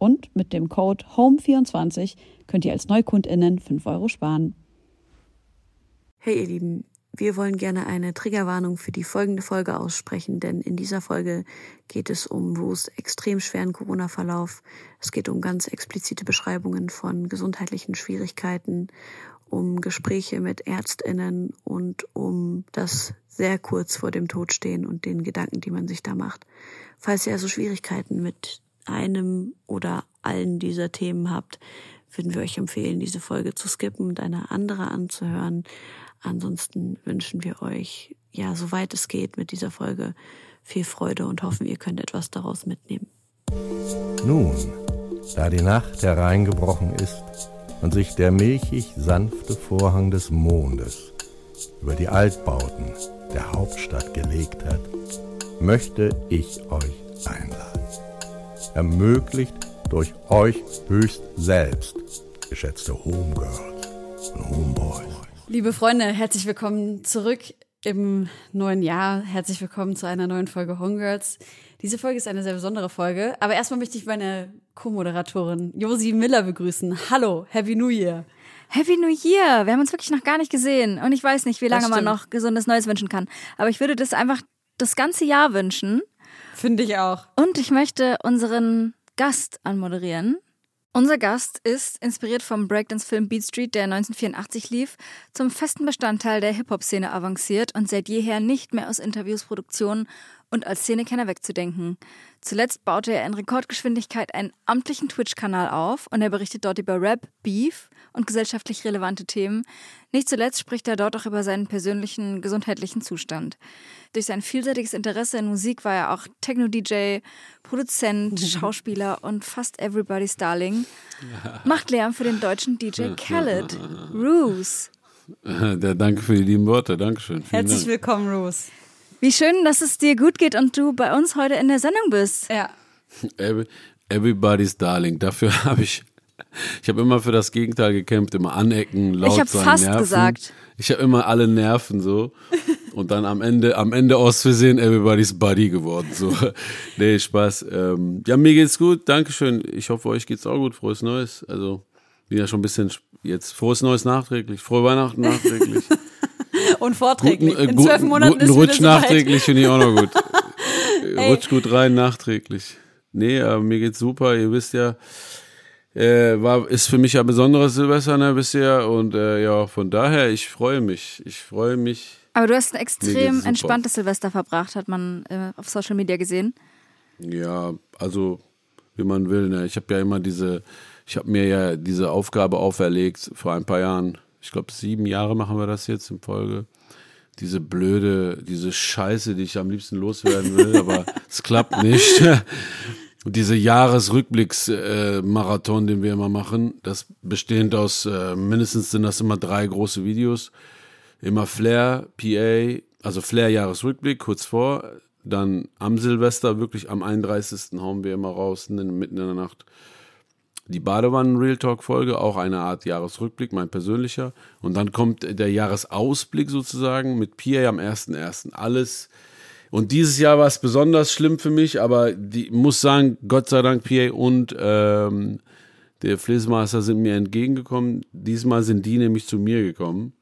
Und mit dem Code HOME24 könnt ihr als NeukundInnen 5 Euro sparen. Hey ihr Lieben, wir wollen gerne eine Triggerwarnung für die folgende Folge aussprechen, denn in dieser Folge geht es um Ruths extrem schweren Corona-Verlauf. Es geht um ganz explizite Beschreibungen von gesundheitlichen Schwierigkeiten, um Gespräche mit ÄrztInnen und um das sehr kurz vor dem Tod stehen und den Gedanken, die man sich da macht. Falls ihr also Schwierigkeiten mit einem oder allen dieser Themen habt, würden wir euch empfehlen, diese Folge zu skippen und eine andere anzuhören. Ansonsten wünschen wir euch, ja, soweit es geht mit dieser Folge, viel Freude und hoffen, ihr könnt etwas daraus mitnehmen. Nun, da die Nacht hereingebrochen ist und sich der milchig sanfte Vorhang des Mondes über die Altbauten der Hauptstadt gelegt hat, möchte ich euch einladen ermöglicht durch euch höchst selbst, geschätzte Homegirls und Homeboys. Liebe Freunde, herzlich willkommen zurück im neuen Jahr. Herzlich willkommen zu einer neuen Folge Homegirls. Diese Folge ist eine sehr besondere Folge, aber erstmal möchte ich meine Co-Moderatorin Josi Miller begrüßen. Hallo, Happy New Year. Happy New Year! Wir haben uns wirklich noch gar nicht gesehen und ich weiß nicht, wie lange man noch gesundes Neues wünschen kann. Aber ich würde das einfach das ganze Jahr wünschen. Finde ich auch. Und ich möchte unseren Gast anmoderieren. Unser Gast ist, inspiriert vom Breakdance-Film Beat Street, der 1984 lief, zum festen Bestandteil der Hip-Hop-Szene avanciert und seit jeher nicht mehr aus Interviews, Produktionen und als Szenekenner wegzudenken. Zuletzt baute er in Rekordgeschwindigkeit einen amtlichen Twitch-Kanal auf und er berichtet dort über Rap, Beef und gesellschaftlich relevante Themen. Nicht zuletzt spricht er dort auch über seinen persönlichen gesundheitlichen Zustand. Durch sein vielseitiges Interesse in Musik war er auch Techno-DJ, Produzent, Schauspieler und fast everybody's Darling. Macht Lärm für den deutschen DJ Khaled. Roos. Der Danke für die lieben Worte. Dankeschön. Vielen Herzlich Dank. willkommen, Roos. Wie schön, dass es dir gut geht und du bei uns heute in der Sendung bist. Ja. Everybody's Darling. Dafür habe ich, ich habe immer für das Gegenteil gekämpft, immer anecken, laut ich sein, fast nerven. gesagt. Ich habe immer alle Nerven so und dann am Ende, am Ende aus Versehen Everybody's Buddy geworden. So, nee, Spaß. Ähm, ja, mir geht's gut. Dankeschön. Ich hoffe, euch geht's auch gut. Frohes Neues. Also, bin ja schon ein bisschen jetzt frohes Neues nachträglich. Frohe Weihnachten nachträglich. Und vorträglich. Guten, äh, In zwölf Monaten guten ist Rutsch nachträglich finde ich auch noch gut. Rutsch gut rein nachträglich. Nee, äh, mir geht's super. Ihr wisst ja, äh, war, ist für mich ein besonderes Silvester ne, bisher. Und äh, ja, von daher, ich freue mich. Ich freue mich. Aber du hast ein extrem entspanntes Silvester verbracht, hat man äh, auf Social Media gesehen. Ja, also wie man will. Ne? Ich habe ja immer diese, ich habe mir ja diese Aufgabe auferlegt vor ein paar Jahren. Ich glaube, sieben Jahre machen wir das jetzt in Folge. Diese blöde, diese Scheiße, die ich am liebsten loswerden will, aber es klappt nicht. Und diese Jahresrückblicks-Marathon, den wir immer machen, das bestehend aus, äh, mindestens sind das immer drei große Videos. Immer Flair, PA, also Flair Jahresrückblick, kurz vor. Dann am Silvester, wirklich am 31. hauen wir immer raus, mitten in der Nacht. Die Badewannen Real Talk Folge, auch eine Art Jahresrückblick, mein persönlicher. Und dann kommt der Jahresausblick sozusagen mit PA am 1.1. Alles. Und dieses Jahr war es besonders schlimm für mich, aber die muss sagen, Gott sei Dank PA und ähm, der Flissmaster sind mir entgegengekommen. Diesmal sind die nämlich zu mir gekommen.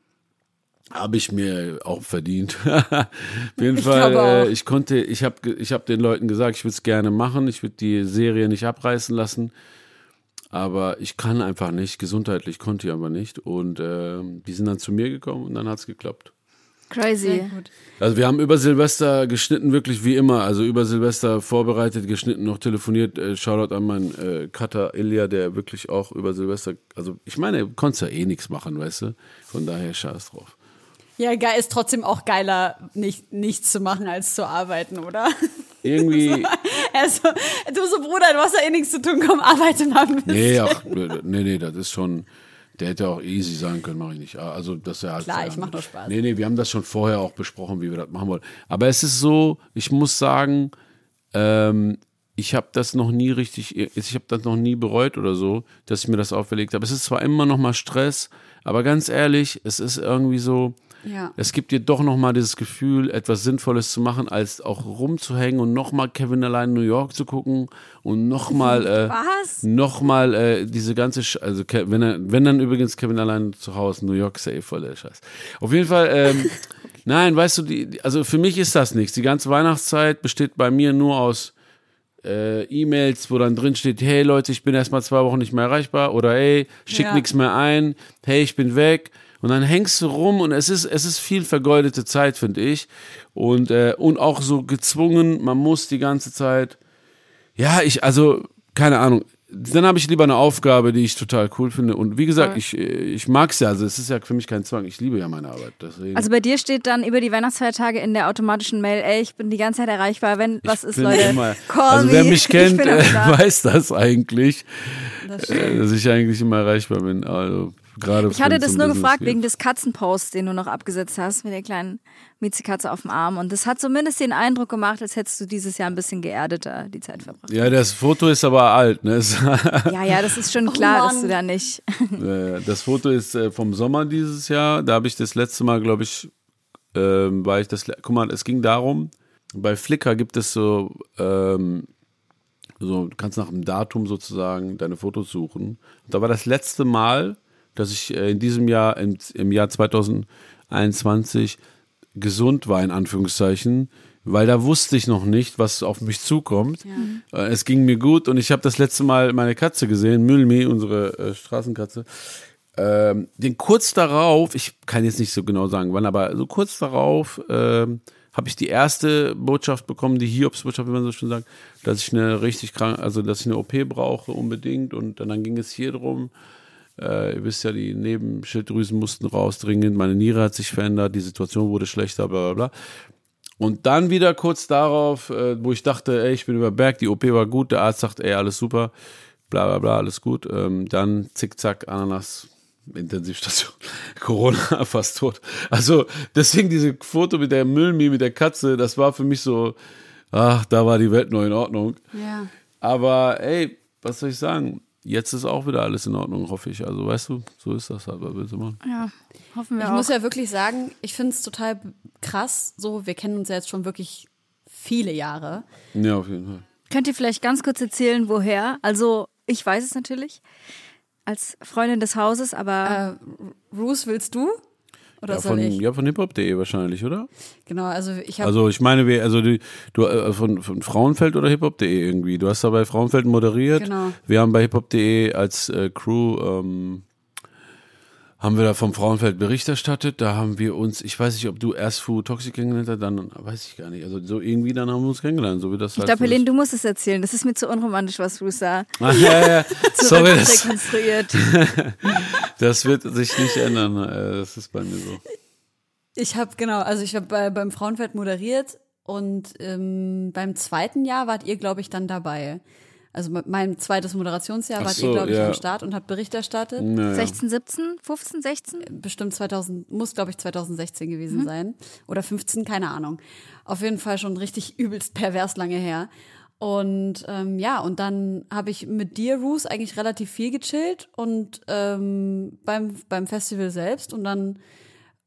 Habe ich mir auch verdient. Auf jeden Ich Fall, äh, ich konnte, ich habe ich hab den Leuten gesagt, ich würde es gerne machen, ich würde die Serie nicht abreißen lassen. Aber ich kann einfach nicht, gesundheitlich konnte ich aber nicht. Und äh, die sind dann zu mir gekommen und dann hat es geklappt. Crazy. Also wir haben über Silvester geschnitten, wirklich wie immer. Also über Silvester vorbereitet, geschnitten, noch telefoniert. Äh, Shoutout an meinen äh, Cutter Ilya, der wirklich auch über Silvester, also ich meine, du konntest ja eh nichts machen, weißt du? Von daher scheiß drauf. Ja, geil, ist trotzdem auch geiler, nicht, nichts zu machen, als zu arbeiten, oder? Irgendwie, Also, du so, Bruder, du hast ja eh nichts zu tun, komm, arbeite mal ein bisschen. nee, ach, nee, nee, das ist schon, der hätte auch easy sagen können, mache ich nicht. Also, das ja halt Klar, ich mach nur Spaß. Nee, nee, wir haben das schon vorher auch besprochen, wie wir das machen wollen. Aber es ist so, ich muss sagen, ähm, ich habe das noch nie richtig, ich habe das noch nie bereut oder so, dass ich mir das auferlegt habe. Es ist zwar immer noch mal Stress, aber ganz ehrlich, es ist irgendwie so, Ja. es gibt dir doch noch mal dieses Gefühl, etwas Sinnvolles zu machen, als auch rumzuhängen und noch mal Kevin allein in New York zu gucken und noch mal äh, Was? noch mal äh, diese ganze, Sch also wenn, er, wenn dann übrigens Kevin allein zu Hause, New York safe, voll der Scheiß. Auf jeden Fall, ähm, nein, weißt du, die- also für mich ist das nichts. Die ganze Weihnachtszeit besteht bei mir nur aus äh, E-Mails, wo dann drin steht, hey Leute, ich bin erstmal zwei Wochen nicht mehr erreichbar oder hey, schick Ja. nichts mehr ein, hey, ich bin weg. Und dann hängst du rum und es ist, es ist viel vergeudete Zeit, finde ich. Und, äh, und auch so gezwungen, man muss die ganze Zeit, ja, ich, also, keine Ahnung. Dann habe ich lieber eine Aufgabe, die ich total cool finde. Und wie gesagt, ich, ich mag es ja. Also es ist ja für mich kein Zwang. Ich liebe ja meine Arbeit. Deswegen. Also bei dir steht dann über die Weihnachtsfeiertage in der automatischen Mail, ey, ich bin die ganze Zeit erreichbar, wenn was ist, bin Leute. immer- Call also wer mich kennt, ich äh, weiß das eigentlich, äh, dass ich eigentlich immer erreichbar bin. Also gerade Ich hatte das nur Business gefragt geht. wegen des Katzenposts, den du noch abgesetzt hast mit der kleinen Miezekatze auf dem Arm. Und das hat zumindest den Eindruck gemacht, als hättest du dieses Jahr ein bisschen geerdeter die Zeit verbracht. Ja, das Foto ist aber alt. Ne? Ja, ja, das ist schon klar, dass Mann. du da nicht. Das Foto ist äh, vom Sommer dieses Jahr. Da habe ich das letzte Mal, glaube ich, ähm, war ich das. Guck mal, es ging darum. Bei Flickr gibt es so, ähm, so, du kannst nach dem Datum sozusagen deine Fotos suchen. Und da war das letzte Mal, dass ich äh, in diesem Jahr, im, im Jahr 2021 gesund war, in Anführungszeichen, weil da wusste ich noch nicht, was auf mich zukommt. Äh, es ging mir gut und ich habe das letzte Mal meine Katze gesehen, Mülmi, unsere äh, Straßenkatze. Ähm, den kurz darauf, ich kann jetzt nicht so genau sagen, wann, aber so kurz darauf ähm, habe ich die erste Botschaft bekommen, die Hiobsbotschaft, wie man so schön sagt, dass ich eine richtig krank, also dass ich eine OP brauche unbedingt und dann, dann ging es hier drum. Äh, ihr wisst ja, die Nebenschilddrüsen mussten raus dringend, meine Niere hat sich verändert, die Situation wurde schlechter, bla bla bla. Und dann wieder kurz darauf, äh, wo ich dachte, ey, ich bin über Berg, die OP war gut, der Arzt sagt, ey, alles super, bla bla bla, alles gut. Ähm, dann zickzack, Ananas, Intensivstation, Corona, fast tot. Also deswegen diese Foto mit der Müllmi, mit der Katze, das war für mich so, ach, da war die Welt noch in Ordnung. Ja. Aber ey, was soll ich sagen? Jetzt ist auch wieder alles in Ordnung, hoffe ich. Also weißt du, so ist das halt, was willst du machen? Ja, hoffen wir Ich auch. muss ja wirklich sagen, ich finde es total krass. So, wir kennen uns ja jetzt schon wirklich viele Jahre. Ja, auf jeden Fall. Könnt ihr vielleicht ganz kurz erzählen, woher? Also, ich weiß es natürlich als Freundin des Hauses, aber Äh, Bruce, willst du? Oder Ja, von, ja, von hiphop.de wahrscheinlich, oder? Genau, also ich habe Also ich meine, wir, also die, du äh, von, von Frauenfeld oder hiphop.de irgendwie. Du hast da bei Frauenfeld moderiert. Genau. Wir haben bei hiphop.de als äh, Crew ähm, haben wir da vom Frauenfeld Bericht erstattet. Da haben wir uns, ich weiß nicht, ob du erst Fu Toxic kennengelernt hast, dann weiß ich gar nicht. Also so irgendwie dann haben wir uns kennengelernt, so wie das ich halt glaube, Helene, du musst es erzählen. Das ist mir zu unromantisch, was Bruce da Ah, ja, ja. Sorry, das, rekonstruiert. das wird sich nicht ändern. Äh, Das ist bei mir so. Ich habe genau, also ich habe bei, beim Frauenfeld moderiert und ähm, beim zweiten Jahr wart ihr, glaube ich, dann dabei. Also mein zweites Moderationsjahr wart so, ihr, glaube ich, ja. am Start und habt Bericht erstattet. Naja. 16, 17, 15, 16? Bestimmt 2000, muss glaube ich 2016 Mhm. gewesen sein. Oder 15, keine Ahnung. Auf jeden Fall schon richtig übelst pervers lange her. Und ähm, ja, und dann habe ich mit dir, Ruth, eigentlich relativ viel gechillt und ähm, beim, beim Festival selbst. Und dann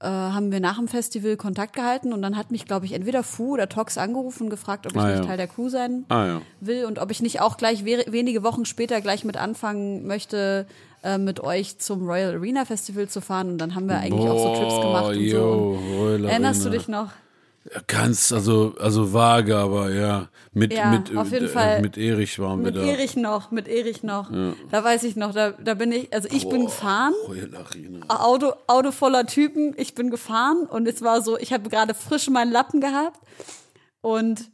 äh, haben wir nach dem Festival Kontakt gehalten und dann hat mich, glaube ich, entweder Fu oder Tox angerufen und gefragt, ob ich Ah, nicht ja. Teil der Crew sein Ah ja. will und ob ich nicht auch gleich we wenige Wochen später gleich mit anfangen möchte, äh, mit euch zum Royal Arena Festival zu fahren. Und dann haben wir eigentlich auch so Trips gemacht und yo, so. Und erinnerst du dich noch? Ganz, also, also vage, aber ja. Mit, Ja, mit, auf jeden äh, Fall. mit Erich waren Mit wir da. Erich noch, mit Erich noch. Da weiß ich noch, da, da bin ich, also ich bin gefahren, Heularina. Auto, Auto voller Typen, ich bin gefahren und es war so, ich habe gerade frisch meinen Lappen gehabt und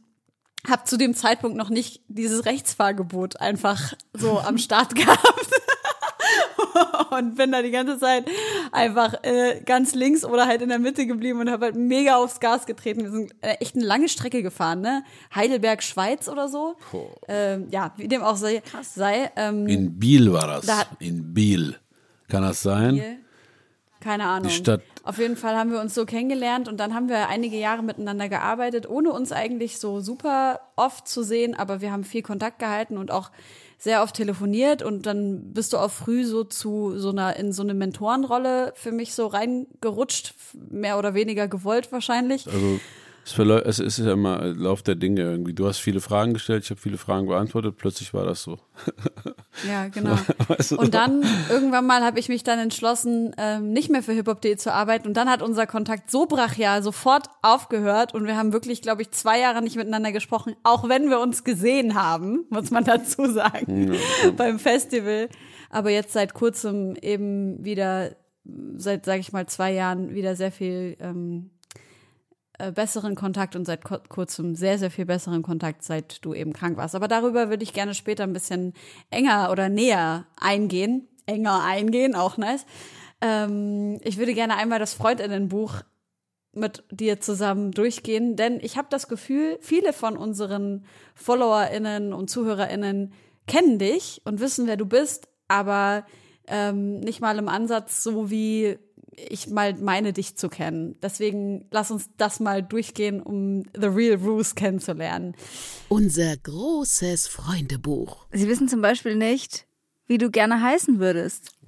habe zu dem Zeitpunkt noch nicht dieses Rechtsfahrgebot einfach so am Start gehabt. und bin da die ganze Zeit einfach äh, ganz links oder halt in der Mitte geblieben und habe halt mega aufs Gas getreten. Wir sind äh, echt eine lange Strecke gefahren, ne? Heidelberg, Schweiz oder so. Ähm, ja, wie dem auch sei. sei ähm, In Biel war das. Da- In Biel. Kann das sein? Biel. Keine Ahnung. Die Stadt- Auf jeden Fall haben wir uns so kennengelernt und dann haben wir einige Jahre miteinander gearbeitet, ohne uns eigentlich so super oft zu sehen, aber wir haben viel Kontakt gehalten und auch sehr oft telefoniert und dann bist du auch früh so zu so einer in so eine Mentorenrolle für mich so reingerutscht, mehr oder weniger gewollt wahrscheinlich. Also es, ist ja immer Lauf der Dinge irgendwie. Du hast viele Fragen gestellt, ich habe viele Fragen beantwortet, plötzlich war das so. Ja, genau. Weißt du? Und dann irgendwann mal habe ich mich dann entschlossen, ähm, nicht mehr für hiphop.de zu arbeiten. Und dann hat unser Kontakt so brachial sofort aufgehört. Und wir haben wirklich, glaube ich, zwei Jahre nicht miteinander gesprochen, auch wenn wir uns gesehen haben, muss man dazu sagen, beim Festival. Aber jetzt seit kurzem eben wieder, seit, sage ich mal, zwei Jahren wieder sehr viel ähm, äh, besseren Kontakt und seit kur- kurzem sehr, sehr viel besseren Kontakt, seit du eben krank warst. Aber darüber würde ich gerne später ein bisschen enger oder näher eingehen. Enger eingehen, auch nice. Ähm, ich würde gerne einmal das Freundinnenbuch mit dir zusammen durchgehen, denn ich habe das Gefühl, viele von unseren FollowerInnen und ZuhörerInnen kennen dich und wissen, wer du bist, aber ähm, nicht mal im Ansatz so wie ich mal meine, dich zu kennen. Deswegen lass uns das mal durchgehen, um The Real Bruce kennenzulernen. Unser großes Freundebuch. Sie wissen zum Beispiel nicht, wie du gerne heißen würdest.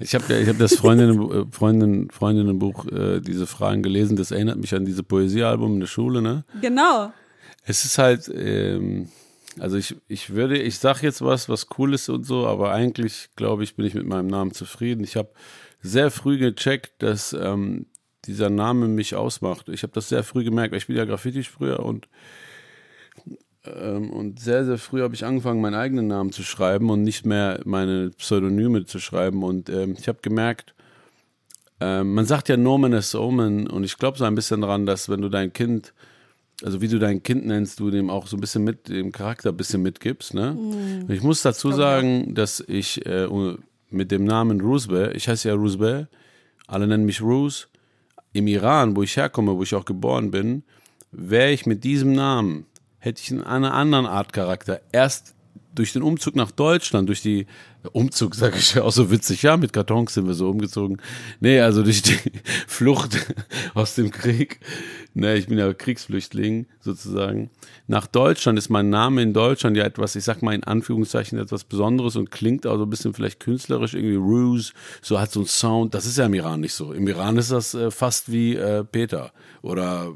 Ich habe ja, ich hab das Freundinnen, äh, Freundin, Freundinnenbuch, äh, diese Fragen gelesen. Das erinnert mich an diese Poesiealbum in der Schule, ne? Genau. Es ist halt, ähm, also ich, ich würde, ich sag jetzt was, was cool ist und so, aber eigentlich, glaube ich, bin ich mit meinem Namen zufrieden. Ich habe sehr früh gecheckt, dass ähm, dieser Name mich ausmacht. Ich habe das sehr früh gemerkt, weil ich spiele ja Graffiti früher und ähm, und sehr, sehr früh habe ich angefangen, meinen eigenen Namen zu schreiben und nicht mehr meine Pseudonyme zu schreiben. Und ähm, ich habe gemerkt, ähm, man sagt ja Nomen is Omen und ich glaube so ein bisschen daran, dass wenn du dein Kind, also wie du dein Kind nennst, du dem auch so ein bisschen mit, dem Charakter ein bisschen mitgibst. Ne? Und Ich muss dazu sagen, dass ich äh, mit dem Namen Roosbe, ich heiße ja Roosbe, alle nennen mich Roos, im Iran, wo ich herkomme, wo ich auch geboren bin, wäre ich mit diesem Namen, hätte ich einen anderen Art Charakter. Erst durch den Umzug nach Deutschland, durch die Umzug, sage ich ja auch so witzig, ja, mit Kartons sind wir so umgezogen. Nee, also durch die Flucht aus dem Krieg. Nee, ich bin ja Kriegsflüchtling sozusagen. Nach Deutschland ist mein Name in Deutschland ja etwas, ich sag mal in Anführungszeichen etwas Besonderes und klingt auch so ein bisschen vielleicht künstlerisch, irgendwie Ruse, so hat so ein Sound. Das ist ja im Iran nicht so. Im Iran ist das äh, fast wie äh, Peter oder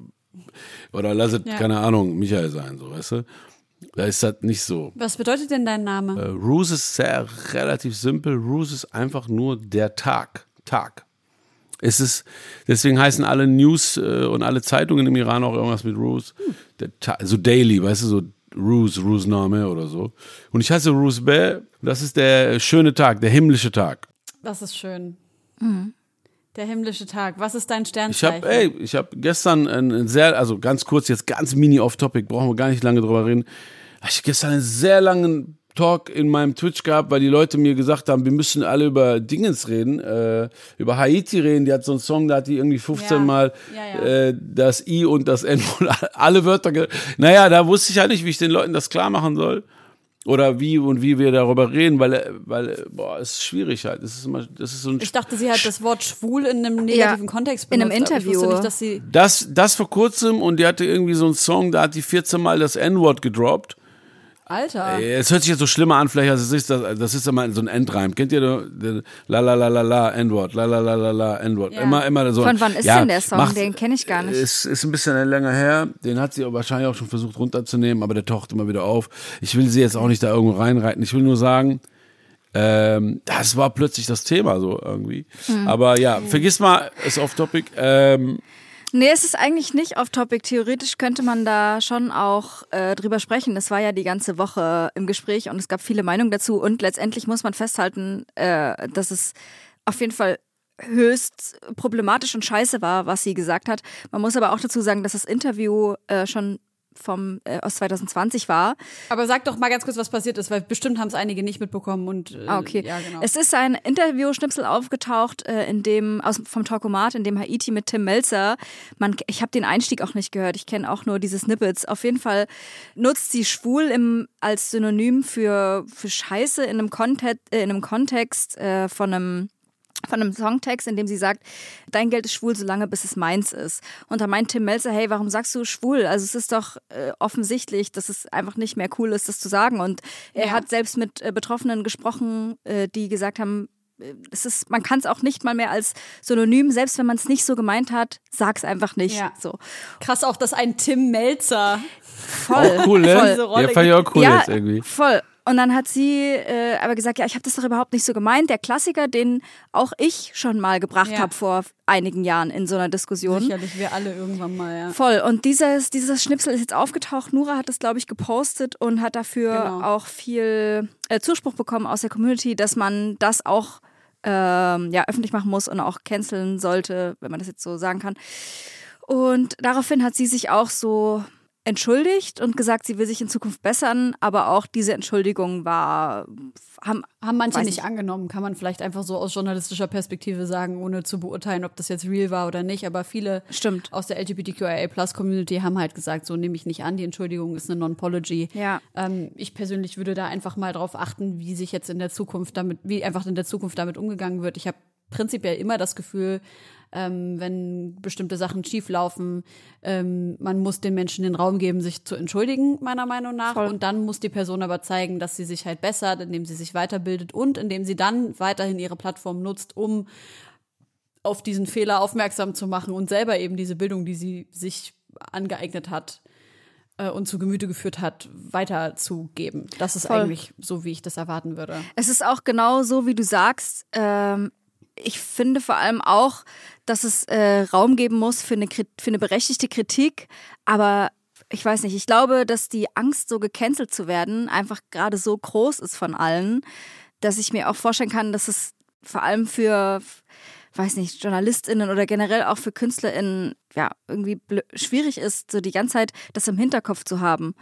oder lass es, Ja. keine Ahnung, Michael sein, so, weißt du? Da ist das nicht so. Was bedeutet denn dein Name? Äh, Ruse ist sehr relativ simpel. Ruse ist einfach nur der Tag. Tag. Es ist, deswegen heißen alle News äh, und alle Zeitungen im Iran auch irgendwas mit Ruse. Der Ta so Daily, weißt du, so Ruse, Ruse Name oder so. Und ich heiße Ruse Beh. Das ist der schöne Tag, der himmlische Tag. Das ist schön. Der himmlische Tag. Was ist dein Ich Sternzeichen? habe, ey, ich habe gestern einen sehr, also ganz kurz, jetzt ganz mini off-topic, brauchen wir gar nicht lange drüber reden. Ich habe gestern einen sehr langen Talk in meinem Twitch gehabt, weil die Leute mir gesagt haben, wir müssen alle über Dingens reden, äh, über Haiti reden. Die hat so einen Song, da hat die irgendwie 15 Ja. Mal Ja, ja. Äh, das I und das N, alle Wörter. Naja, da wusste ich halt nicht, wie ich den Leuten das klar machen soll. Oder wie und wie wir darüber reden, weil, weil, boah, es ist schwierig halt. Es ist immer, das ist so ein Ich dachte, sie hat das Wort schwul in einem negativen Ja, Kontext in benutzt. einem aber Ich Interview. nicht, dass sie Das, das vor kurzem und die hatte irgendwie so einen Song, da hat die 14 Mal das N-Wort gedroppt. Alter. Es hört sich jetzt so schlimmer an, vielleicht als es ist. Das, das ist immer so ein Endreim. Kennt ihr la la la la la N-Wort, la la la la la N-Wort? Ja. Immer, immer so. Von wann ist Ja, denn der Song? macht- Den kenne ich gar nicht. Ist, ist ein bisschen länger her. Den hat sie wahrscheinlich auch schon versucht runterzunehmen, aber der taucht immer wieder auf. Ich will sie jetzt auch nicht da irgendwo reinreiten. Ich will nur sagen, ähm, das war plötzlich das Thema so irgendwie. Mhm. Aber ja, vergiss mal, ist off topic. Ähm, Nee, es ist eigentlich nicht off-topic. Theoretisch könnte man da schon auch äh, drüber sprechen. Das war ja die ganze Woche im Gespräch und es gab viele Meinungen dazu. Und letztendlich muss man festhalten, äh, dass es auf jeden Fall höchst problematisch und scheiße war, was sie gesagt hat. Man muss aber auch dazu sagen, dass das Interview äh, schon vom äh, aus 2020 war. Aber sag doch mal ganz kurz, was passiert ist, weil bestimmt haben es einige nicht mitbekommen und äh, ah, okay. Ja, genau. Es ist ein Interview-Schnipsel aufgetaucht, äh, in dem aus vom Talkomat, in dem Haiti mit Tim Melzer. Man, ich habe den Einstieg auch nicht gehört. Ich kenne auch nur diese Snippets. Auf jeden Fall nutzt sie schwul im als Synonym für für Scheiße in einem Kontext, äh, in einem Kontext äh, von einem von einem Songtext, in dem sie sagt, dein Geld ist schwul, solange bis es meins ist. Und da meint Tim Melzer, hey, warum sagst du schwul? Also es ist doch äh, offensichtlich, dass es einfach nicht mehr cool ist, das zu sagen. Und er ja. hat selbst mit äh, Betroffenen gesprochen, äh, die gesagt haben, äh, es ist, man kann es auch nicht mal mehr als Synonym, selbst wenn man es nicht so gemeint hat, sag's einfach nicht. Ja. So. Krass auch, dass ein Tim Melzer voll, auch cool, ne? Voll. Ja, fand ich auch cool ja, jetzt irgendwie. Voll. Und dann hat sie äh, aber gesagt, ja, ich habe das doch überhaupt nicht so gemeint. Der Klassiker, den auch ich schon mal gebracht ja. habe vor einigen Jahren in so einer Diskussion. Sicherlich, wir alle irgendwann mal, ja. Voll. Und dieses, dieses Schnipsel ist jetzt aufgetaucht. Nura hat das, glaube ich, gepostet und hat dafür genau. auch viel äh, Zuspruch bekommen aus der Community, dass man das auch ähm, ja, öffentlich machen muss und auch canceln sollte, wenn man das jetzt so sagen kann. Und daraufhin hat sie sich auch so entschuldigt und gesagt, sie will sich in Zukunft bessern, aber auch diese Entschuldigung war haben, haben manche nicht, nicht angenommen, kann man vielleicht einfach so aus journalistischer Perspektive sagen, ohne zu beurteilen, ob das jetzt real war oder nicht, aber viele Stimmt. aus der LGBTQIA Plus Community haben halt gesagt, so nehme ich nicht an, die Entschuldigung ist eine Non-Pology. Ja. Ähm, ich persönlich würde da einfach mal drauf achten, wie sich jetzt in der Zukunft damit, wie einfach in der Zukunft damit umgegangen wird. Ich habe prinzipiell immer das Gefühl, ähm, wenn bestimmte Sachen schief laufen. Ähm, man muss den Menschen den Raum geben, sich zu entschuldigen, meiner Meinung nach. Voll. Und dann muss die Person aber zeigen, dass sie sich halt bessert, indem sie sich weiterbildet und indem sie dann weiterhin ihre Plattform nutzt, um auf diesen Fehler aufmerksam zu machen und selber eben diese Bildung, die sie sich angeeignet hat, äh, und zu Gemüte geführt hat, weiterzugeben. Das ist Voll. eigentlich so, wie ich das erwarten würde. Es ist auch genau so, wie du sagst. Ähm, ich finde vor allem auch, dass es äh, Raum geben muss für eine, für eine berechtigte Kritik, aber ich weiß nicht, ich glaube, dass die Angst, so gecancelt zu werden, einfach gerade so groß ist von allen, dass ich mir auch vorstellen kann, dass es vor allem für, weiß nicht, JournalistInnen oder generell auch für KünstlerInnen, ja, irgendwie schwierig ist, so die ganze Zeit das im Hinterkopf zu haben.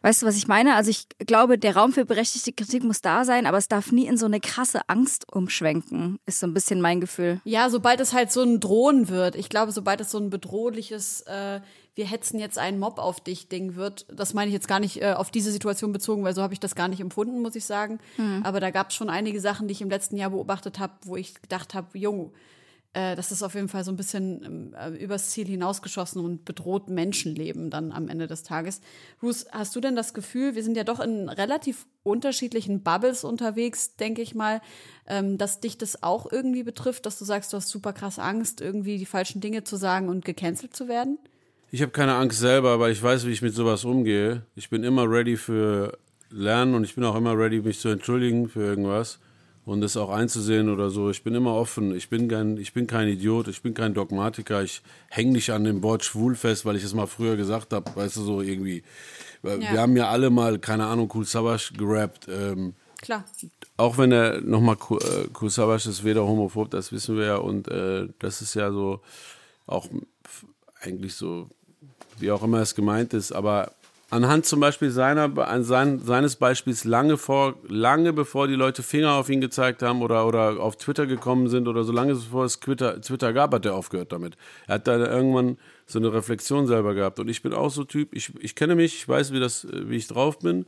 Weißt du, was ich meine? Also ich glaube, der Raum für berechtigte Kritik muss da sein, aber es darf nie in so eine krasse Angst umschwenken, ist so ein bisschen mein Gefühl. Ja, sobald es halt so ein Drohen wird. Ich glaube, sobald es so ein bedrohliches, äh, wir hetzen jetzt einen Mob auf dich Ding wird, das meine ich jetzt gar nicht äh, auf diese Situation bezogen, weil so habe ich das gar nicht empfunden, muss ich sagen. Mhm. Aber da gab es schon einige Sachen, die ich im letzten Jahr beobachtet habe, wo ich gedacht habe, Junge, äh, das ist auf jeden Fall so ein bisschen ähm, äh, übers Ziel hinausgeschossen und bedroht Menschenleben dann am Ende des Tages. Ruth, hast du denn das Gefühl, wir sind ja doch in relativ unterschiedlichen Bubbles unterwegs, denke ich mal, ähm, dass dich das auch irgendwie betrifft, dass du sagst, du hast super krass Angst, irgendwie die falschen Dinge zu sagen und gecancelt zu werden? Ich habe keine Angst selber, weil ich weiß, wie ich mit sowas umgehe. Ich bin immer ready für Lernen und ich bin auch immer ready, mich zu entschuldigen für irgendwas und das auch einzusehen oder so. Ich bin immer offen. Ich bin kein, ich bin kein Idiot. Ich bin kein Dogmatiker. Ich hänge nicht an dem Wort schwul fest, weil ich es mal früher gesagt habe. Weißt du, so irgendwie. Ja. Wir haben ja alle mal, keine Ahnung, Cool Savage gerappt. Ähm, Klar. Auch wenn er nochmal cool, äh, Savage ist weder homophob, das wissen wir ja. Und äh, das ist ja so auch eigentlich so, wie auch immer es gemeint ist. Aber anhand zum Beispiel seiner, sein, seines Beispiels lange vor, lange bevor die Leute Finger auf ihn gezeigt haben oder, oder auf Twitter gekommen sind oder so lange bevor es Twitter, Twitter gab, hat er aufgehört damit. Er hat da irgendwann so eine Reflexion selber gehabt. Und ich bin auch so Typ, ich, ich kenne mich, ich weiß, wie, das, wie ich drauf bin.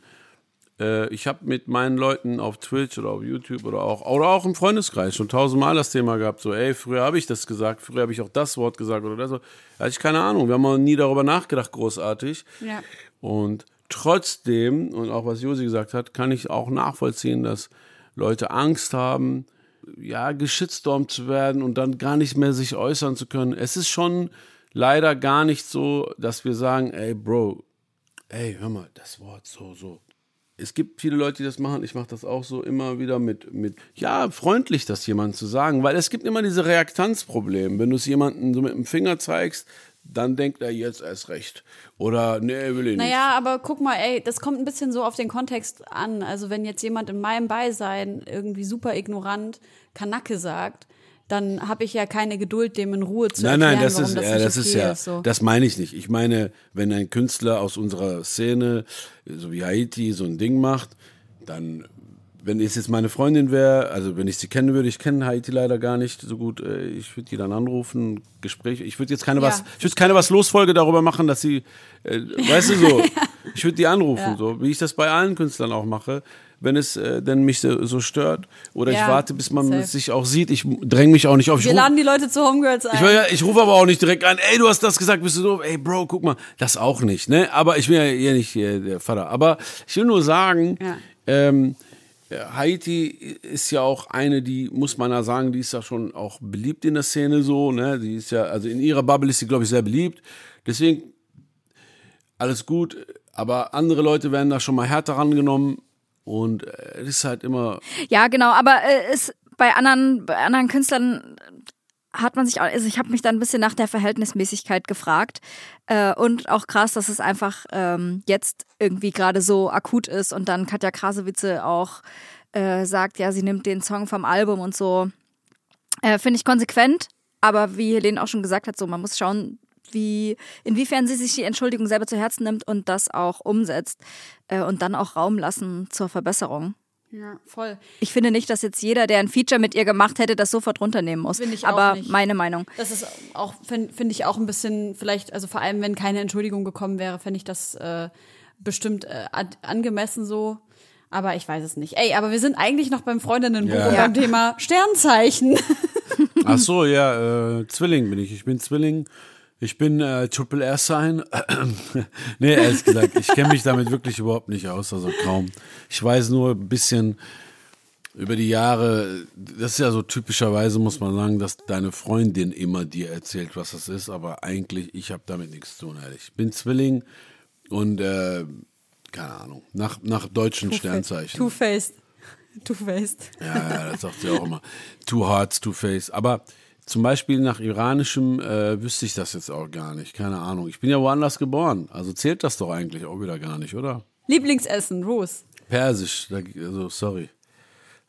Äh, ich habe mit meinen Leuten auf Twitch oder auf YouTube oder auch, oder auch im Freundeskreis schon tausendmal das Thema gehabt, so, ey, früher habe ich das gesagt, früher habe ich auch das Wort gesagt oder das. Da hatte ich keine Ahnung. Wir haben auch nie darüber nachgedacht, großartig. Ja. Und trotzdem, und auch was Josi gesagt hat, kann ich auch nachvollziehen, dass Leute Angst haben, ja, geschitstormt zu werden und dann gar nicht mehr sich äußern zu können. Es ist schon leider gar nicht so, dass wir sagen, ey, Bro, ey, hör mal, das Wort so, so, es gibt viele Leute, die das machen. Ich mache das auch so immer wieder mit, mit, ja, freundlich das jemandem zu sagen, weil es gibt immer diese Reaktanzprobleme. Wenn du es jemandem so mit dem Finger zeigst, dann denkt er jetzt erst recht. Oder nee, will ich nicht. Naja, aber guck mal, ey, das kommt ein bisschen so auf den Kontext an. Also wenn jetzt jemand in meinem Beisein irgendwie super ignorant Kanacke sagt, dann habe ich ja keine Geduld, dem in Ruhe zu Nein, erklären, nein, das warum ist, das ja, nicht das okay ist ja, ist. So. das meine ich nicht. Ich meine, wenn ein Künstler aus unserer Szene, so wie Haiti, so ein Ding macht, dann, wenn es jetzt meine Freundin wäre, also wenn ich sie kennen würde, ich kenne Haiti leider gar nicht so gut, äh, ich würde die dann anrufen, Gespräch, ich würde jetzt keine Ja. was, ich würde keine was Losfolge darüber machen, dass sie, äh, weißt du so, ich würde die anrufen, Ja. so, wie ich das bei allen Künstlern auch mache. Wenn es äh, denn mich so, so stört oder ich Ja, warte, bis man safe. sich auch sieht, ich dränge mich auch nicht auf. Ich Wir ruf- laden die Leute zu Homegirls ein. ich, ja, ich rufe aber auch nicht direkt an, ey, du hast das gesagt, bist du doof? Ey, Bro, guck mal, das auch nicht, ne? Aber ich bin ja hier nicht hier der Vater. Aber ich will nur sagen, Ja. ähm, Haiti ist ja auch eine, die, muss man ja sagen, die ist ja schon auch beliebt in der Szene so, ne? Die ist ja, also in ihrer Bubble ist sie, glaube ich, sehr beliebt. Deswegen, alles gut, aber andere Leute werden da schon mal härter rangenommen und äh, es ist halt immer, Ja, genau, aber äh, ist bei anderen, bei anderen Künstlern hat man sich auch, also ich habe mich dann ein bisschen nach der Verhältnismäßigkeit gefragt äh, und auch krass, dass es einfach ähm, jetzt irgendwie gerade so akut ist und dann Katja Krasowitze auch äh, sagt, ja, sie nimmt den Song vom Album und so. Äh, Finde ich konsequent, aber wie Helene auch schon gesagt hat, so man muss schauen, wie, inwiefern sie sich die Entschuldigung selber zu Herzen nimmt und das auch umsetzt äh, und dann auch Raum lassen zur Verbesserung. ja, voll. Ich finde nicht, dass jetzt jeder, der ein Feature mit ihr gemacht hätte, das sofort runternehmen muss. Finde ich auch Aber nicht. meine Meinung. Das ist auch, finde find ich auch ein bisschen, vielleicht, also vor allem, wenn keine Entschuldigung gekommen wäre, fände ich das äh, bestimmt äh, angemessen so. Aber ich weiß es nicht. Ey, aber wir sind eigentlich noch beim Freundinnenbuch Ja. beim Thema Sternzeichen. Ach so, ja, äh, Zwilling bin ich. Ich bin Zwilling. Ich bin äh, Triple R Sign. nee, ehrlich gesagt, ich kenne mich damit wirklich überhaupt nicht aus, also kaum. Ich weiß nur ein bisschen über die Jahre, das ist ja so typischerweise, muss man sagen, dass deine Freundin immer dir erzählt, was das ist, aber eigentlich, ich habe damit nichts zu tun. Ehrlich. Ich bin Zwilling und äh, keine Ahnung, nach, nach deutschen Sternzeichen. Two-Faced. Two-Faced. Ja, ja, das sagt sie auch immer. Two Hearts, Two Face. Aber zum Beispiel nach iranischem äh, wüsste ich das jetzt auch gar nicht. Keine Ahnung. Ich bin ja woanders geboren. Also zählt das doch eigentlich auch wieder gar nicht, oder? Lieblingsessen, Rose. Persisch. Da, also, sorry.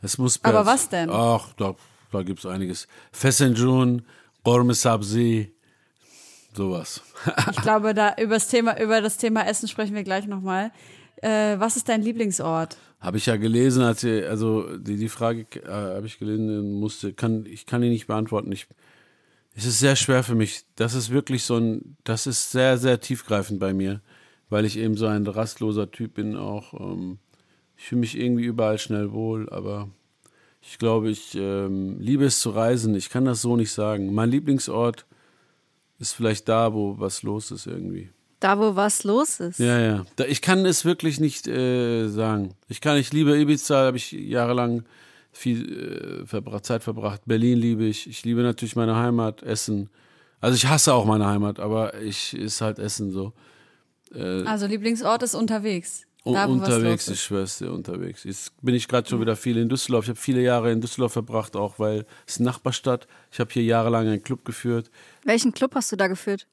Das muss Persisch. Aber was denn? Ach, da, da gibt's einiges. Fesenjun, Gorme Sabzi, sowas. Ich glaube, da über das Thema, über das Thema Essen sprechen wir gleich nochmal. Äh, was ist dein Lieblingsort? Habe ich ja gelesen, als ihr, also die, die Frage äh, habe ich gelesen, musste, kann, ich kann die nicht beantworten. Ich, es ist sehr schwer für mich. Das ist wirklich so ein, das ist sehr, sehr tiefgreifend bei mir, weil ich eben so ein rastloser Typ bin auch. Ähm, ich fühle mich irgendwie überall schnell wohl, aber ich glaube, ich ähm, liebe es zu reisen. Ich kann das so nicht sagen. Mein Lieblingsort ist vielleicht da, wo was los ist irgendwie. Da, wo was los ist. Ja, ja. Ich kann es wirklich nicht äh, sagen. Ich kann, ich liebe Ibiza, habe ich jahrelang viel äh, verbracht, Zeit verbracht. Berlin liebe ich. Ich liebe natürlich meine Heimat, Essen. Also ich hasse auch meine Heimat, aber ich ist halt Essen so. Also Lieblingsort ist unterwegs. Da, wo was unterwegs, los ich schwör's dir, unterwegs. Jetzt bin ich gerade schon wieder viel in Düsseldorf. Ich habe viele Jahre in Düsseldorf verbracht, auch weil es eine Nachbarstadt. Ich habe hier jahrelang einen Club geführt. Welchen Club hast du da geführt?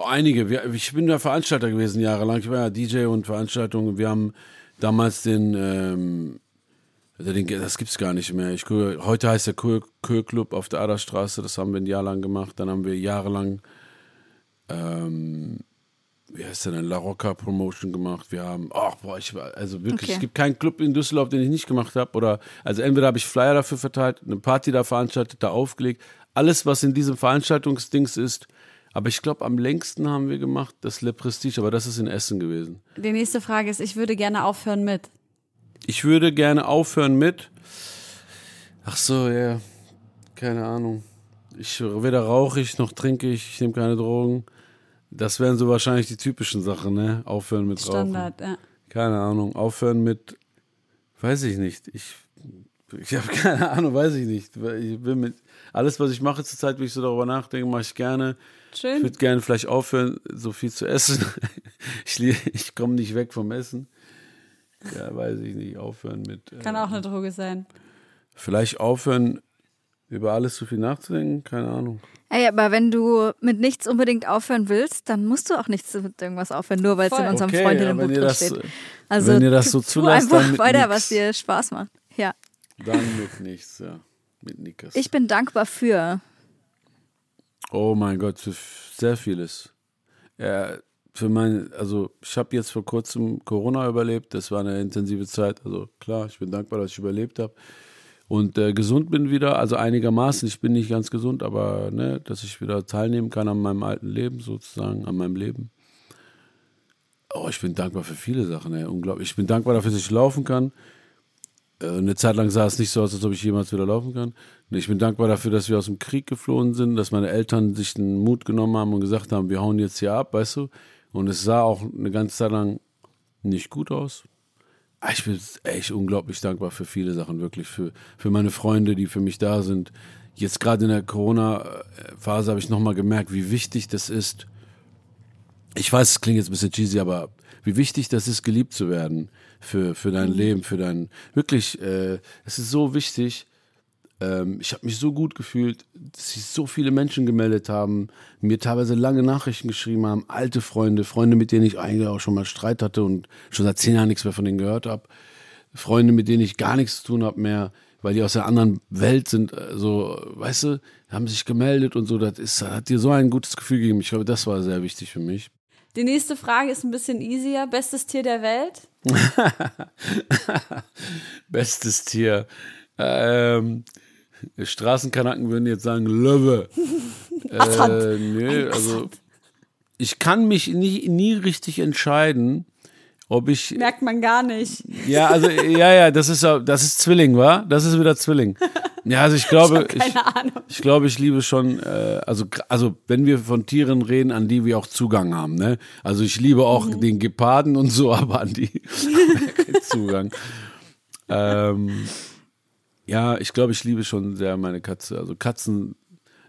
Oh, Einige. Ich bin der Veranstalter gewesen jahrelang. Ich war ja DJ und Veranstaltungen. Wir haben damals den, ähm, also den das gibt's gar nicht mehr. Ich, heute heißt der Kö Kö Club auf der Aderstraße. Das haben wir ein Jahr lang gemacht. Dann haben wir jahrelang, ähm, wie heißt der denn, La Rocca Promotion gemacht. Wir haben, ach boah, ich war, also wirklich, Okay. es gibt keinen Club in Düsseldorf, den ich nicht gemacht habe. Oder, also entweder habe ich Flyer dafür verteilt, eine Party da veranstaltet, da aufgelegt. Alles, was in diesem Veranstaltungsdings ist. Aber ich glaube, am längsten haben wir gemacht das Le Prestige, aber das ist in Essen gewesen. Die nächste Frage ist, ich würde gerne aufhören mit. Ich würde gerne aufhören mit. Ach so, ja. Keine Ahnung. Ich weder rauche ich noch trinke ich, ich nehme keine Drogen. Das wären so wahrscheinlich die typischen Sachen, ne? Aufhören mit Rauchen. Standard, ja. Keine Ahnung. Aufhören mit. Weiß ich nicht. Ich, ich habe keine Ahnung, weiß ich nicht. Ich bin mit. Alles, was ich mache zurzeit, wie ich so darüber nachdenke, mache ich gerne. Ich Schön. würde gerne vielleicht aufhören, so viel zu essen. Ich, ich komme nicht weg vom Essen. Ja, weiß ich nicht. Aufhören mit. Äh, Kann auch eine Droge sein. Vielleicht aufhören Über alles zu viel nachzudenken? Keine Ahnung. Ey, aber wenn du mit nichts unbedingt aufhören willst, dann musst du auch nichts mit irgendwas aufhören, nur weil es in unserem Okay, Freundinnenbuch ja, drin das- steht. Also wenn ihr das so tu zulasst, einfach dann mit weiter, nix. was dir Spaß macht. Ja. Dann mit nichts, ja. Mit Nickers. Ich bin dankbar für. Oh mein Gott, für sehr vieles. Ja, für mein, also ich habe jetzt vor kurzem Corona überlebt. Das war eine intensive Zeit. Also klar, ich bin dankbar, dass ich überlebt habe. Und äh, gesund bin wieder, also einigermaßen. Ich bin nicht ganz gesund, aber ne, dass ich wieder teilnehmen kann an meinem alten Leben sozusagen, an meinem Leben. Oh, ich bin dankbar für viele Sachen, ey. unglaublich. Ich bin dankbar dafür, dass ich laufen kann. Äh, Eine Zeit lang sah es nicht so aus, als ob ich jemals wieder laufen kann. Ich bin dankbar dafür, dass wir aus dem Krieg geflohen sind, dass meine Eltern sich den Mut genommen haben und gesagt haben, wir hauen jetzt hier ab, weißt du. Und es sah auch eine ganze Zeit lang nicht gut aus. Ah, Ich bin echt unglaublich dankbar für viele Sachen, wirklich. Für, für meine Freunde, die für mich da sind. Jetzt gerade in der Corona-Phase habe ich nochmal gemerkt, wie wichtig das ist. Ich weiß, es klingt jetzt ein bisschen cheesy, aber wie wichtig das ist, geliebt zu werden für, für dein Leben, für dein, wirklich, äh, es ist so wichtig. Ähm, ich habe mich so gut gefühlt, dass sich so viele Menschen gemeldet haben, mir teilweise lange Nachrichten geschrieben haben, alte Freunde, Freunde, mit denen ich eigentlich auch schon mal Streit hatte und schon seit zehn Jahren nichts mehr von denen gehört habe. Freunde, mit denen ich gar nichts zu tun habe mehr, weil die aus der anderen Welt sind, äh, so, weißt du, haben sich gemeldet und so, das ist, hat dir so ein gutes Gefühl gegeben. Ich glaube, das war sehr wichtig für mich. Die nächste Frage ist ein bisschen easier. Bestes Tier der Welt? Bestes Tier. Ähm, Straßenkanaken würden jetzt sagen Löwe. äh, nö, also ich kann mich nie, nie richtig entscheiden, ob ich Merkt man gar nicht. ja, also ja, ja, das ist das ist Zwilling, wa? Das ist wieder Zwilling. Ja, also ich glaube, ich, Ahnung. ich glaube, ich liebe schon, äh, also also wenn wir von Tieren reden, an die wir auch Zugang haben, ne? Also ich liebe auch Mhm. den Geparden und so, aber an die Zugang. Ähm, ja, ich glaube, ich liebe schon sehr meine Katze. Also Katzen.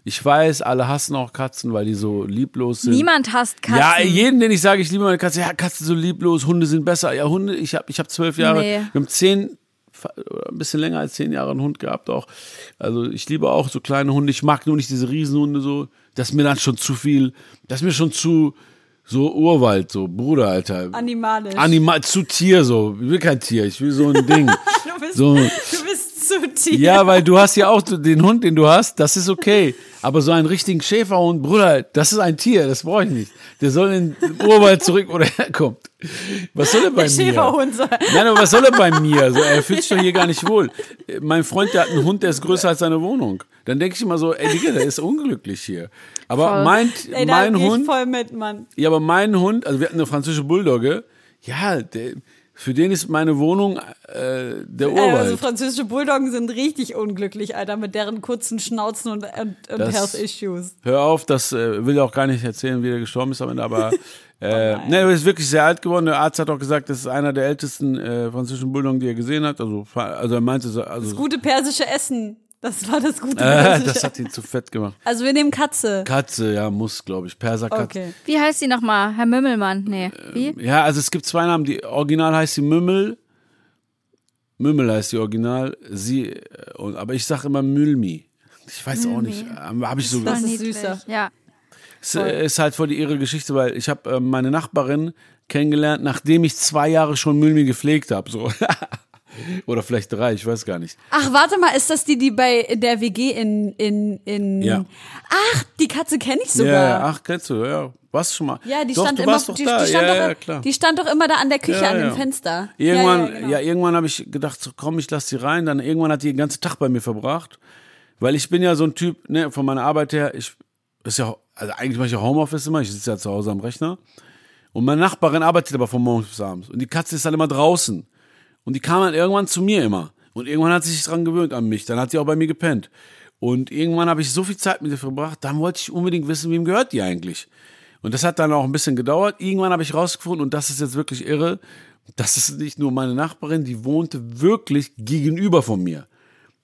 Ich weiß, alle hassen auch Katzen, weil die so lieblos sind. Niemand hasst Katzen. Ja, jeden, den ich sage, ich liebe meine Katze, ja, Katzen so lieblos, Hunde sind besser. Ja, Hunde, ich habe ich hab zwölf Jahre, Nee. wir haben zehn, ein bisschen länger als zehn Jahre einen Hund gehabt auch. Also ich liebe auch so kleine Hunde. Ich mag nur nicht diese Riesenhunde so. Das ist mir dann schon zu viel. Das ist mir schon zu so Urwald, so Bruder, Alter. Animalisch. Animal, zu Tier so. Ich will kein Tier, ich will so ein Ding. du, bist, so. du bist zu tief. Ja, weil du hast ja auch den Hund, den du hast, das ist okay. Aber so einen richtigen Schäferhund, Bruder, das ist ein Tier, das brauche ich nicht. Der soll in den Urwald zurück, wo er herkommt. Was soll er bei Der mir? Schäferhund soll. Nein, aber was soll er bei mir? So, er fühlt sich doch hier gar nicht wohl. Mein Freund, der hat einen Hund, der ist größer als seine Wohnung. Dann denke ich immer so, ey Digga, der ist unglücklich hier. Aber Voll. mein, Ey, mein Hund, voll mit, Mann. ja, aber mein Hund, also wir hatten eine französische Bulldogge, ja, der, für den ist meine Wohnung äh, der Äh, Urwald. also französische Bulldoggen sind richtig unglücklich, Alter, mit deren kurzen Schnauzen und, und, und Health Issues. Hör auf, das äh, will auch gar nicht erzählen, wie er gestorben ist am Ende, aber äh, ne, er ist wirklich sehr alt geworden. Der Arzt hat auch gesagt, das ist einer der ältesten äh, französischen Bulldoggen, die er gesehen hat. Also, also er meinte, so- also Das gute persische Essen. Das war das gute äh, das hat ihn zu fett gemacht. Also wir nehmen Katze. Katze, ja, muss, glaube ich. Perserkatze. Okay. Wie heißt sie nochmal? Herr Mümmelmann? Nee. Wie? Ja, also es gibt zwei Namen. Die Original heißt sie Mümmel. Mümmel heißt die Original. Sie, äh, und, aber ich sage immer Mülmi. Ich weiß auch nicht. Habe ich so Das ist Niedlich. süßer. Ja. Es äh, ist halt voll die irre Geschichte, weil ich habe äh, meine Nachbarin kennengelernt, nachdem ich zwei Jahre schon Mülmi gepflegt habe. So. Oder vielleicht drei, ich weiß gar nicht. Ach, warte mal, ist das die, die bei der WG in, in, in. Ja. Ach, die Katze kenne ich sogar. ja, ach, kennst du, ja. Warst schon mal? Ja, die doch, stand immer, die, die, stand ja, doch, ja, klar. die stand doch immer da an der Küche Ja, an dem Fenster. Irgendwann, ja, ja, ja, genau. irgendwann habe ich gedacht, so, komm, ich lass sie rein. Dann irgendwann hat die den ganzen Tag bei mir verbracht. Weil ich bin ja so ein Typ, ne, von meiner Arbeit her, ich, ist ja, also eigentlich mache ich ja Homeoffice immer, ich sitze ja zu Hause am Rechner. Und meine Nachbarin arbeitet aber von morgens bis abends. Und die Katze ist dann immer draußen. Und die kam dann irgendwann zu mir immer. Und irgendwann hat sie sich dran gewöhnt an mich. Dann hat sie auch bei mir gepennt. Und irgendwann habe ich so viel Zeit mit ihr verbracht, dann wollte ich unbedingt wissen, wem gehört die eigentlich. Und das hat dann auch ein bisschen gedauert. Irgendwann habe ich rausgefunden, und das ist jetzt wirklich irre, das ist nicht nur meine Nachbarin, die wohnte wirklich gegenüber von mir.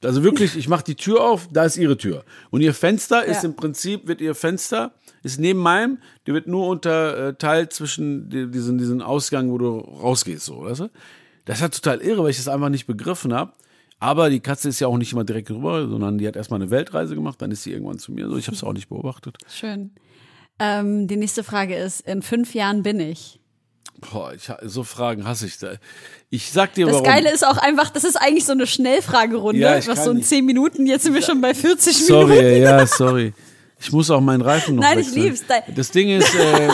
Also wirklich, ich mache die Tür auf, da ist ihre Tür. Und ihr Fenster ist Ja. im Prinzip, wird ihr Fenster, ist neben meinem, die wird nur unterteilt zwischen die- diesen, diesen Ausgang, wo du rausgehst, so, weißt du? Das ist total irre, weil ich das einfach nicht begriffen habe. Aber die Katze ist ja auch nicht immer direkt rüber, sondern die hat erstmal eine Weltreise gemacht, dann ist sie irgendwann zu mir. So, ich habe es auch nicht beobachtet. Schön. Ähm, die nächste Frage ist: In fünf Jahren bin ich. Boah, ich, so Fragen hasse ich da. Ich sag dir Das warum. Geile ist auch einfach, das ist eigentlich so eine Schnellfragerunde, Ja, ich was so in zehn Minuten, jetzt sind wir schon bei 40 Sorry, Minuten. ey, ja, sorry. Ich muss auch meinen Reifen noch Nein, ich wechseln. lieb's. Da- Das Ding ist, äh,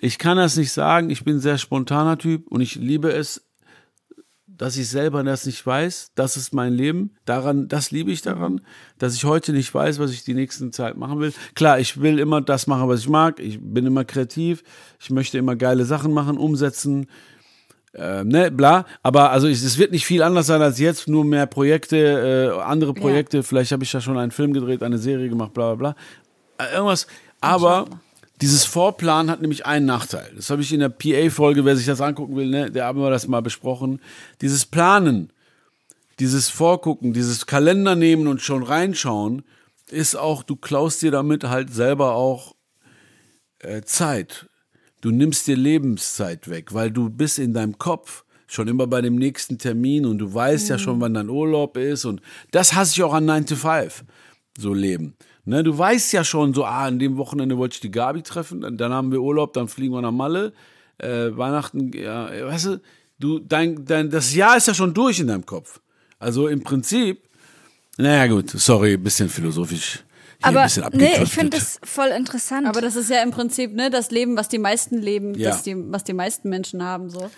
ich kann das nicht sagen. Ich bin ein sehr spontaner Typ und ich liebe es, dass ich selber das nicht weiß. Das ist mein Leben. Daran, das liebe ich daran, dass ich heute nicht weiß, was ich die nächsten Zeit machen will. Klar, ich will immer das machen, was ich mag. Ich bin immer kreativ. Ich möchte immer geile Sachen machen, umsetzen. Ähm, ne, bla. Aber also ich, es wird nicht viel anders sein als jetzt, nur mehr Projekte, äh, andere Projekte. Vielleicht habe ich ja schon einen Film gedreht, eine Serie gemacht, bla bla bla. Äh, irgendwas. Aber dieses Vorplan hat nämlich einen Nachteil. Das habe ich in der PA-Folge, wer sich das angucken will, ne, der haben wir das mal besprochen. Dieses Planen, dieses Vorgucken, dieses Kalender nehmen und schon reinschauen, ist auch, du klaust dir damit halt selber auch äh, Zeit. Du nimmst dir Lebenszeit weg, weil du bist in deinem Kopf schon immer bei dem nächsten Termin und du weißt ja schon, wann dein Urlaub ist und das hasse ich auch an 9 to 5, so leben. Ne, du weißt ja schon so, ah, an dem Wochenende wollte ich die Gabi treffen, dann, dann haben wir Urlaub, dann fliegen wir nach Malle, äh, Weihnachten, ja, weißt du, du, dein, dein, das Jahr ist ja schon durch in deinem Kopf. Also im Prinzip, naja gut, sorry, bisschen philosophisch. Hier ein Aber bisschen nee, ich finde es voll interessant. Aber das ist ja im Prinzip ne, das Leben, was die meisten leben, Ja. das die, was die meisten Menschen haben. So.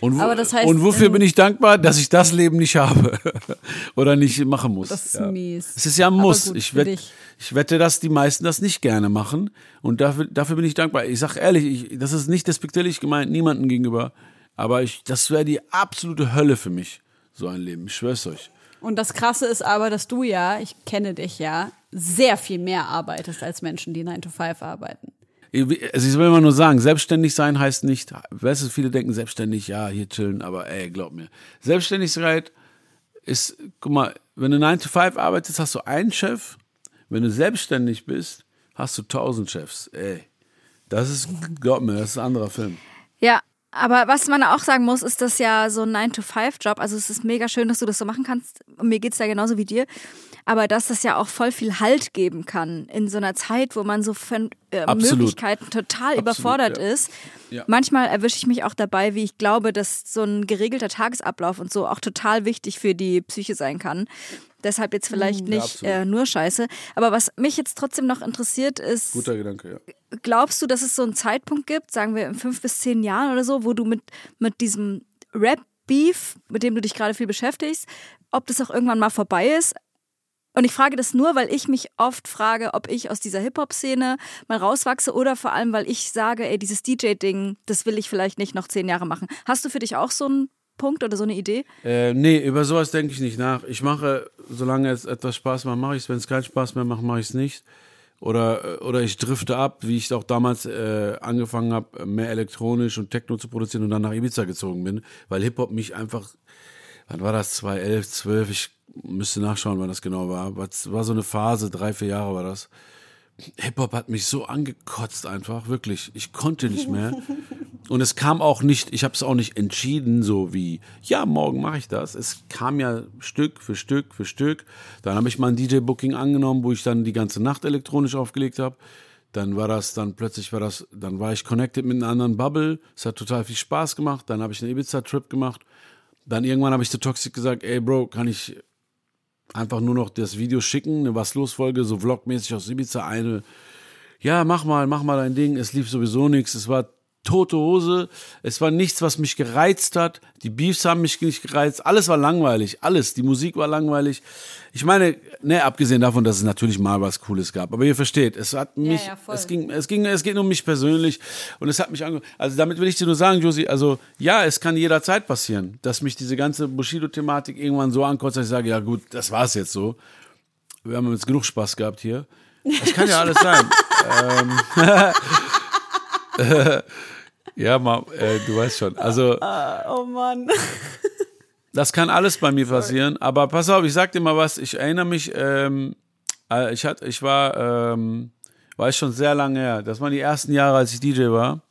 Und, wo, das heißt, und wofür ähm, bin ich dankbar, dass ich das Leben nicht habe oder nicht machen muss. Das ist ja. mies. Es ist ja ein Muss. gut, ich, für wett, dich. ich wette, dass die meisten das nicht gerne machen und dafür, dafür bin ich dankbar. Ich sag ehrlich, ich, das ist nicht despektierlich gemeint, niemandem gegenüber, aber ich, das wäre die absolute Hölle für mich, so ein Leben. Ich schwör's euch. Und das Krasse ist aber, dass du ja, ich kenne dich ja, sehr viel mehr arbeitest als Menschen, die 9 to 5 arbeiten. Also ich will immer nur sagen, selbstständig sein heißt nicht, weißt du, viele denken selbstständig, ja, hier chillen, aber ey, glaub mir. Selbstständigkeit ist, guck mal, wenn du 9 to 5 arbeitest, hast du einen Chef. Wenn du selbstständig bist, hast du tausend Chefs. Ey, das ist, glaub mir, das ist ein anderer Film. Ja, aber was man auch sagen muss, ist das ja so ein 9-to-5-Job. Also es ist mega schön, dass du das so machen kannst. Und mir geht's da genauso wie dir. Aber dass das ja auch voll viel Halt geben kann in so einer Zeit, wo man so von äh, Absolut. Möglichkeiten total überfordert ja. ist. Ja. Manchmal erwische ich mich auch dabei, wie ich glaube, dass so ein geregelter Tagesablauf und so auch total wichtig für die Psyche sein kann. Deshalb jetzt vielleicht nicht absolut. äh, nur Scheiße. Aber was mich jetzt trotzdem noch interessiert, ist, Guter Gedanke, ja. glaubst du, dass es so einen Zeitpunkt gibt, sagen wir in fünf bis zehn Jahren oder so, wo du mit, mit diesem Rap-Beef, mit dem du dich gerade viel beschäftigst, ob das auch irgendwann mal vorbei ist? Und ich frage das nur, weil ich mich oft frage, ob ich aus dieser Hip-Hop-Szene mal rauswachse oder vor allem, weil ich sage, ey, dieses DJ-Ding, das will ich vielleicht nicht noch zehn Jahre machen. Hast du für dich auch so einen Punkt oder so eine Idee? Äh, nee, über sowas denke ich nicht nach. Ich mache, solange es etwas Spaß macht, mache ich es. Wenn es keinen Spaß mehr macht, mache ich es nicht. Oder, oder ich drifte ab, wie ich auch damals äh, angefangen habe, mehr elektronisch und Techno zu produzieren und dann nach Ibiza gezogen bin, weil Hip-Hop mich einfach, wann war das, 2011, 12, ich müsste nachschauen, wann das genau war. Aber es war so eine Phase, drei, vier Jahre war das. Hip-Hop hat mich so angekotzt einfach, wirklich. Ich konnte nicht mehr. Und es kam auch nicht, ich habe es auch nicht entschieden, so wie, ja, morgen mache ich das. Es kam ja Stück für Stück für Stück. Dann habe ich mal ein DJ-Booking angenommen, wo ich dann die ganze Nacht elektronisch aufgelegt habe. Dann war das, dann plötzlich war das, dann war ich connected mit einer anderen Bubble. Es hat total viel Spaß gemacht. Dann habe ich einen Ibiza-Trip gemacht. Dann irgendwann habe ich zu Toxic gesagt, ey Bro, kann ich einfach nur noch das Video schicken, eine Was los Folge, so vlogmäßig aus Ibiza, eine, ja, mach mal, mach mal dein Ding, es lief sowieso nichts, es war tote Hose, es war nichts, was mich gereizt hat, die Beefs haben mich nicht gereizt, alles war langweilig, alles, die Musik war langweilig. Ich meine, ne, abgesehen davon, dass es natürlich mal was Cooles gab, aber ihr versteht, es hat mich, ja, voll. es ging, es ging, es geht um mich persönlich und es hat mich ange also damit will ich dir nur sagen, Josie, also ja, es kann jederzeit passieren, dass mich diese ganze Bushido-Thematik irgendwann so ankotzt, dass ich sage, ja gut, das war's jetzt so. Wir haben jetzt genug Spaß gehabt hier. Das kann ja alles sein. ähm, ja, Mom, äh, du weißt schon. Also, Oh Mann. das kann alles bei mir passieren. Aber pass auf, ich sag dir mal was. Ich erinnere mich, ähm, äh, ich, hatte, ich war, ähm, war ich schon sehr lange her. Das waren die ersten Jahre, als ich DJ war.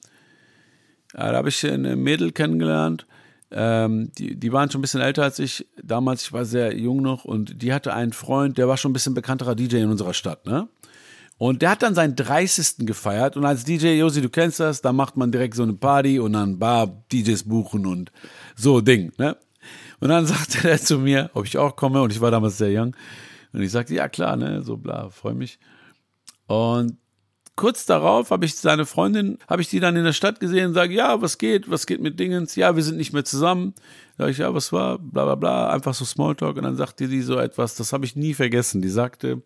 Ja, da habe ich ein Mädel kennengelernt. ähm, die, die waren schon ein bisschen älter als ich. Damals, ich war sehr jung noch und die hatte einen Freund, der war schon ein bisschen bekannterer DJ in unserer Stadt, ne? Und der hat dann seinen 30. gefeiert und als DJ, Josi, du kennst das, da macht man direkt so eine Party und dann Bar, DJs buchen und so Ding, ne? Und dann sagte er zu mir, ob ich auch komme und ich war damals sehr jung. Und ich sagte, ja klar, ne, so bla, freue mich. Und kurz darauf habe ich seine Freundin, habe ich die dann in der Stadt gesehen und sage, ja, was geht, was geht mit Dingens? Ja, wir sind nicht mehr zusammen. Da sage ich, ja, was war? Bla bla bla, einfach so Smalltalk. Und dann sagte die so etwas, das habe ich nie vergessen. Die sagte,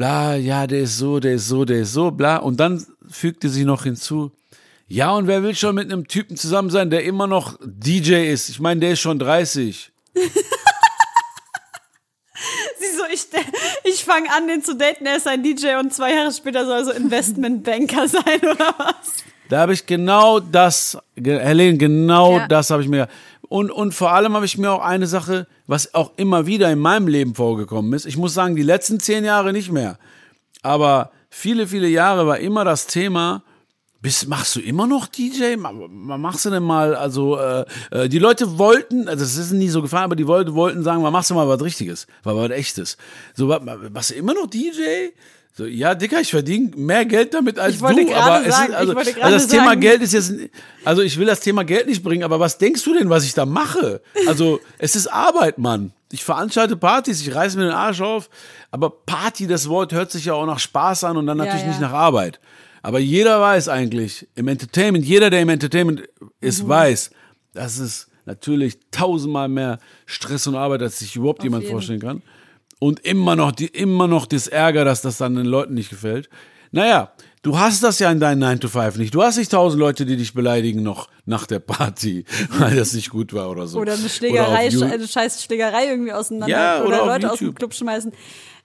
bla, ja, der ist so, der ist so, der ist so, bla. Und dann fügte sie noch hinzu, ja, und wer will schon mit einem Typen zusammen sein, der immer noch DJ ist? Ich meine, der ist schon 30. Sie so, ich, ich fange an, den zu daten, er ist ein DJ und zwei Jahre später soll er so Investmentbanker sein oder was? Da habe ich genau das, Helene, genau ja. das habe ich mir. Und, und vor allem habe ich mir auch eine Sache, was auch immer wieder in meinem Leben vorgekommen ist. Ich muss sagen, die letzten zehn Jahre nicht mehr. Aber viele, viele Jahre war immer das Thema, bist, machst du immer noch DJ? Machst du denn mal, also äh, äh, die Leute wollten, also das ist nie so gefallen, aber die Leute wollten sagen, machst du mal was Richtiges, was, was Echtes. So, machst du immer noch DJ? So, ja, Dicker, ich verdiene mehr Geld damit als du, aber es sagen, ist, also, also das sagen. Thema Geld ist jetzt, also ich will das Thema Geld nicht bringen, aber was denkst du denn, was ich da mache? Also, es ist Arbeit, Mann. Ich veranstalte Partys, ich reiße mir den Arsch auf, aber Party, das Wort hört sich ja auch nach Spaß an und dann natürlich ja, ja. nicht nach Arbeit. Aber jeder weiß eigentlich, im Entertainment, jeder, der im Entertainment ist, mhm. weiß, dass es natürlich tausendmal mehr Stress und Arbeit, als sich überhaupt Auf jemand jeden. vorstellen kann. Und immer noch, die, immer noch das Ärger, dass das dann den Leuten nicht gefällt. Naja, du hast das ja in deinen 9 to 5 nicht. Du hast nicht tausend Leute, die dich beleidigen noch nach der Party, weil das nicht gut war oder so. Oder eine Schlägerei, eine scheiß Schlägerei irgendwie auseinander. Ja, oder, oder Leute aus dem Club schmeißen.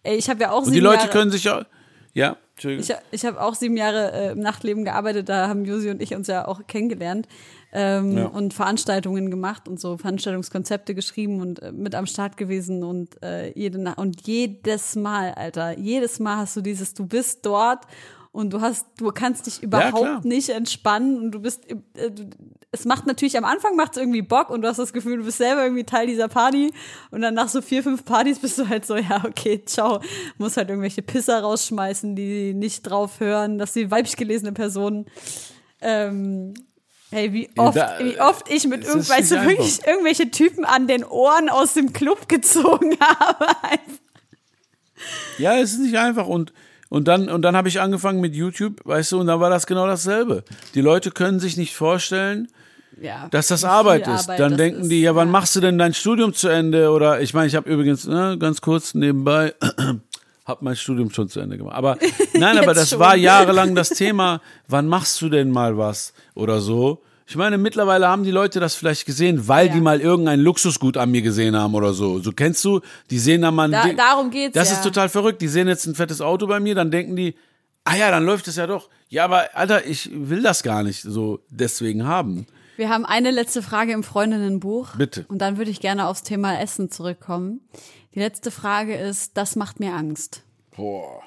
Ey, ich habe ja auch Und die Leute Jahre können sich ja, ja, ich, ich habe auch sieben Jahre äh, im Nachtleben gearbeitet, da haben Josi und ich uns ja auch kennengelernt ähm, ja. und Veranstaltungen gemacht und so Veranstaltungskonzepte geschrieben und äh, mit am Start gewesen und äh, jede und jedes Mal, Alter, jedes Mal hast du dieses, du bist dort und du hast, du kannst dich überhaupt ja, nicht entspannen und du bist, äh, du, es macht natürlich am Anfang macht es irgendwie Bock und du hast das Gefühl, du bist selber irgendwie Teil dieser Party und dann nach so vier, fünf Partys bist du halt so, ja, okay, ciao, muss halt irgendwelche Pisser rausschmeißen, die nicht drauf hören, dass die weiblich gelesene Personen, ähm, Hey, wie oft, da, wie oft ich mit irgendwelche, wirklich, irgendwelche Typen an den Ohren aus dem Club gezogen habe. ja, es ist nicht einfach und und dann, und dann habe ich angefangen mit YouTube, weißt du, und dann war das genau dasselbe. Die Leute können sich nicht vorstellen, ja, dass das Arbeit ist. Arbeit dann das denken ist, die, ja, wann ja. machst du denn dein Studium zu Ende? Oder ich meine, ich habe übrigens, ne, ganz kurz nebenbei, habe mein Studium schon zu Ende gemacht. Aber nein, aber das schon. war jahrelang das Thema, wann machst du denn mal was oder so? Ich meine, mittlerweile haben die Leute das vielleicht gesehen, weil ja. die mal irgendein Luxusgut an mir gesehen haben oder so. So kennst du, die sehen dann mal. Da, darum geht's. Das ja. ist total verrückt. Die sehen jetzt ein fettes Auto bei mir, dann denken die, ah ja, dann läuft es ja doch. Ja, aber Alter, ich will das gar nicht so deswegen haben. Wir haben eine letzte Frage im Freundinnenbuch. Bitte. Und dann würde ich gerne aufs Thema Essen zurückkommen. Die letzte Frage ist, das macht mir Angst. Boah.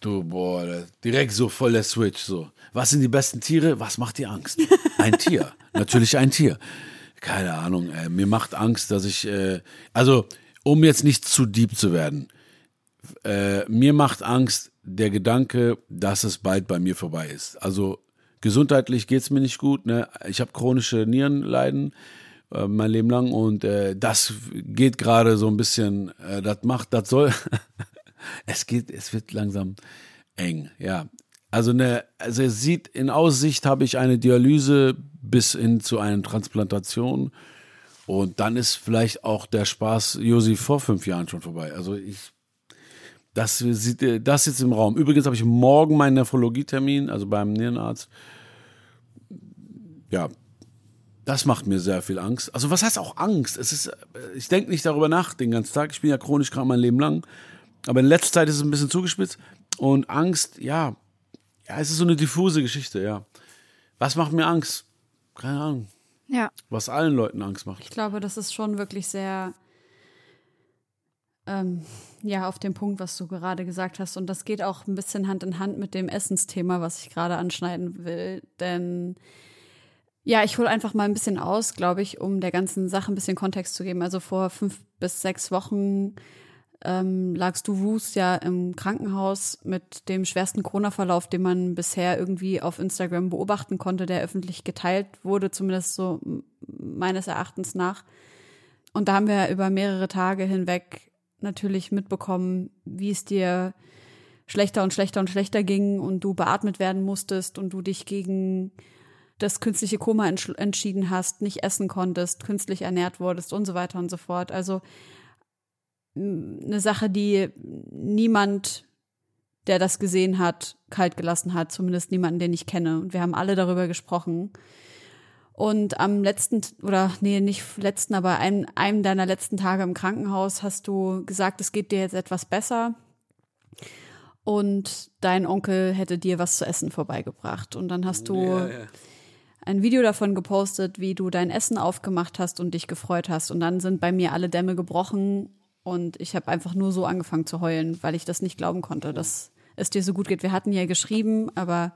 Du, boah, direkt so voll der Switch, so. Was sind die besten Tiere? Was macht dir Angst? Ein Tier. Natürlich ein Tier. Keine Ahnung, ey. mir macht Angst, dass ich, äh, also, um jetzt nicht zu deep zu werden, äh, mir macht Angst der Gedanke, dass es bald bei mir vorbei ist. Also, gesundheitlich geht's mir nicht gut. Ne? Ich habe chronische Nierenleiden äh, mein Leben lang und äh, das geht gerade so ein bisschen, äh, das macht, das soll, es geht, es wird langsam eng, ja. Also, eine, also es sieht, in Aussicht habe ich eine Dialyse bis hin zu einer Transplantation. Und dann ist vielleicht auch der Spaß Josi vor fünf Jahren schon vorbei. Also ich, das sieht das jetzt im Raum. Übrigens habe ich morgen meinen Nephrologietermin, also beim Nierenarzt. Ja, das macht mir sehr viel Angst. Also was heißt auch Angst? Es ist, ich denke nicht darüber nach den ganzen Tag. Ich bin ja chronisch krank mein Leben lang. Aber in letzter Zeit ist es ein bisschen zugespitzt. Und Angst, ja, ja, es ist so eine diffuse Geschichte, ja. Was macht mir Angst? Keine Ahnung. Ja. Was allen Leuten Angst macht. Ich glaube, das ist schon wirklich sehr, ähm, ja, auf dem Punkt, was du gerade gesagt hast. Und das geht auch ein bisschen Hand in Hand mit dem Essensthema, was ich gerade anschneiden will. Denn Ja, ich hole einfach mal ein bisschen aus, glaube ich, um der ganzen Sache ein bisschen Kontext zu geben. Also vor fünf bis sechs Wochen ähm, lagst du Wust ja im Krankenhaus mit dem schwersten Corona-Verlauf, den man bisher irgendwie auf Instagram beobachten konnte, der öffentlich geteilt wurde, zumindest so meines Erachtens nach. Und da haben wir über mehrere Tage hinweg natürlich mitbekommen, wie es dir schlechter und schlechter und schlechter ging und du beatmet werden musstest und du dich gegen das künstliche Koma entschieden hast, nicht essen konntest, künstlich ernährt wurdest und so weiter und so fort. Also eine Sache, die niemand, der das gesehen hat, kalt gelassen hat, zumindest niemanden, den ich kenne. Und wir haben alle darüber gesprochen. Und am letzten, oder nee, nicht letzten, aber einem, einem deiner letzten Tage im Krankenhaus hast du gesagt, es geht dir jetzt etwas besser. Und dein Onkel hätte dir was zu essen vorbeigebracht. Und dann hast du ja, ja. Ein Video davon gepostet, wie du dein Essen aufgemacht hast und dich gefreut hast. Und dann sind bei mir alle Dämme gebrochen und ich habe einfach nur so angefangen zu heulen, weil ich das nicht glauben konnte, dass es dir so gut geht. Wir hatten ja geschrieben, aber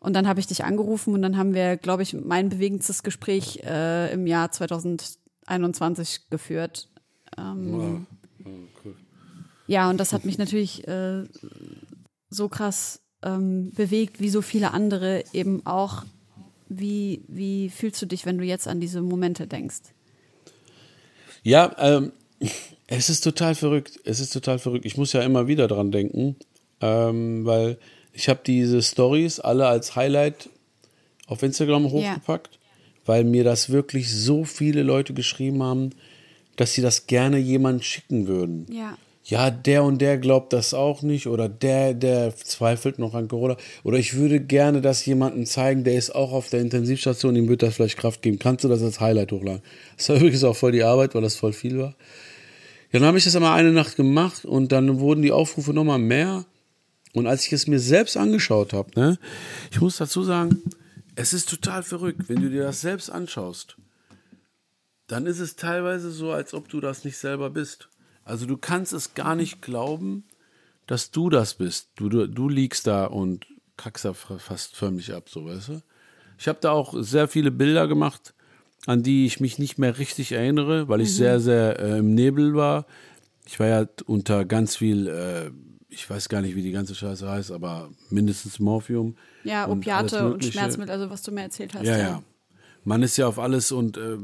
und dann habe ich dich angerufen und dann haben wir, glaube ich, mein bewegendstes Gespräch äh, im Jahr 2021 geführt. Ähm, oh, cool. Ja, und das hat mich natürlich äh, so krass ähm, bewegt, wie so viele andere eben auch. Wie, wie fühlst du dich, wenn du jetzt an diese Momente denkst? Ja, ähm, es ist total verrückt. Es ist total verrückt. Ich muss ja immer wieder dran denken, ähm, weil ich habe diese Stories alle als Highlight auf Instagram hochgepackt, ja. weil mir das wirklich so viele Leute geschrieben haben, dass sie das gerne jemand schicken würden. Ja ja, der und der glaubt das auch nicht oder der, der zweifelt noch an Corona. Oder ich würde gerne das jemandem zeigen, der ist auch auf der Intensivstation, ihm wird das vielleicht Kraft geben. Kannst du das als Highlight hochladen? Das war übrigens auch voll die Arbeit, weil das voll viel war. Ja, dann habe ich das einmal eine Nacht gemacht und dann wurden die Aufrufe nochmal mehr. Und als ich es mir selbst angeschaut habe, ne, ich muss dazu sagen, es ist total verrückt, wenn du dir das selbst anschaust, dann ist es teilweise so, als ob du das nicht selber bist. Also du kannst es gar nicht glauben, dass du das bist. Du, du, du liegst da und kackst da fast förmlich ab, so weißt du. Ich habe da auch sehr viele Bilder gemacht, an die ich mich nicht mehr richtig erinnere, weil ich mhm. sehr, sehr äh, im Nebel war. Ich war ja unter ganz viel, äh, ich weiß gar nicht, wie die ganze Scheiße heißt, aber mindestens Morphium. Ja, Opiate und, und Schmerzmittel, also was du mir erzählt hast. Ja, ja. ja. Man ist ja auf alles und äh,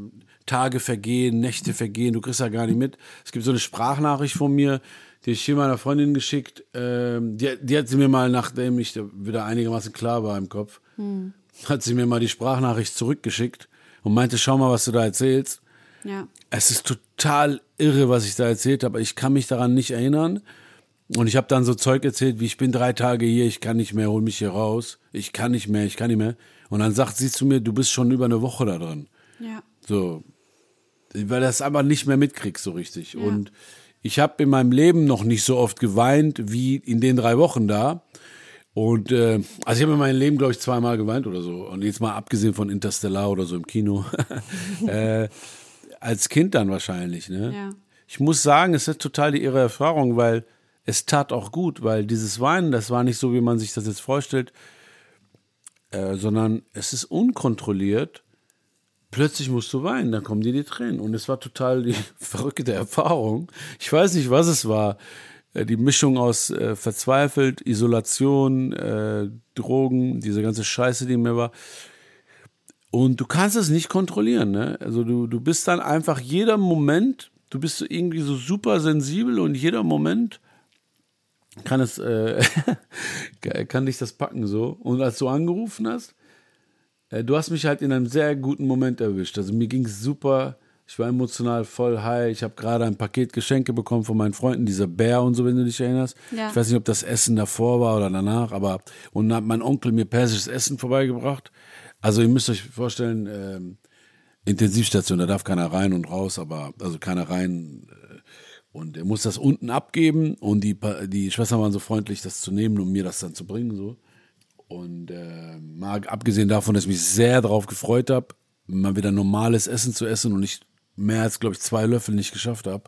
Tage vergehen, Nächte vergehen, du kriegst ja gar nicht mit. Es gibt so eine Sprachnachricht von mir, die ich hier meiner Freundin geschickt. Ähm, die, die, hat sie mir mal, nachdem ich wieder einigermaßen klar war im Kopf, hm. hat sie mir mal die Sprachnachricht zurückgeschickt und meinte, schau mal, was du da erzählst. Ja. Es ist total irre, was ich da erzählt habe. Ich kann mich daran nicht erinnern. Und ich habe dann so Zeug erzählt, wie ich bin drei Tage hier, ich kann nicht mehr, hol mich hier raus. Ich kann nicht mehr, ich kann nicht mehr. Und dann sagt sie zu mir, du bist schon über eine Woche da drin. Ja. So, weil das aber nicht mehr mitkriegst so richtig. Ja. Und ich habe in meinem Leben noch nicht so oft geweint wie in den drei Wochen da. Und äh, also ich habe in meinem Leben, glaube ich, zweimal geweint oder so. Und jetzt mal abgesehen von Interstellar oder so im Kino. äh, als Kind dann wahrscheinlich. Ne? Ja. Ich muss sagen, es ist total die irre Erfahrung, weil es tat auch gut, weil dieses Weinen, das war nicht so, wie man sich das jetzt vorstellt, äh, sondern es ist unkontrolliert plötzlich musst du weinen, dann kommen dir die Tränen. Und es war total die verrückte Erfahrung. Ich weiß nicht, was es war. Äh, die Mischung aus äh, verzweifelt, Isolation, äh, Drogen, diese ganze Scheiße, die mir war. Und du kannst es nicht kontrollieren. Ne? Also du, du bist dann einfach jeder Moment, du bist irgendwie so super sensibel und jeder Moment kann es, äh, kann dich das packen so. Und als du angerufen hast, du hast mich halt in einem sehr guten Moment erwischt. Also mir ging es super. Ich war emotional voll high. Ich habe gerade ein Paket Geschenke bekommen von meinen Freunden, dieser Bär und so, wenn du dich erinnerst. Ja. Ich weiß nicht, ob das Essen davor war oder danach, aber und dann hat mein Onkel mir persisches Essen vorbeigebracht. Also ihr müsst euch vorstellen, ähm, Intensivstation, da darf keiner rein und raus, aber also keiner rein äh, und er muss das unten abgeben und die die Schwestern waren so freundlich, das zu nehmen und mir das dann zu bringen so. Und äh, mal abgesehen davon, dass ich mich sehr darauf gefreut habe, mal wieder normales Essen zu essen und ich mehr als, glaube ich, zwei Löffel nicht geschafft habe,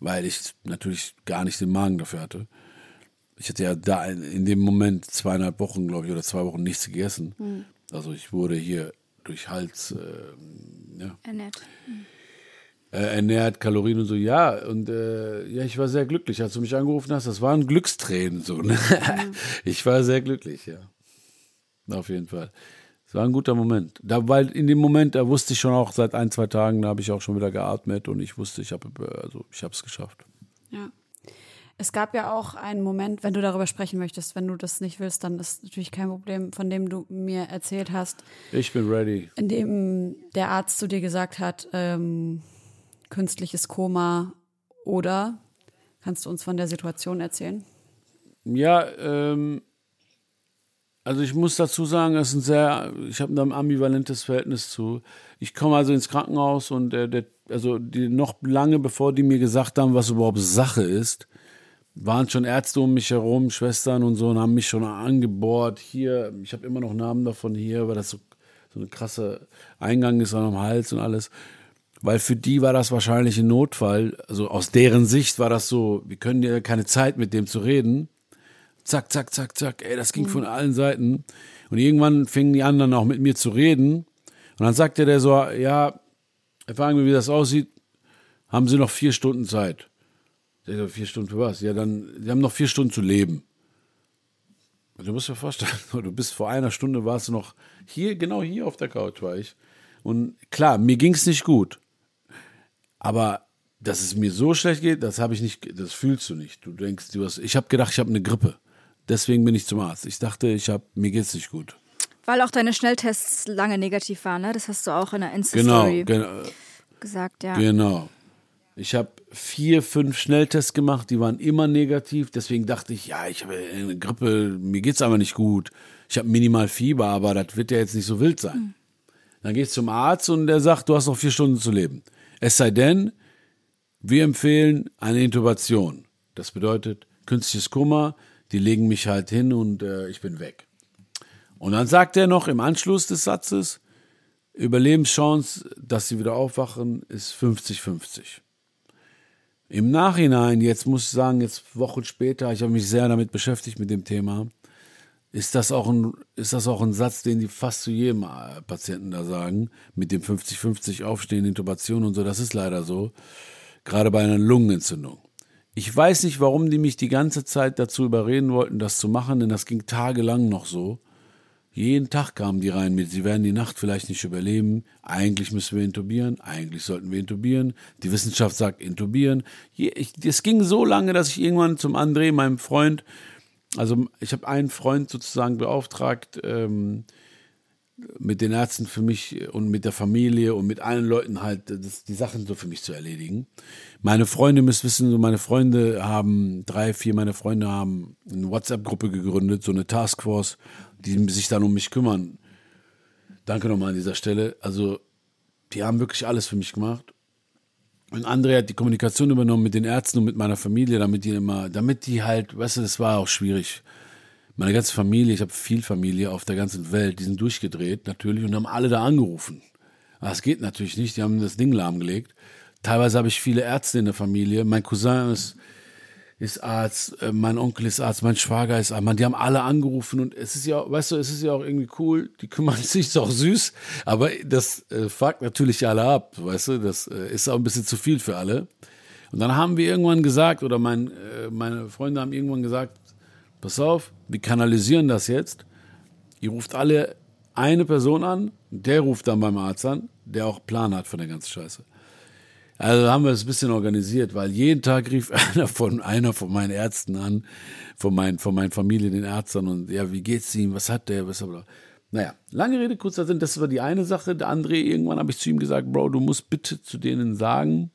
weil ich natürlich gar nicht den Magen dafür hatte. Ich hatte ja da in dem Moment zweieinhalb Wochen, glaube ich, oder zwei Wochen nichts gegessen. Mhm. Also ich wurde hier durch Hals äh, ja, Ernährt. äh, ernährt, Kalorien und so. Ja, und äh, ja, ich war sehr glücklich, als du mich angerufen hast. Das waren Glückstränen so. Ne? Ich war sehr glücklich, ja. Auf jeden Fall. Es war ein guter Moment. Da, weil in dem Moment, da wusste ich schon auch seit ein, zwei Tagen, da habe ich auch schon wieder geatmet und ich wusste, ich habe also ich habe es geschafft. Ja. Es gab ja auch einen Moment, wenn du darüber sprechen möchtest, wenn du das nicht willst, dann ist natürlich kein Problem, von dem du mir erzählt hast, Ich bin ready. in dem der Arzt zu dir gesagt hat, ähm, künstliches Koma oder kannst du uns von der Situation erzählen? Ja, ähm, also ich muss dazu sagen, das ist ein sehr, ich habe da ein ambivalentes Verhältnis zu. Ich komme also ins Krankenhaus und äh, der, also die noch lange bevor die mir gesagt haben, was überhaupt Sache ist, waren schon Ärzte um mich herum, Schwestern und so und haben mich schon angebohrt. Hier, ich habe immer noch Namen davon hier, weil das so, so eine krasse Eingang ist am Hals und alles. Weil für die war das wahrscheinlich ein Notfall. Also aus deren Sicht war das so, wir können ja keine Zeit mit dem zu reden zack, zack, zack, zack, ey, das ging von allen Seiten. Und irgendwann fingen die anderen auch mit mir zu reden. Und dann sagte der so, ja, erfahren wir, wie das aussieht. Haben Sie noch vier Stunden Zeit? Ich so, vier Stunden für was? Ja, dann, Sie haben noch vier Stunden zu leben. Du musst dir vorstellen, du bist vor einer Stunde warst du noch hier, genau hier auf der Couch war ich. Und klar, mir ging es nicht gut. Aber dass es mir so schlecht geht, das habe ich nicht, das fühlst du nicht. Du denkst, du hast, ich habe gedacht, ich habe eine Grippe. Deswegen bin ich zum Arzt. Ich dachte, ich habe, mir geht's nicht gut. Weil auch deine Schnelltests lange negativ waren, ne? Das hast du auch in der Genau, Insta-Story genau, gesagt, ja. genau. Ich habe vier, fünf Schnelltests gemacht, die waren immer negativ. Deswegen dachte ich, ja, ich habe eine Grippe, mir geht's aber nicht gut. Ich habe minimal Fieber, aber das wird ja jetzt nicht so wild sein. Dann gehst du zum Arzt und der sagt, du hast noch vier Stunden zu leben. Es sei denn, wir empfehlen eine Intubation. Das bedeutet künstliches Koma, die legen mich halt hin und äh, ich bin weg. Und dann sagt er noch im Anschluss des Satzes, Überlebenschance, dass sie wieder aufwachen, ist 50-50. Im Nachhinein, jetzt muss ich sagen, jetzt Wochen später, ich habe mich sehr damit beschäftigt mit dem Thema, ist das auch ein, ist das auch ein Satz, den die fast zu jedem äh, Patienten da sagen, mit dem 50-50 Aufstehen, Intubation und so, das ist leider so, gerade bei einer Lungenentzündung. Ich weiß nicht, warum die mich die ganze Zeit dazu überreden wollten, das zu machen, denn das ging tagelang noch so. Jeden Tag kamen die rein mit, sie werden die Nacht vielleicht nicht überleben. Eigentlich müssen wir intubieren, eigentlich sollten wir intubieren. Die Wissenschaft sagt intubieren. Es ging so lange, dass ich irgendwann zum André, meinem Freund, also ich habe einen Freund sozusagen beauftragt, ähm, mit den Ärzten für mich und mit der Familie und mit allen Leuten halt das, die Sachen so für mich zu erledigen. Meine Freunde müssen wissen, so meine Freunde haben, drei, vier meine Freunde haben eine WhatsApp-Gruppe gegründet, so eine Taskforce, die sich dann um mich kümmern. Danke nochmal an dieser Stelle. Also, die haben wirklich alles für mich gemacht. Und André hat die Kommunikation übernommen mit den Ärzten und mit meiner Familie, damit die immer, damit die halt, weißt du, das war auch schwierig. Meine ganze Familie, ich habe viel Familie auf der ganzen Welt, die sind durchgedreht natürlich und haben alle da angerufen. Aber das geht natürlich nicht, die haben das Ding lahmgelegt. Teilweise habe ich viele Ärzte in der Familie. Mein Cousin ist, ist Arzt, äh, mein Onkel ist Arzt, mein Schwager ist Arzt. Man, die haben alle angerufen und es ist ja, weißt du, es ist ja auch irgendwie cool. Die kümmern sich, ist auch süß, aber das äh, fuckt natürlich alle ab, weißt du. Das äh, ist auch ein bisschen zu viel für alle. Und dann haben wir irgendwann gesagt, oder mein, äh, meine Freunde haben irgendwann gesagt, pass auf, wir kanalisieren das jetzt. Ihr ruft alle eine Person an, der ruft dann beim Arzt an, der auch Plan hat von der ganzen Scheiße. Also haben wir es ein bisschen organisiert, weil jeden Tag rief einer von einer von meinen Ärzten an, von meinen von meinen Familie, den Ärzten und ja, wie geht's ihm, was hat der, was bla. Naja, lange Rede, kurzer Sinn, das war die eine Sache. Der andere, irgendwann habe ich zu ihm gesagt, Bro, du musst bitte zu denen sagen,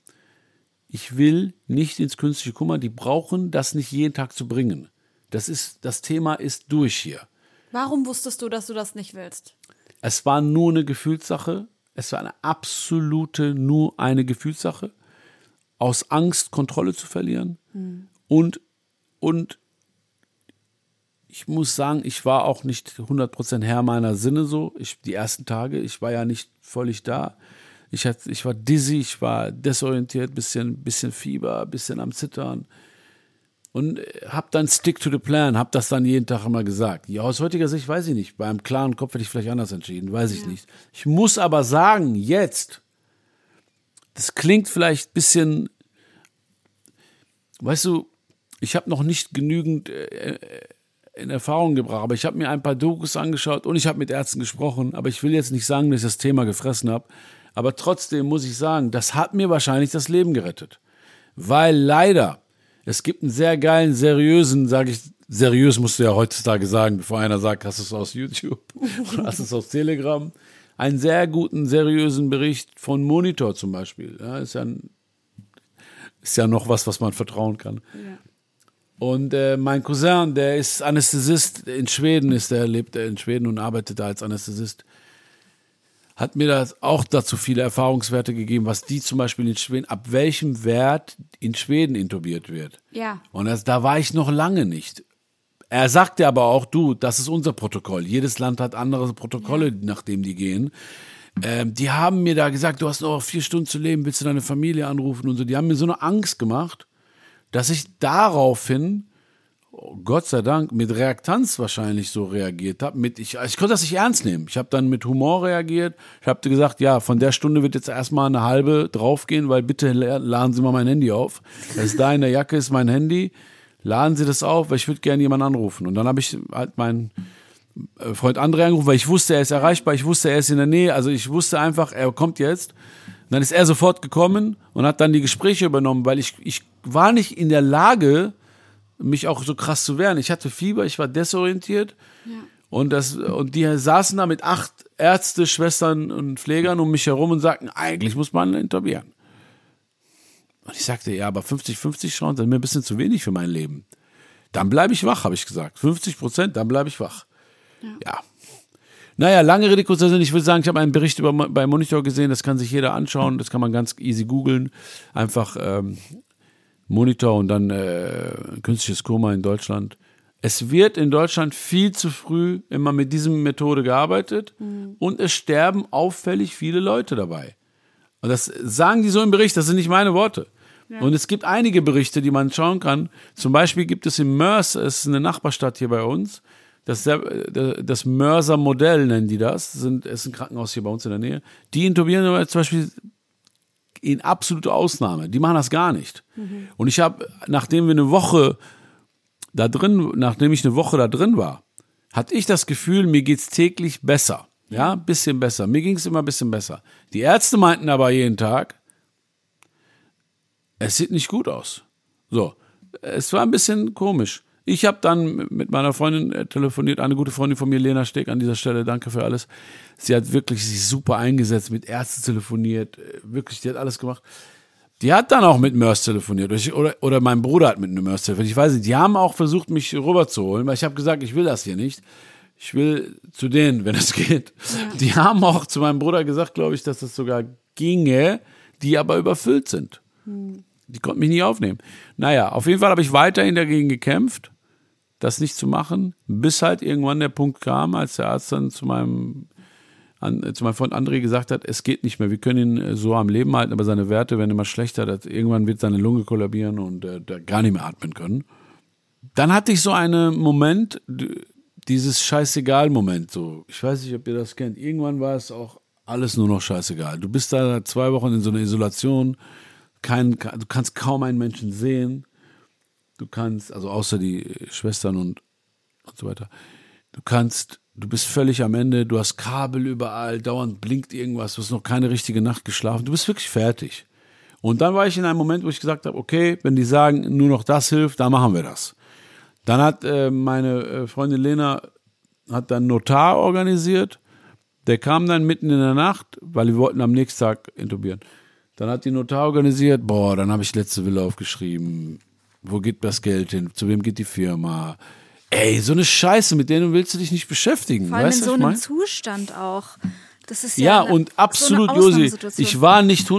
ich will nicht ins künstliche Kummer, die brauchen das nicht jeden Tag zu bringen. Das ist, das Thema ist durch hier. Warum wusstest du, dass du das nicht willst? Es war nur eine Gefühlssache. Es war eine absolute, nur eine Gefühlssache. Aus Angst, Kontrolle zu verlieren. Und, und ich muss sagen, ich war auch nicht 100% Herr meiner Sinne so. Ich, die ersten Tage, ich war ja nicht völlig da. Ich, hatte, ich war dizzy, ich war desorientiert, bisschen, bisschen Fieber, bisschen am Zittern. Und äh, hab dann stick to the plan, hab das dann jeden Tag immer gesagt. Ja, aus heutiger Sicht weiß ich nicht. Beim klaren Kopf hätte ich vielleicht anders entschieden, weiß ich nicht. Ich muss aber sagen, jetzt, das klingt vielleicht ein bisschen, weißt du, ich habe noch nicht genügend äh, in Erfahrung gebracht, aber ich habe mir ein paar Dokus angeschaut und ich habe mit Ärzten gesprochen, aber ich will jetzt nicht sagen, dass ich das Thema gefressen habe, aber trotzdem muss ich sagen, das hat mir wahrscheinlich das Leben gerettet. Weil leider, es gibt einen sehr geilen, seriösen, sage ich, seriös musst du ja heutzutage sagen, bevor einer sagt, hast du es aus YouTube oder hast du es aus Telegram, einen sehr guten, seriösen Bericht von Monitor zum Beispiel. Ja, ist ja ein, ist ja noch was, was man vertrauen kann. Ja. Und äh, mein Cousin, der ist Anästhesist in Schweden, ist der lebt in Schweden und arbeitet da als Anästhesist, hat mir das auch dazu viele Erfahrungswerte gegeben, was die zum Beispiel in Schweden, ab welchem Wert in Schweden intubiert wird. Ja. Und das, da war ich noch lange nicht. Er sagte aber auch, du, das ist unser Protokoll. Jedes Land hat andere Protokolle, nach dem die gehen. Ähm, die haben mir da gesagt, du hast noch vier Stunden zu leben, willst du deine Familie anrufen und so. Die haben mir so eine Angst gemacht, dass ich daraufhin, Gott sei Dank, mit Reaktanz wahrscheinlich so reagiert habe. Mit ich, ich konnte das nicht ernst nehmen. Ich habe dann mit Humor reagiert. Ich habe gesagt, ja, von der Stunde wird jetzt erstmal eine halbe draufgehen, weil bitte la- laden Sie mal mein Handy auf. Das ist da in der Jacke ist mein Handy. Laden Sie das auf, weil ich würde gerne jemanden anrufen. Und dann habe ich halt meinen äh, Freund André angerufen, weil ich wusste, er ist erreichbar, ich wusste, er ist in der Nähe. Also ich wusste einfach, er kommt jetzt. Und dann ist er sofort gekommen und hat dann die Gespräche übernommen, weil ich, ich war nicht in der Lage, mich auch so krass zu wehren. Ich hatte Fieber, ich war desorientiert. Und, das, und die saßen da mit acht Ärzte, Schwestern und Pflegern um mich herum und sagten, eigentlich muss man intubieren. Und ich sagte, ja, aber 50-50 Chancen sind mir ein bisschen zu wenig für mein Leben. Dann bleibe ich wach, habe ich gesagt. 50 Prozent, dann bleibe ich wach. Ja. Naja, lange Rede, kurzer Sinn. Ich würde sagen, ich habe einen Bericht über, bei Monitor gesehen, das kann sich jeder anschauen, das kann man ganz easy googeln. Einfach ähm, Monitor und dann äh, künstliches Koma in Deutschland. Es wird in Deutschland viel zu früh immer mit dieser Methode gearbeitet und es sterben auffällig viele Leute dabei. Und das sagen die so im Bericht, das sind nicht meine Worte. Und es gibt einige Berichte, die man schauen kann. Zum Beispiel gibt es in Mörs, es ist eine Nachbarstadt hier bei uns, das, das Mörser Modell nennen die das, sind, es ist ein Krankenhaus hier bei uns in der Nähe. Die intubieren zum Beispiel in absolute Ausnahme. Die machen das gar nicht. Und ich habe, nachdem wir eine Woche da drin, nachdem ich eine Woche da drin war, hatte ich das Gefühl, mir geht's täglich besser. Ja, ein bisschen besser. Mir ging's immer ein bisschen besser. Die Ärzte meinten aber jeden Tag, es sieht nicht gut aus. So, es war ein bisschen komisch. Ich habe dann mit meiner Freundin äh, telefoniert, eine gute Freundin von mir, Lena Steg, an dieser Stelle, danke für alles. Sie hat wirklich sich super eingesetzt, mit Ärzten telefoniert, äh, wirklich, die hat alles gemacht. Die hat dann auch mit Mörs telefoniert. Oder, oder mein Bruder hat mit einem Mörs telefoniert. Ich weiß nicht, die haben auch versucht, mich rüberzuholen, weil ich habe gesagt, ich will das hier nicht. Ich will zu denen, wenn es geht. Die haben auch zu meinem Bruder gesagt, glaube ich, dass das sogar ginge, die aber überfüllt sind. Die konnten mich nie aufnehmen. Naja, auf jeden Fall habe ich weiterhin dagegen gekämpft, das nicht zu machen, bis halt irgendwann der Punkt kam, als der Arzt dann zu meinem, an, äh, zu meinem Freund André gesagt hat, es geht nicht mehr, wir können ihn äh, so am Leben halten, aber seine Werte werden immer schlechter, das, irgendwann wird seine Lunge kollabieren und äh, gar nicht mehr atmen können. Dann hatte ich so einen Moment, dieses Scheißegal-Moment, so, ich weiß nicht, ob ihr das kennt, irgendwann war es auch alles nur noch scheißegal. Du bist da zwei Wochen in so einer Isolation, kein, du kannst kaum einen Menschen sehen. Du kannst, also außer die Schwestern und, und so weiter. Du kannst, du bist völlig am Ende, du hast Kabel überall, dauernd blinkt irgendwas, du hast noch keine richtige Nacht geschlafen, du bist wirklich fertig. Und dann war ich in einem Moment, wo ich gesagt habe, okay, wenn die sagen, nur noch das hilft, dann machen wir das. Dann hat äh, meine äh, Freundin Lena hat dann Notar organisiert. Der kam dann mitten in der Nacht, weil wir wollten am nächsten Tag intubieren. Dann hat die Notar organisiert, boah, dann habe ich letzte Wille aufgeschrieben. Wo geht das Geld hin? Zu wem geht die Firma? Ey, so eine Scheiße, mit denen willst du dich nicht beschäftigen. Vor allem weißt in du, so was ich einem mein? Zustand auch. Das ist Ja, ja, eine- und absolut, so eine Josi. Ich war nicht,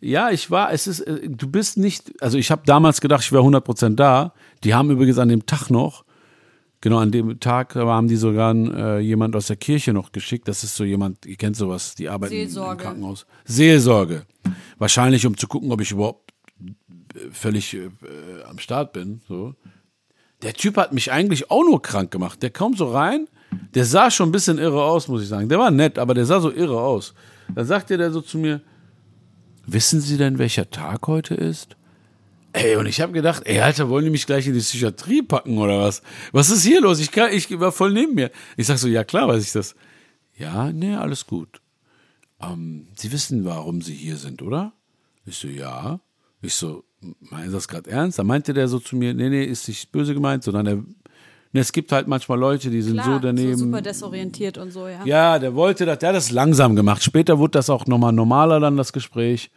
ja, ich war, es ist, äh, du bist nicht, also ich habe damals gedacht, ich wäre 100% da. Die haben übrigens an dem Tag noch, genau an dem Tag haben die sogar äh, jemand aus der Kirche noch geschickt. Das ist so jemand, ihr kennt sowas, die arbeiten Seelsorge. im Krankenhaus. Seelsorge. Wahrscheinlich, um zu gucken, ob ich überhaupt völlig äh, am Start bin. So. Der Typ hat mich eigentlich auch nur krank gemacht. Der kommt so rein, der sah schon ein bisschen irre aus, muss ich sagen. Der war nett, aber der sah so irre aus. Dann sagte der so zu mir, wissen Sie denn, welcher Tag heute ist? Ey, und ich habe gedacht, ey, Alter, wollen die mich gleich in die Psychiatrie packen oder was? Was ist hier los? Ich, kann, ich war voll neben mir. Ich sag so, ja klar weiß ich das. Ja, nee, alles gut. Ähm, Sie wissen, warum Sie hier sind, oder? Ich so, ja. Ich so, meinen Sie das gerade ernst? Da meinte der so zu mir, nee, nee, ist nicht böse gemeint, sondern er, nee, es gibt halt manchmal Leute, die sind Klar, so daneben. So super desorientiert und so, ja. Ja, der wollte das, der hat das langsam gemacht. Später wurde das auch nochmal normaler dann, das Gespräch.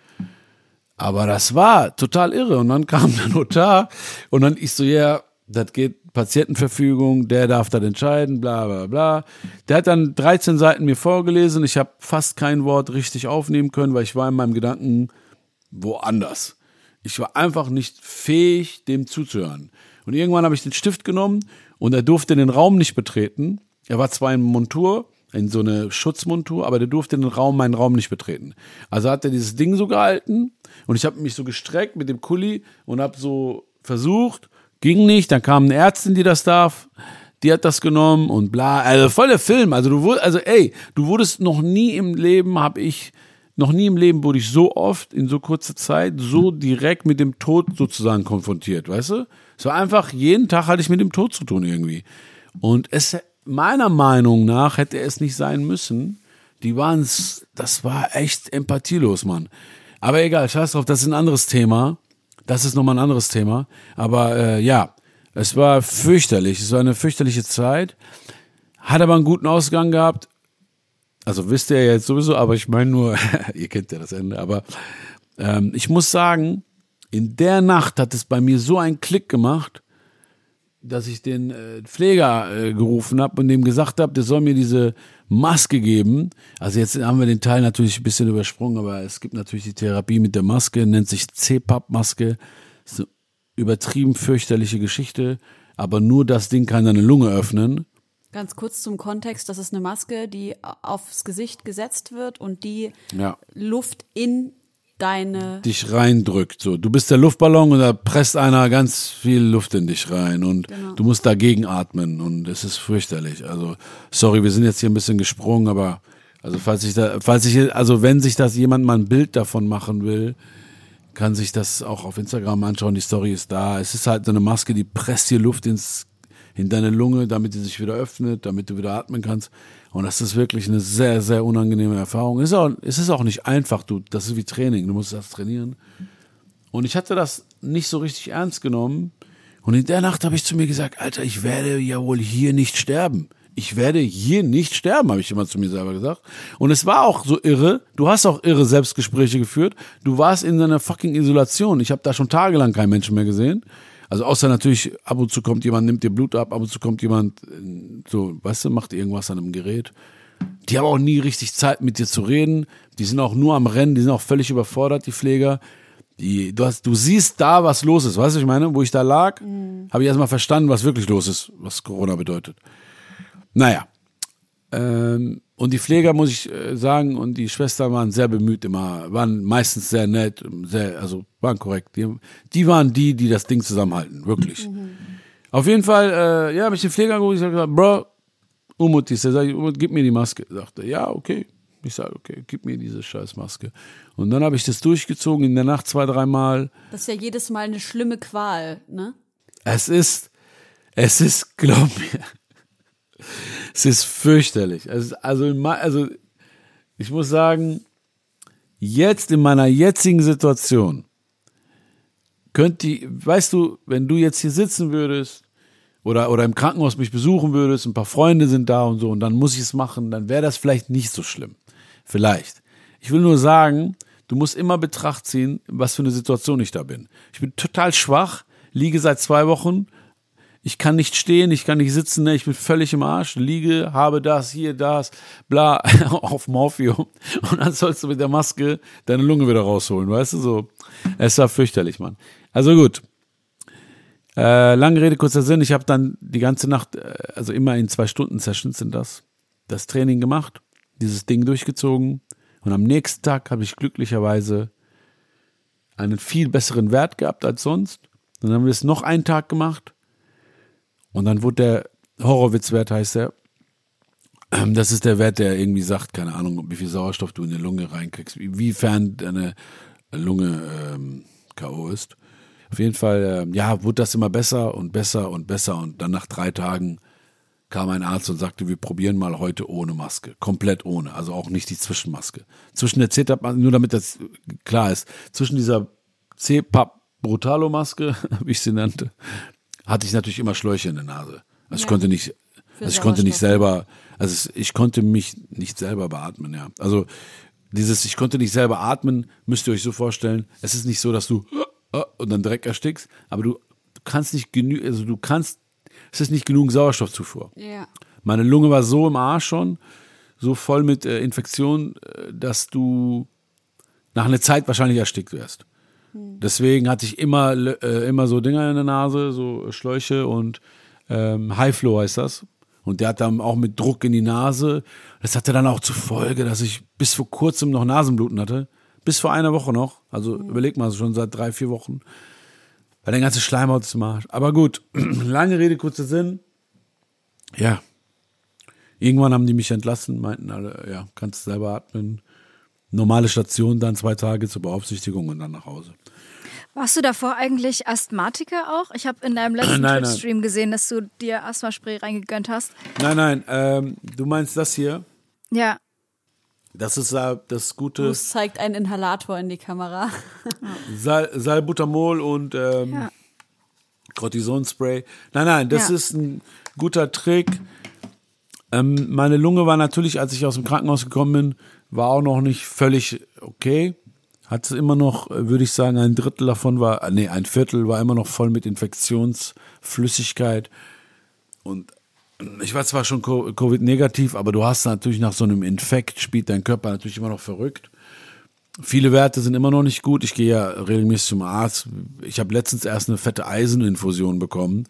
Aber das war total irre. Und dann kam der Notar und dann ich so, ja, das geht Patientenverfügung, der darf das entscheiden, bla bla bla. Der hat dann 13 Seiten mir vorgelesen. Ich habe fast kein Wort richtig aufnehmen können, weil ich war in meinem Gedanken woanders. Ich war einfach nicht fähig, dem zuzuhören. Und irgendwann habe ich den Stift genommen und er durfte den Raum nicht betreten. Er war zwar in Montur, in so eine Schutzmontur, aber der durfte den Raum, meinen Raum nicht betreten. Also hat er dieses Ding so gehalten und ich habe mich so gestreckt mit dem Kuli und habe so versucht, ging nicht, dann kam eine Ärztin, die das darf, die hat das genommen und bla, also voll der Film, also du wurdest, also ey, du wurdest noch nie im Leben, habe ich, noch nie im Leben wurde ich so oft in so kurzer Zeit so direkt mit dem Tod sozusagen konfrontiert, weißt du? Es war einfach, jeden Tag hatte ich mit dem Tod zu tun irgendwie. Und es, meiner Meinung nach hätte es nicht sein müssen. Die waren, das war echt empathielos, Mann. Aber egal, scheiß drauf, das ist ein anderes Thema. Das ist nochmal ein anderes Thema. Aber äh, ja, es war fürchterlich. Es war eine fürchterliche Zeit. Hat aber einen guten Ausgang gehabt. Also wisst ihr ja jetzt sowieso, aber ich meine nur, ihr kennt ja das Ende, aber ähm, ich muss sagen, in der Nacht hat es bei mir so einen Klick gemacht, dass ich den äh, Pfleger äh, gerufen habe und dem gesagt habe, der soll mir diese Maske geben. Also jetzt haben wir den Teil natürlich ein bisschen übersprungen, aber es gibt natürlich die Therapie mit der Maske, nennt sich CPAP-Maske. Ist eine übertrieben fürchterliche Geschichte, aber nur das Ding kann deine Lunge öffnen. Ganz kurz zum Kontext, das ist eine Maske, die aufs Gesicht gesetzt wird und die Ja. Luft in deine dich reindrückt. So, du bist der Luftballon und da presst einer ganz viel Luft in dich rein und Genau. du musst dagegen atmen und es ist fürchterlich. Also sorry, wir sind jetzt hier ein bisschen gesprungen, aber also falls ich da, falls ich, also wenn sich das jemand mal ein Bild davon machen will, kann sich das auch auf Instagram anschauen. Die Story ist da. Es ist halt so eine Maske, die presst dir Luft ins in deine Lunge, damit die sich wieder öffnet, damit du wieder atmen kannst. Und das ist wirklich eine sehr, sehr unangenehme Erfahrung. Es ist auch, es ist auch nicht einfach, du, das ist wie Training, du musst das trainieren. Und ich hatte das nicht so richtig ernst genommen. Und in der Nacht habe ich zu mir gesagt, Alter, ich werde ja wohl hier nicht sterben. Ich werde hier nicht sterben, habe ich immer zu mir selber gesagt. Und es war auch so irre. Du hast auch irre Selbstgespräche geführt. Du warst in einer fucking Isolation. Ich habe da schon tagelang keinen Menschen mehr gesehen. Also außer natürlich, ab und zu kommt jemand, nimmt dir Blut ab, ab und zu kommt jemand, äh, so, weißt du, macht irgendwas an einem Gerät. Die haben auch nie richtig Zeit, mit dir zu reden. Die sind auch nur am Rennen, die sind auch völlig überfordert, die Pfleger. Die, du, hast, du siehst da, was los ist, weißt du, ich meine? Wo ich da lag, habe ich erstmal verstanden, was wirklich los ist, was Corona bedeutet. Naja. Ähm, und die Pfleger, muss ich äh, sagen, und die Schwestern waren sehr bemüht immer, waren meistens sehr nett, sehr, also waren korrekt. Die, die waren die, die das Ding zusammenhalten, wirklich. Auf jeden Fall, äh, ja, habe ich den Pfleger angerufen, ich habe gesagt, Bro, Umut ist der, sag ich, Umut, gib mir die Maske. Sagte, ja, okay. Ich sage, okay, gib mir diese scheiß Maske. Und dann habe ich das durchgezogen in der Nacht zwei, dreimal. Das ist ja jedes Mal eine schlimme Qual, ne? Es ist, es ist, glaub mir, es ist fürchterlich. Es also, also, ich muss sagen, jetzt in meiner jetzigen Situation, könnt die, weißt du, wenn du jetzt hier sitzen würdest oder, oder im Krankenhaus mich besuchen würdest, ein paar Freunde sind da und so, und dann muss ich es machen, dann wäre das vielleicht nicht so schlimm. Vielleicht. Ich will nur sagen, du musst immer Betracht ziehen, was für eine Situation ich da bin. Ich bin total schwach, liege seit zwei Wochen, ich kann nicht stehen, ich kann nicht sitzen, ne? ich bin völlig im Arsch, liege, habe das, hier, das, bla, auf Morphium. Und dann sollst du mit der Maske deine Lunge wieder rausholen, weißt du, so. Es war fürchterlich, Mann. Also gut. Äh, lange Rede, kurzer Sinn. Ich habe dann die ganze Nacht, äh, also immer in zwei Stunden Sessions sind das, das Training gemacht, dieses Ding durchgezogen. Und am nächsten Tag habe ich glücklicherweise einen viel besseren Wert gehabt als sonst. Dann haben wir es noch einen Tag gemacht. Und dann wurde der Horowitz-Wert, heißt der. Ähm, Das ist der Wert, der irgendwie sagt, keine Ahnung, wie viel Sauerstoff du in die Lunge reinkriegst, wie- wiefern deine Lunge ähm, K.O. ist. Auf jeden Fall, ähm, ja, wurde das immer besser und besser und besser. Und dann nach drei Tagen kam ein Arzt und sagte, wir probieren mal heute ohne Maske. Komplett ohne. Also auch nicht die Zwischenmaske. Zwischen der CETAP, nur damit das klar ist, zwischen dieser CPAP Brutalo-Maske, wie ich sie nannte, hatte ich natürlich immer Schläuche in der Nase. Also ich konnte nicht, also ich konnte nicht selber, also ich konnte mich nicht selber beatmen, ja. Also dieses, ich konnte nicht selber atmen, müsst ihr euch so vorstellen. Es ist nicht so, dass du äh, und dann Dreck erstickst, aber du, du kannst nicht genü, also du kannst, es ist nicht genug Sauerstoffzufuhr. Ja. Meine Lunge war so im Arsch schon, so voll mit äh, Infektion, äh, dass du nach einer Zeit wahrscheinlich erstickt wärst. Deswegen hatte ich immer, äh, immer so Dinger in der Nase, so Schläuche und ähm, High Flow heißt das. Und der hat dann auch mit Druck in die Nase. Das hatte dann auch zur Folge, dass ich bis vor kurzem noch Nasenbluten hatte. Bis vor einer Woche noch. Also überleg mal, schon seit drei, vier Wochen. Weil der ganze Schleimhaut ist im Arsch. Aber gut, lange Rede, kurzer Sinn. Ja. Irgendwann haben die mich entlassen, meinten alle, ja, kannst selber atmen. Normale Station, dann zwei Tage zur Beaufsichtigung und dann nach Hause. Warst du davor eigentlich Asthmatiker auch? Ich habe in deinem letzten Nein, nein. Twitch-Stream gesehen, dass du dir Asthmaspray reingegönnt hast. Nein, nein, ähm, du meinst das hier? Ja. Das ist äh, das gute Bruce zeigt einen Inhalator in die Kamera. Sal Salbutamol und ähm, Ja. Cortisonspray. Nein, nein, das Ja. ist ein guter Trick. Ähm, meine Lunge war natürlich, als ich aus dem Krankenhaus gekommen bin, war auch noch nicht völlig okay. Hatte immer noch, äh, würde ich sagen, ein Drittel davon war, äh, nee, ein Viertel war immer noch voll mit Infektionsflüssigkeit. Und ich war zwar schon Co- Covid-negativ, aber du hast natürlich nach so einem Infekt, spielt dein Körper natürlich immer noch verrückt. Viele Werte sind immer noch nicht gut. Ich gehe ja regelmäßig zum Arzt. Ich habe letztens erst eine fette Eiseninfusion bekommen,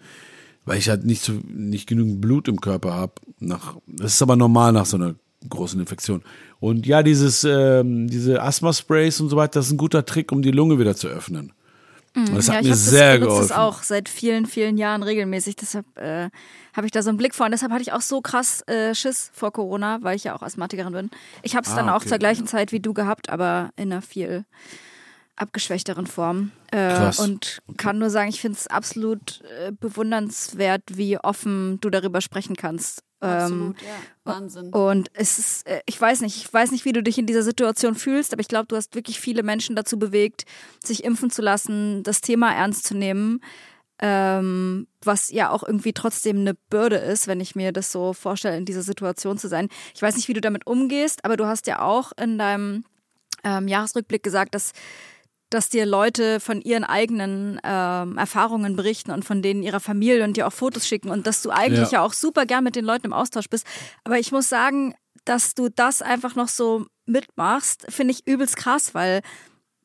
weil ich halt nicht, so, nicht genügend Blut im Körper habe. Das ist aber normal nach so einer großen Infektion. Und ja, dieses, ähm, diese Asthma-Sprays und so weiter, das ist ein guter Trick, um die Lunge wieder zu öffnen. Und das ja, hat ich mir hab sehr das, geholfen. das auch seit vielen, vielen Jahren regelmäßig. Deshalb äh, habe ich da so einen Blick vor. Und deshalb hatte ich auch so krass äh, Schiss vor Corona, weil ich ja auch Asthmatikerin bin. Ich habe es dann Ah, auch okay, zur gleichen Zeit wie du gehabt, aber in einer viel abgeschwächteren Form. Äh, Krass. und kann nur sagen, ich finde es absolut äh, bewundernswert, wie offen du darüber sprechen kannst. Ähm, Absolut, ja. Wahnsinn. und es ist, äh, ich weiß nicht, ich weiß nicht, wie du dich in dieser Situation fühlst, aber ich glaube, du hast wirklich viele Menschen dazu bewegt, sich impfen zu lassen, das Thema ernst zu nehmen, ähm, was ja auch irgendwie trotzdem eine Bürde ist, wenn ich mir das so vorstelle, in dieser Situation zu sein. Ich weiß nicht, wie du damit umgehst, aber du hast ja auch in deinem ähm, Jahresrückblick gesagt, dass dass dir Leute von ihren eigenen ähm, Erfahrungen berichten und von denen ihrer Familie und dir auch Fotos schicken und dass du eigentlich ja. Ja. auch super gern mit den Leuten im Austausch bist. Aber ich muss sagen, dass du das einfach noch so mitmachst, finde ich übelst krass, weil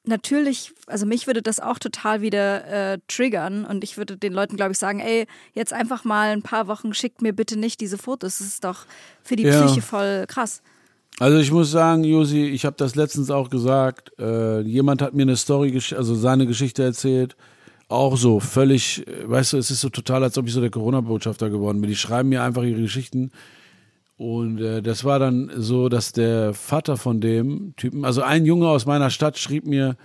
natürlich, also mich würde das auch total wieder äh, triggern und ich würde den Leuten, glaube ich, sagen, ey, jetzt einfach mal ein paar Wochen, schickt mir bitte nicht diese Fotos. Das ist doch für die Ja. Psyche voll krass. Also ich muss sagen, Josi, ich habe das letztens auch gesagt. Äh, jemand hat mir eine Story, also seine Geschichte erzählt. Auch so völlig, äh, weißt du, es ist so total, als ob ich so der Corona-Botschafter geworden bin. Die schreiben mir einfach ihre Geschichten. Und äh, das war dann so, dass der Vater von dem Typen, also ein Junge aus meiner Stadt schrieb mir,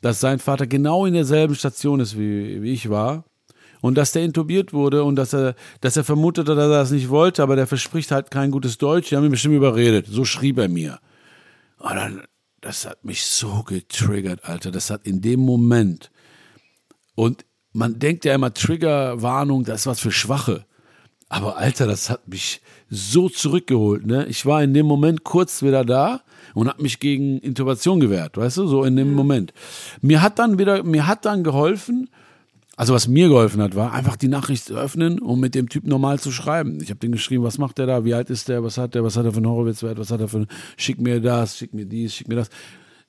dass sein Vater genau in derselben Station ist, wie, wie ich war. Und dass der intubiert wurde und dass er, dass er vermutete, dass er das nicht wollte, aber der verspricht halt kein gutes Deutsch. Die haben ihn bestimmt überredet. So schrieb er mir. Und dann, das hat mich so getriggert, Alter. Das hat in dem Moment. Und man denkt ja immer, Triggerwarnung, das ist was für Schwache. Aber Alter, das hat mich so zurückgeholt. Ne? Ich war in dem Moment kurz wieder da und habe mich gegen Intubation gewehrt, weißt du, so in dem Moment. Mir hat dann wieder, mir hat dann geholfen, also was mir geholfen hat, war einfach die Nachricht zu öffnen und mit dem Typ normal zu schreiben. Ich habe den geschrieben, was macht der da, wie alt ist der, was hat der, was hat er für einen Horowitz-Wert, was hat er für einen, schick mir das, schick mir dies, schick mir das.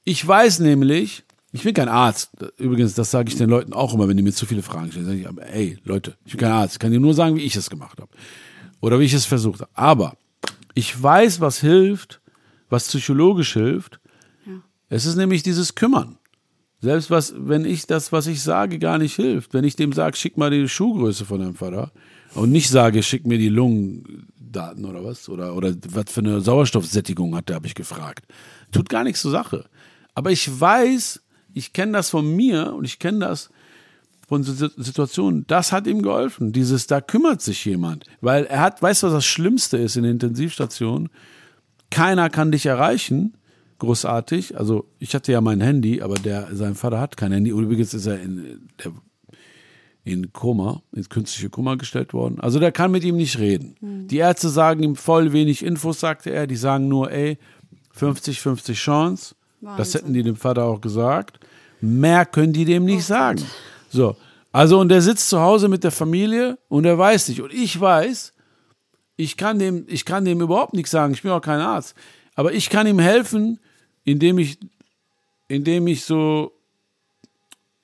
Ich weiß nämlich, ich bin kein Arzt. Übrigens, das sage ich den Leuten auch immer, wenn die mir zu viele Fragen stellen. Sag ich, aber, ey, Leute, ich bin kein Arzt. Ich kann dir nur sagen, wie ich es gemacht habe. Oder wie ich es versucht habe. Aber ich weiß, was hilft, was psychologisch hilft. Es ist nämlich dieses Kümmern. Selbst was, wenn ich das, was ich sage, gar nicht hilft. Wenn ich dem sage, schick mal die Schuhgröße von deinem Vater und nicht sage, schick mir die Lungendaten oder was oder oder was für eine Sauerstoffsättigung hat, der habe ich gefragt. Tut gar nichts zur Sache. Aber ich weiß, ich kenne das von mir und ich kenne das von Situationen, das hat ihm geholfen. Dieses, da kümmert sich jemand. Weil er hat, weißt du, was das Schlimmste ist in der Intensivstation? Keiner kann dich erreichen großartig. Also ich hatte ja mein Handy, aber der, sein Vater hat kein Handy. Übrigens ist er in, der, in Koma, ins künstliche Koma gestellt worden. Also der kann mit ihm nicht reden. Mhm. Die Ärzte sagen ihm voll wenig Infos, sagte er. Die sagen nur, ey, 50-50 Chance. Wahnsinn. Das hätten die dem Vater auch gesagt. Mehr können die dem nicht oh sagen. So. Also, und der sitzt zu Hause mit der Familie und er weiß nicht. Und ich weiß, ich kann dem, ich kann dem überhaupt nichts sagen. Ich bin auch kein Arzt. Aber ich kann ihm helfen, indem ich, indem ich so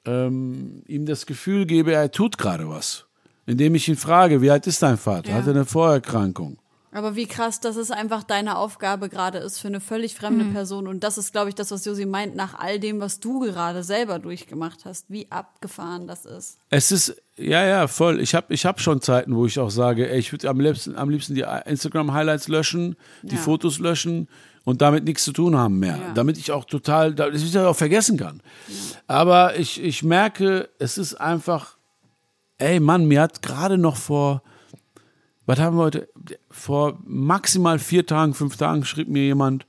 ähm, ihm das Gefühl gebe, er tut gerade was. Indem ich ihn frage, wie alt ist dein Vater? Ja. Hat er eine Vorerkrankung? Aber wie krass, dass es einfach deine Aufgabe gerade ist für eine völlig fremde mhm. Person. Und das ist, glaube ich, das, was Josi meint, nach all dem, was du gerade selber durchgemacht hast, wie abgefahren das ist. Es ist, ja, ja, voll. Ich habe ich hab schon Zeiten, wo ich auch sage, ey, ich würde am liebsten, am liebsten die Instagram-Highlights löschen, die ja. Fotos löschen und damit nichts zu tun haben mehr. Ja. Damit ich auch total, dass ich das auch vergessen kann. Ja. Aber ich, ich merke, es ist einfach, ey Mann, mir hat gerade noch vor, was haben wir heute, vor maximal vier Tagen, fünf Tagen schrieb mir jemand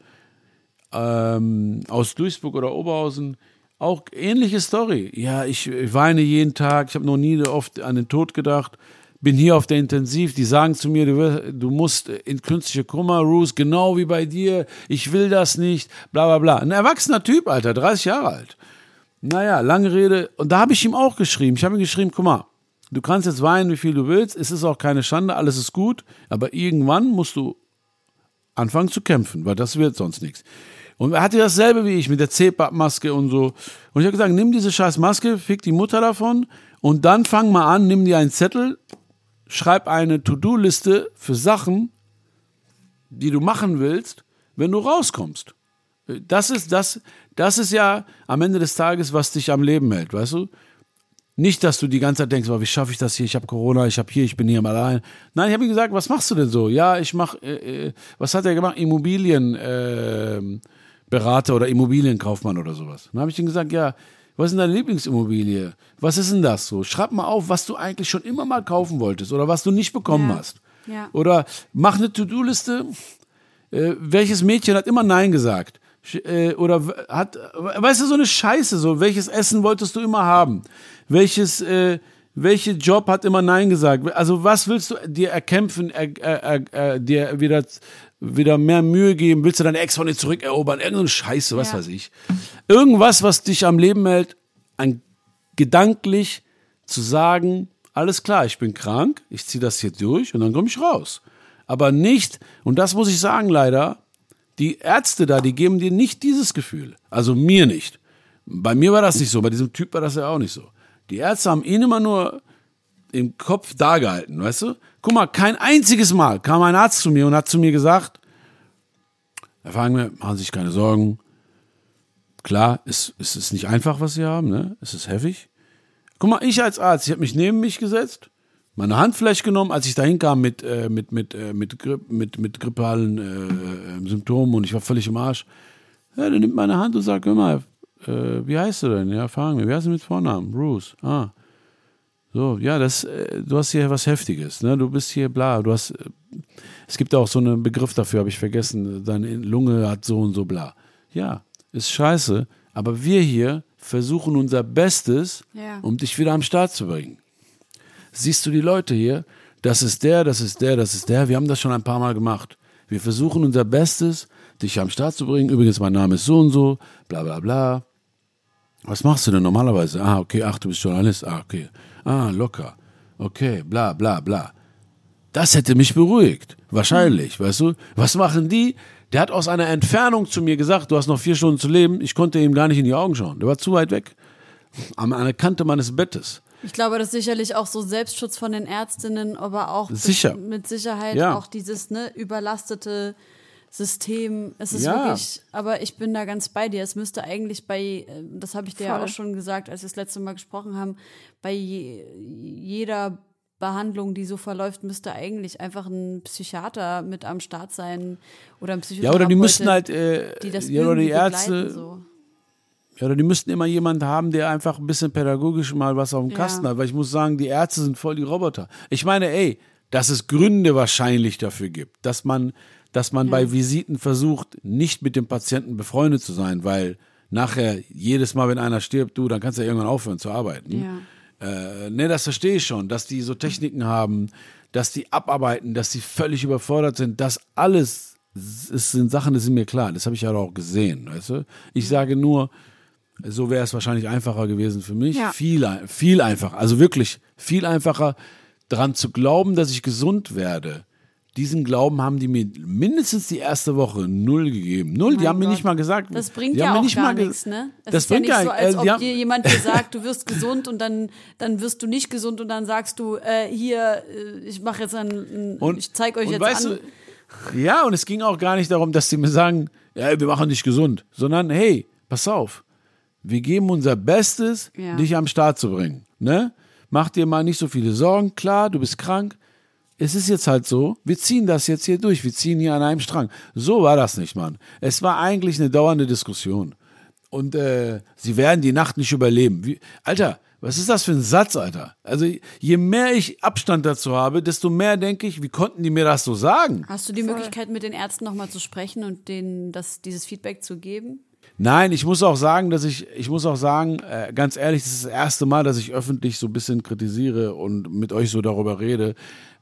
ähm, aus Duisburg oder Oberhausen, auch ähnliche Story. Ja, ich, ich weine jeden Tag, ich habe noch nie oft an den Tod gedacht bin hier auf der Intensiv, die sagen zu mir, du, du musst in künstliche Kummer, Ruth, genau wie bei dir, ich will das nicht, bla bla bla. Ein erwachsener Typ, Alter, 30 Jahre alt. Naja, lange Rede. Und da habe ich ihm auch geschrieben. Ich habe ihm geschrieben, guck mal, du kannst jetzt weinen, wie viel du willst, es ist auch keine Schande, alles ist gut, aber irgendwann musst du anfangen zu kämpfen, weil das wird sonst nichts. Und er hatte dasselbe wie ich mit der CPAP-Maske und so. Und ich habe gesagt, nimm diese scheiß Maske, fick die Mutter davon und dann fang mal an, nimm dir einen Zettel, schreib eine To-Do-Liste für Sachen, die du machen willst, wenn du rauskommst. Das ist, das, das ist ja am Ende des Tages, was dich am Leben hält, weißt du? Nicht, dass du die ganze Zeit denkst, oh, wie schaffe ich das hier? Ich habe Corona, ich habe hier, ich bin hier mal allein. Nein, ich habe ihm gesagt, was machst du denn so? Ja, ich mache, äh, äh, was hat er gemacht? Immobilienberater äh, oder Immobilienkaufmann oder sowas. Dann habe ich ihm gesagt, ja, was ist denn deine Lieblingsimmobilie? Was ist denn das so? Schreib mal auf, was du eigentlich schon immer mal kaufen wolltest oder was du nicht bekommen ja. hast. Ja. Oder mach eine To-Do-Liste. Äh, welches Mädchen hat immer Nein gesagt? Äh, oder hat, weißt du, so eine Scheiße, so, welches Essen wolltest du immer haben? Welches, äh, welcher Job hat immer Nein gesagt? Also, was willst du dir erkämpfen, er, er, er, dir wieder wieder mehr Mühe geben, willst du deine Ex von dir zurückerobern, irgendeine Scheiße, was ja. weiß ich. Irgendwas, was dich am Leben hält, ein, gedanklich zu sagen, alles klar, ich bin krank, ich ziehe das hier durch und dann komme ich raus. Aber nicht, und das muss ich sagen leider, die Ärzte da, die geben dir nicht dieses Gefühl. Also mir nicht. Bei mir war das nicht so, bei diesem Typ war das ja auch nicht so. Die Ärzte haben ihn immer nur im Kopf dargehalten, weißt du? Guck mal, kein einziges Mal kam ein Arzt zu mir und hat zu mir gesagt, Herr Fangme, machen Sie sich keine Sorgen. Klar, es, es ist nicht einfach, was Sie haben, ne? Es ist heftig. Guck mal, ich als Arzt, ich habe mich neben mich gesetzt, meine Handfläche genommen, als ich dahin kam mit, äh, mit, mit, äh, mit, Gripp, mit, mit grippalen äh, äh, Symptomen und ich war völlig im Arsch. Ja, der nimmt meine Hand und sagt, hör mal, äh, wie heißt du denn? Ja, fragen wir, wie heißt du mit Vornamen? Bruce. Ah. So, ja, das, äh, du hast hier was Heftiges, ne? Du bist hier bla, du hast, äh, es gibt auch so einen Begriff dafür, habe ich vergessen, deine Lunge hat so und so bla. Ja, ist scheiße, aber wir hier versuchen unser Bestes, ja. um dich wieder am Start zu bringen. Siehst du die Leute hier? Das ist der, das ist der, das ist der. Wir haben das schon ein paar Mal gemacht. Wir versuchen unser Bestes, dich am Start zu bringen. Übrigens, mein Name ist so und so, bla bla bla. Was machst du denn normalerweise? Ah, okay, ach, du bist Journalist. Ah, okay. Ah, locker. Okay, bla bla bla. Das hätte mich beruhigt. Wahrscheinlich, weißt du? Was machen die? Der hat aus einer Entfernung zu mir gesagt, du hast noch vier Stunden zu leben. Ich konnte ihm gar nicht in die Augen schauen. Der war zu weit weg. An einer Kante meines Bettes. Ich glaube, das ist sicherlich auch so Selbstschutz von den Ärztinnen, aber auch Sicher. mit Sicherheit ja. auch dieses ne, überlastete System. Es ist Ja. wirklich, aber ich bin da ganz bei dir. Es müsste eigentlich bei, äh, das habe ich dir ja Voll. auch schon gesagt, als wir das letzte Mal gesprochen haben, bei je, jeder Behandlung, die so verläuft, müsste eigentlich einfach ein Psychiater mit am Start sein oder ein Ja, Psychotherapeut. oder die müssten halt, äh, die das ja, oder die Ärzte, begleiten, so. ja, oder die müssten immer jemanden haben, der einfach ein bisschen pädagogisch mal was auf dem Ja. Kasten hat, weil ich muss sagen, die Ärzte sind voll die Roboter. Ich meine, ey, dass es Gründe wahrscheinlich dafür gibt, dass man, dass man bei Visiten versucht, nicht mit dem Patienten befreundet zu sein, weil nachher jedes Mal, wenn einer stirbt, du, dann kannst du ja irgendwann aufhören zu arbeiten. Ja. Äh, ne, das verstehe ich schon, dass die so Techniken haben, dass die abarbeiten, dass sie völlig überfordert sind. Das alles es sind Sachen, die sind mir klar. Das habe ich ja auch gesehen, weißt du? Ich sage nur, so wäre es wahrscheinlich einfacher gewesen für mich. Ja. Viel, viel einfacher. Also wirklich viel einfacher, dran zu glauben, dass ich gesund werde. Diesen Glauben haben die mir mindestens die erste Woche null gegeben. Null. die Mein haben mir Gott. nicht mal gesagt. Das bringt die ja mir auch nicht gar nichts, ne? Es Das ist ja bringt nicht ja so, als äh, ob die haben- dir jemand dir sagt, du wirst gesund und dann, dann wirst du nicht gesund und dann sagst du, äh, hier, äh, ich mache jetzt ein, ein Und- ich zeig euch jetzt weißt an. Du, ja, und es ging auch gar nicht darum, dass sie mir sagen, ja, wir machen dich gesund, sondern hey, pass auf, wir geben unser Bestes, Ja. dich am Start zu bringen. Ne? Mach dir mal nicht so viele Sorgen, klar, du bist krank. Es ist jetzt halt so, wir ziehen das jetzt hier durch, wir ziehen hier an einem Strang. So war das nicht, Mann. Es war eigentlich eine dauernde Diskussion. Und äh, sie werden die Nacht nicht überleben. Wie, Alter, was ist das für ein Satz, Alter? Also je mehr ich Abstand dazu habe, desto mehr denke ich, wie konnten die mir das so sagen? Hast du die Möglichkeit, mit den Ärzten nochmal zu sprechen und denen das, dieses Feedback zu geben? Nein, ich muss auch sagen, dass ich, ich muss auch sagen, äh, ganz ehrlich, das ist das erste Mal, dass ich öffentlich so ein bisschen kritisiere und mit euch so darüber rede.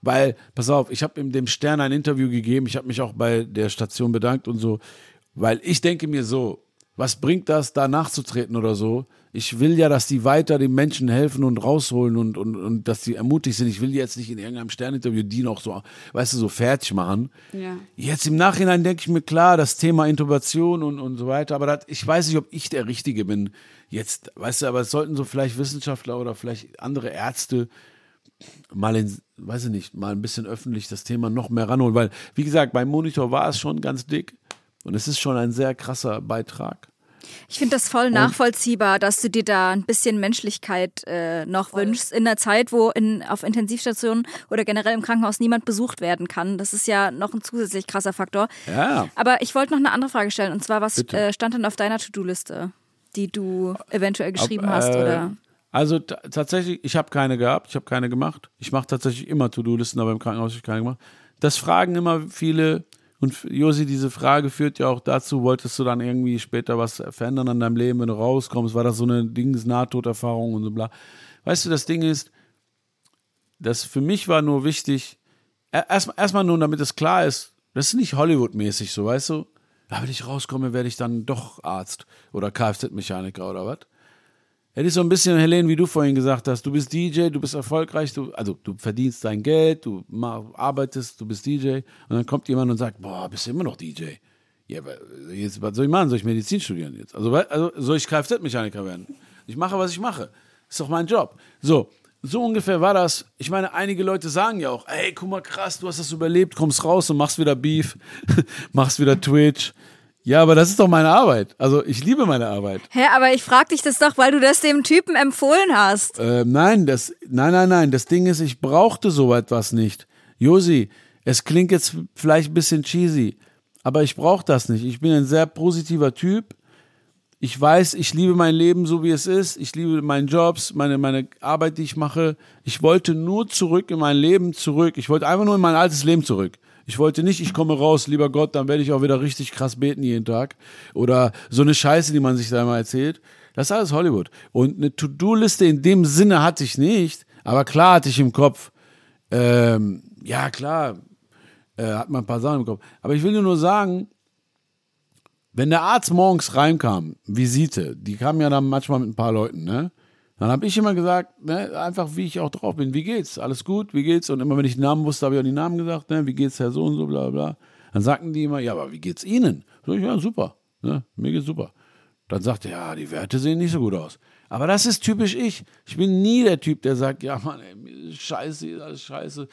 Weil, pass auf, ich habe dem Stern ein Interview gegeben, ich habe mich auch bei der Station bedankt und so, weil ich denke mir so, was bringt das, da nachzutreten oder so? Ich will ja, dass die weiter den Menschen helfen und rausholen und, und, und dass die ermutigt sind. Ich will jetzt nicht in irgendeinem Sterninterview die noch so, weißt du, so fertig machen. Ja. Jetzt im Nachhinein denke ich mir klar, das Thema Intubation und, und so weiter, aber das, ich weiß nicht, ob ich der Richtige bin. Jetzt, weißt du, aber es sollten so vielleicht Wissenschaftler oder vielleicht andere Ärzte mal in, weiß ich nicht, mal ein bisschen öffentlich das Thema noch mehr ranholen, weil, wie gesagt, beim Monitor war es schon ganz dick und es ist schon ein sehr krasser Beitrag. Ich finde das voll nachvollziehbar, dass du dir da ein bisschen Menschlichkeit äh, noch wünschst in einer Zeit, wo in, auf Intensivstationen oder generell im Krankenhaus niemand besucht werden kann. Das ist ja noch ein zusätzlich krasser Faktor. Ja. Aber ich wollte noch eine andere Frage stellen und zwar, was äh, stand denn auf deiner To-Do-Liste, die du eventuell geschrieben Ab- hast äh, oder? Also tatsächlich, ich habe keine gehabt, ich habe keine gemacht. Ich mache tatsächlich immer To-Do-Listen, aber im Krankenhaus habe ich keine gemacht. Das fragen immer viele. Und Josi, diese Frage führt ja auch dazu, wolltest du dann irgendwie später was verändern an deinem Leben, wenn du rauskommst? War das so eine Dings Nahtoderfahrung und so bla? Weißt du, das Ding ist, das für mich war nur wichtig, erstmal erstmal nur, damit es klar ist, das ist nicht Hollywood-mäßig so, weißt du? Ja, wenn ich rauskomme, werde ich dann doch Arzt oder Kfz-Mechaniker oder was? Es ist so ein bisschen, Helene, wie du vorhin gesagt hast, du bist DJ, du bist erfolgreich, du, also du verdienst dein Geld, du arbeitest, du bist DJ und dann kommt jemand und sagt, boah, bist du immer noch DJ? Ja, jetzt, was soll ich machen? Soll ich Medizin studieren jetzt? Also, also soll ich Kfz-Mechaniker werden? Ich mache, was ich mache. Ist doch mein Job. So, so ungefähr war das. Ich meine, einige Leute sagen ja auch, ey, guck mal, krass, du hast das überlebt, kommst raus und machst wieder Beef, machst wieder Twitch. Ja, aber das ist doch meine Arbeit. Also ich liebe meine Arbeit. Hä, aber ich frag dich das doch, weil du das dem Typen empfohlen hast. Ähm, nein, das, nein, nein, nein. Das Ding ist, ich brauchte so etwas nicht. Josi, es klingt jetzt vielleicht ein bisschen cheesy, aber ich brauche das nicht. Ich bin ein sehr positiver Typ. Ich weiß, ich liebe mein Leben so wie es ist. Ich liebe meinen Jobs, meine, meine Arbeit, die ich mache. Ich wollte nur zurück in mein Leben zurück. Ich wollte einfach nur in mein altes Leben zurück. Ich wollte nicht, ich komme raus, lieber Gott, dann werde ich auch wieder richtig krass beten jeden Tag. Oder so eine Scheiße, die man sich da immer erzählt. Das ist alles Hollywood. Und eine To-Do-Liste in dem Sinne hatte ich nicht. Aber klar hatte ich im Kopf, ähm, ja klar, äh, hat man ein paar Sachen im Kopf. Aber ich will nur sagen, wenn der Arzt morgens reinkam, Visite, die kamen ja dann manchmal mit ein paar Leuten, ne? Dann habe ich immer gesagt, ne, einfach wie ich auch drauf bin, wie geht's? Alles gut, wie geht's? Und immer wenn ich den Namen wusste, habe ich auch die Namen gesagt, ne, wie geht's Herr so und so, bla bla. Dann sagten die immer, ja, aber wie geht's Ihnen? So, ja, super, ne, mir geht's super. Dann sagte er, ja, die Werte sehen nicht so gut aus. Aber das ist typisch ich. Ich bin nie der Typ, der sagt, ja, Mann, ey, scheiße, alles scheiße.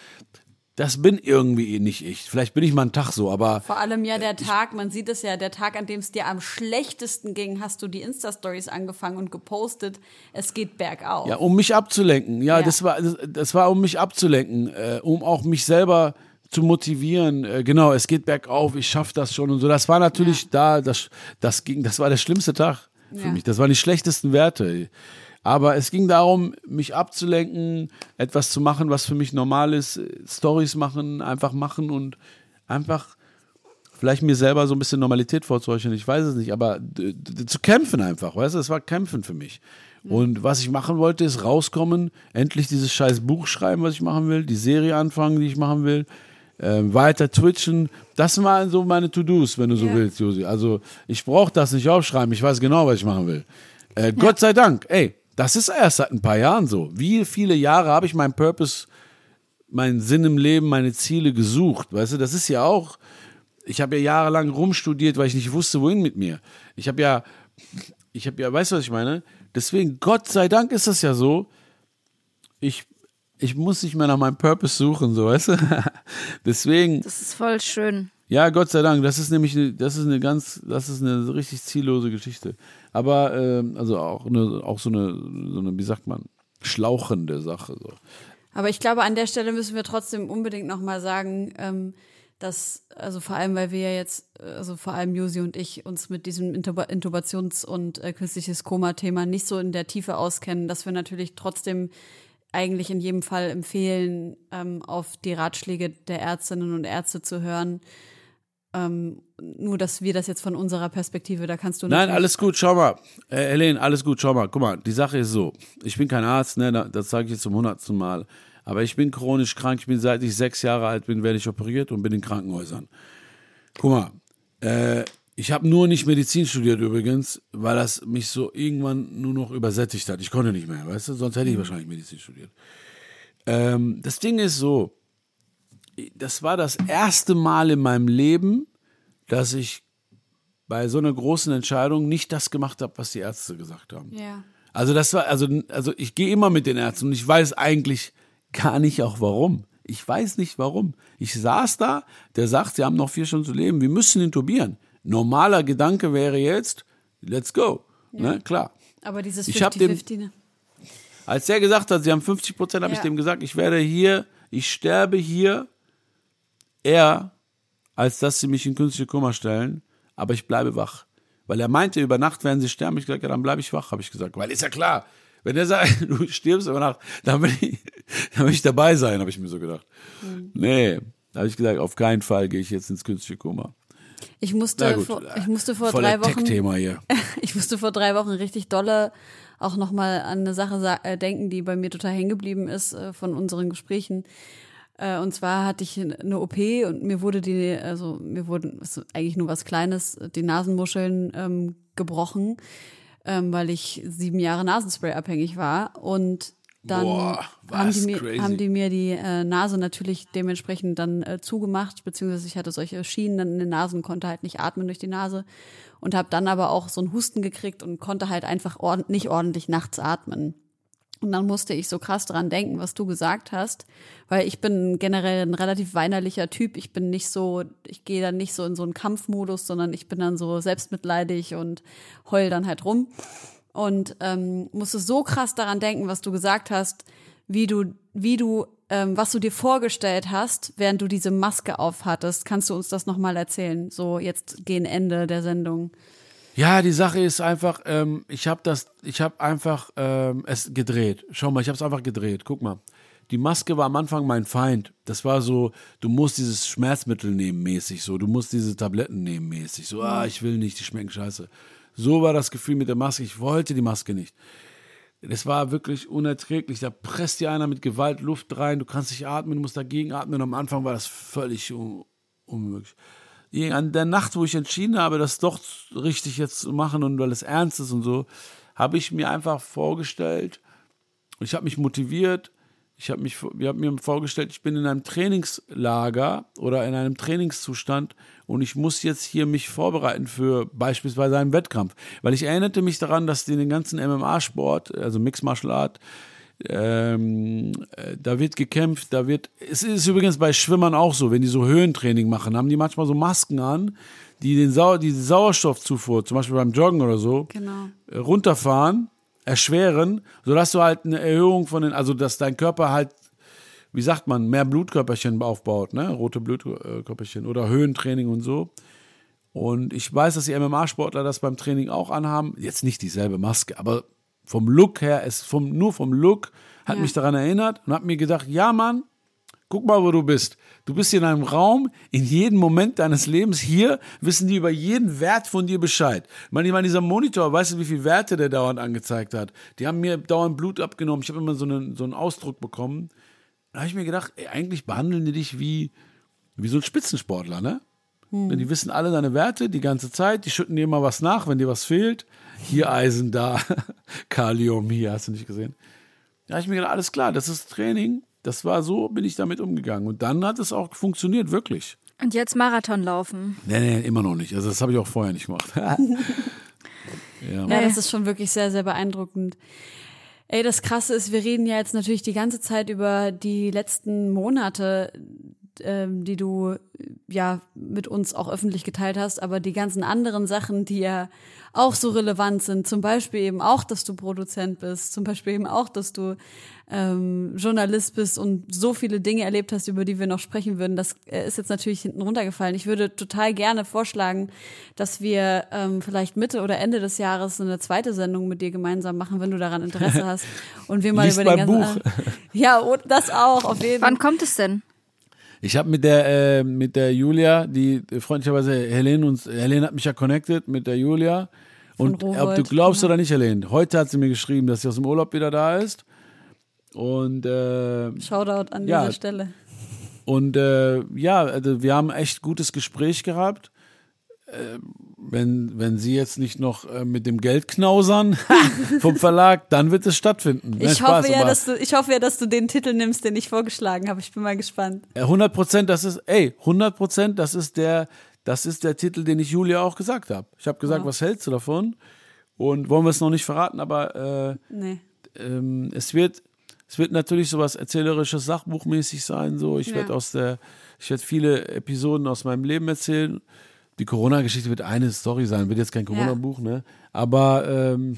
Das bin irgendwie nicht ich. Vielleicht bin ich mal einen Tag so, aber Vor allem ja der Tag, man sieht es ja, der Tag, an dem es dir am schlechtesten ging, hast du die Insta-Stories angefangen und gepostet, es geht bergauf. Ja, um mich abzulenken. Ja, Ja. Das, war, das, das war, um mich abzulenken, äh, um auch mich selber zu motivieren. Äh, genau, es geht bergauf, ich schaffe das schon und so. Das war natürlich da, das, das ging, das war der schlimmste Tag für Ja. mich. Das waren die schlechtesten Werte. Aber es ging darum, mich abzulenken, etwas zu machen, was für mich normal ist, äh, Stories machen, einfach machen und einfach vielleicht mir selber so ein bisschen Normalität vorzuheucheln, ich weiß es nicht, aber zu kämpfen einfach, weißt du, es war Kämpfen für mich. Und was ich machen wollte, ist rauskommen, endlich dieses scheiß Buch schreiben, was ich machen will, die Serie anfangen, die ich machen will, ähm, weiter twitchen. Das waren so meine To-Dos, wenn du so Ja. willst, Josi. Also ich brauche das nicht aufschreiben, ich weiß genau, was ich machen will. Äh, Gott sei Dank, ey, das ist erst seit ein paar Jahren so. Wie viele Jahre habe ich meinen Purpose, meinen Sinn im Leben, meine Ziele gesucht, weißt du, das ist ja auch, ich habe ja jahrelang rumstudiert, weil ich nicht wusste, wohin mit mir. Ich habe ja, ich habe ja, weißt du, was ich meine? Deswegen, Gott sei Dank ist es ja so, ich, ich muss nicht mehr nach meinem Purpose suchen, so, weißt du? Deswegen, Das ist voll schön. ja, Gott sei Dank, das ist nämlich, eine, das ist eine ganz, das ist eine richtig ziellose Geschichte. Aber, ähm, also auch, eine, auch so eine, so eine, wie sagt man, schlauchende Sache, so. Aber ich glaube, an der Stelle müssen wir trotzdem unbedingt nochmal sagen, ähm, dass, also vor allem, weil wir ja jetzt, äh, also vor allem Josi und ich, uns mit diesem Intuba Intubations- und äh, künstliches Koma-Thema nicht so in der Tiefe auskennen, dass wir natürlich trotzdem eigentlich in jedem Fall empfehlen, ähm, auf die Ratschläge der Ärztinnen und Ärzte zu hören. Ähm, nur, dass wir das jetzt von unserer Perspektive, da kannst du Nein, natürlich- alles gut, schau mal. Äh, Helene, alles gut, schau mal. Guck mal, die Sache ist so. Ich bin kein Arzt, ne, da- das sage ich jetzt zum hundertsten Mal. Aber ich bin chronisch krank. Ich bin seit ich sechs Jahre alt bin, werde ich operiert und bin in Krankenhäusern. Guck mal, äh, ich habe nur nicht Medizin studiert übrigens, weil das mich so irgendwann nur noch übersättigt hat. Ich konnte nicht mehr, weißt du? Sonst hätte ich wahrscheinlich Medizin studiert. Ähm, das Ding ist so, das war das erste Mal in meinem Leben, dass ich bei so einer großen Entscheidung nicht das gemacht habe, was die Ärzte gesagt haben. Ja. Also das war, also, also ich gehe immer mit den Ärzten und ich weiß eigentlich gar nicht auch warum. Ich weiß nicht warum. Ich saß da, der sagt, sie haben noch vier Stunden zu leben, wir müssen intubieren. Normaler Gedanke wäre jetzt, let's go. Ne, klar. Aber dieses Ich hab dem- 50-50, ne? Als der gesagt hat, sie haben 50 Prozent, habe ich Ja. dem gesagt, ich werde hier, ich sterbe hier eher, als dass sie mich in künstliche Kummer stellen, aber ich bleibe wach. Weil er meinte, über Nacht werden sie sterben. Ich gesagt, ja, dann bleibe ich wach, habe ich gesagt. Weil ist ja klar, wenn er sagt, du stirbst über Nacht, dann will ich, dann will ich dabei sein, habe ich mir so gedacht. Mhm. Nee, da habe ich gesagt, auf keinen Fall gehe ich jetzt ins künstliche Kummer. Ich musste, gut, vor, ich musste vor drei Wochen. Tech-Thema hier. Ich musste vor drei Wochen richtig dolle auch nochmal an eine Sache sa- äh, denken, die bei mir total hängen geblieben ist äh, von unseren Gesprächen. Äh, und zwar hatte ich eine OP und mir wurde die, also mir wurden eigentlich nur was Kleines, die Nasenmuscheln ähm, gebrochen, ähm, weil ich sieben Jahre Nasenspray abhängig war. Und dann Boah, haben, die mir, Crazy. haben die mir die äh, Nase natürlich dementsprechend dann äh, zugemacht, beziehungsweise ich hatte solche Schienen dann in den Nasen, konnte halt nicht atmen durch die Nase und habe dann aber auch so einen Husten gekriegt und konnte halt einfach ordn nicht ordentlich nachts atmen. Und dann musste ich so krass dran denken, was du gesagt hast, weil ich bin generell ein relativ weinerlicher Typ. Ich bin nicht so, ich gehe dann nicht so in so einen Kampfmodus, sondern ich bin dann so selbstmitleidig und heul dann halt rum. Und ähm, musste so krass daran denken, was du gesagt hast, wie du, wie du, ähm, was du dir vorgestellt hast, während du diese Maske aufhattest. Kannst du uns das nochmal erzählen? So jetzt gegen Ende der Sendung. Ja, die Sache ist einfach, ähm, ich habe das, ich habe einfach ähm, es gedreht. Schau mal, ich habe es einfach gedreht. Guck mal, die Maske war am Anfang mein Feind. Das war so, du musst dieses Schmerzmittel nehmen mäßig, so, du musst diese Tabletten nehmen mäßig, so, ah, ich will nicht, die schmecken scheiße. So war das Gefühl mit der Maske. Ich wollte die Maske nicht. Das war wirklich unerträglich. Da presst dir einer mit Gewalt Luft rein. Du kannst nicht atmen, du musst dagegen atmen. Und am Anfang war das völlig un unmöglich. An der Nacht, wo ich entschieden habe, das doch richtig jetzt zu machen und weil es ernst ist und so, habe ich mir einfach vorgestellt, ich habe mich motiviert, ich habe mich, ich habe mir vorgestellt, ich bin in einem Trainingslager oder in einem Trainingszustand und ich muss jetzt hier mich vorbereiten für beispielsweise einen Wettkampf. Weil ich erinnerte mich daran, dass die den ganzen MMA-Sport, also Mixed Martial Art, Ähm, äh, da wird gekämpft, da wird. Es ist übrigens bei Schwimmern auch so, wenn die so Höhentraining machen, haben die manchmal so Masken an, die den Sau die Sauerstoffzufuhr, zum Beispiel beim Joggen oder so, Genau. äh, runterfahren, erschweren, sodass du halt eine Erhöhung von den, also dass dein Körper halt, wie sagt man, mehr Blutkörperchen aufbaut, ne? Rote Blutkörperchen oder Höhentraining und so. Und ich weiß, dass die MMA-Sportler das beim Training auch anhaben. Jetzt nicht dieselbe Maske, aber vom Look her, es vom, nur vom Look hat Ja. mich daran erinnert und hat mir gedacht, ja Mann, guck mal, wo du bist. Du bist hier in einem Raum, in jedem Moment deines Lebens hier wissen die über jeden Wert von dir Bescheid. Ich meine, ich meine, dieser Monitor, weißt du, wie viele Werte der dauernd angezeigt hat? Die haben mir dauernd Blut abgenommen. Ich habe immer so einen, so einen Ausdruck bekommen. Da habe ich mir gedacht, ey, eigentlich behandeln die dich wie, wie so ein Spitzensportler, ne? Denn die wissen alle deine Werte die ganze Zeit, die schütten dir immer was nach, wenn dir was fehlt. Hier Eisen, da Kalium, hier, hast du nicht gesehen. Da habe ich mir gedacht, alles klar, das ist Training. Das war so, bin ich damit umgegangen. Und dann hat es auch funktioniert, wirklich. Und jetzt Marathon laufen. Nee, nee, immer noch nicht. Also das habe ich auch vorher nicht gemacht. ja. Ja, das ist schon wirklich sehr, sehr beeindruckend. Ey, das Krasse ist, wir reden ja jetzt natürlich die ganze Zeit über die letzten Monate, ähm, die du ja mit uns auch öffentlich geteilt hast, aber die ganzen anderen Sachen, die ja auch so relevant sind, zum Beispiel eben auch, dass du Produzent bist, zum Beispiel eben auch, dass du ähm, Journalist bist und so viele Dinge erlebt hast, über die wir noch sprechen würden, das äh, ist jetzt natürlich hinten runtergefallen. Ich würde total gerne vorschlagen, dass wir ähm, vielleicht Mitte oder Ende des Jahres eine zweite Sendung mit dir gemeinsam machen, wenn du daran Interesse hast und wir mal Lies über den mein ganzen Buch. ja und das auch auf jeden Fall. Wann kommt es denn? Ich habe mit der äh, mit der Julia, die freundlicherweise Helene uns Helene hat mich ja connected mit der Julia und Rowold, ob du glaubst genau. oder nicht, Helene, heute hat sie mir geschrieben, dass sie aus dem Urlaub wieder da ist und äh, Shoutout an Ja. dieser Stelle. Und äh, ja, also wir haben echt gutes Gespräch gehabt. Äh, wenn, wenn Sie jetzt nicht noch äh, mit dem Geld knausern vom Verlag, dann wird es stattfinden. Nein, Ich Spaß, hoffe ja, dass du, ich hoffe ja, dass du den Titel nimmst, den ich vorgeschlagen habe. Ich bin mal gespannt. äh, 100 Prozent, das ist, ey, 100 Prozent, das ist der, das ist der Titel, den ich Julia auch gesagt habe. Ich habe gesagt, Ja. was hältst du davon? Und wollen wir es noch nicht verraten, aber äh, Nee. ähm, es wird es wird natürlich sowas erzählerisches Sachbuchmäßig sein so ich Ja. werde aus der ich werde viele Episoden aus meinem Leben erzählen die Corona Geschichte wird eine Story sein wird jetzt kein Corona Buch ne aber ähm,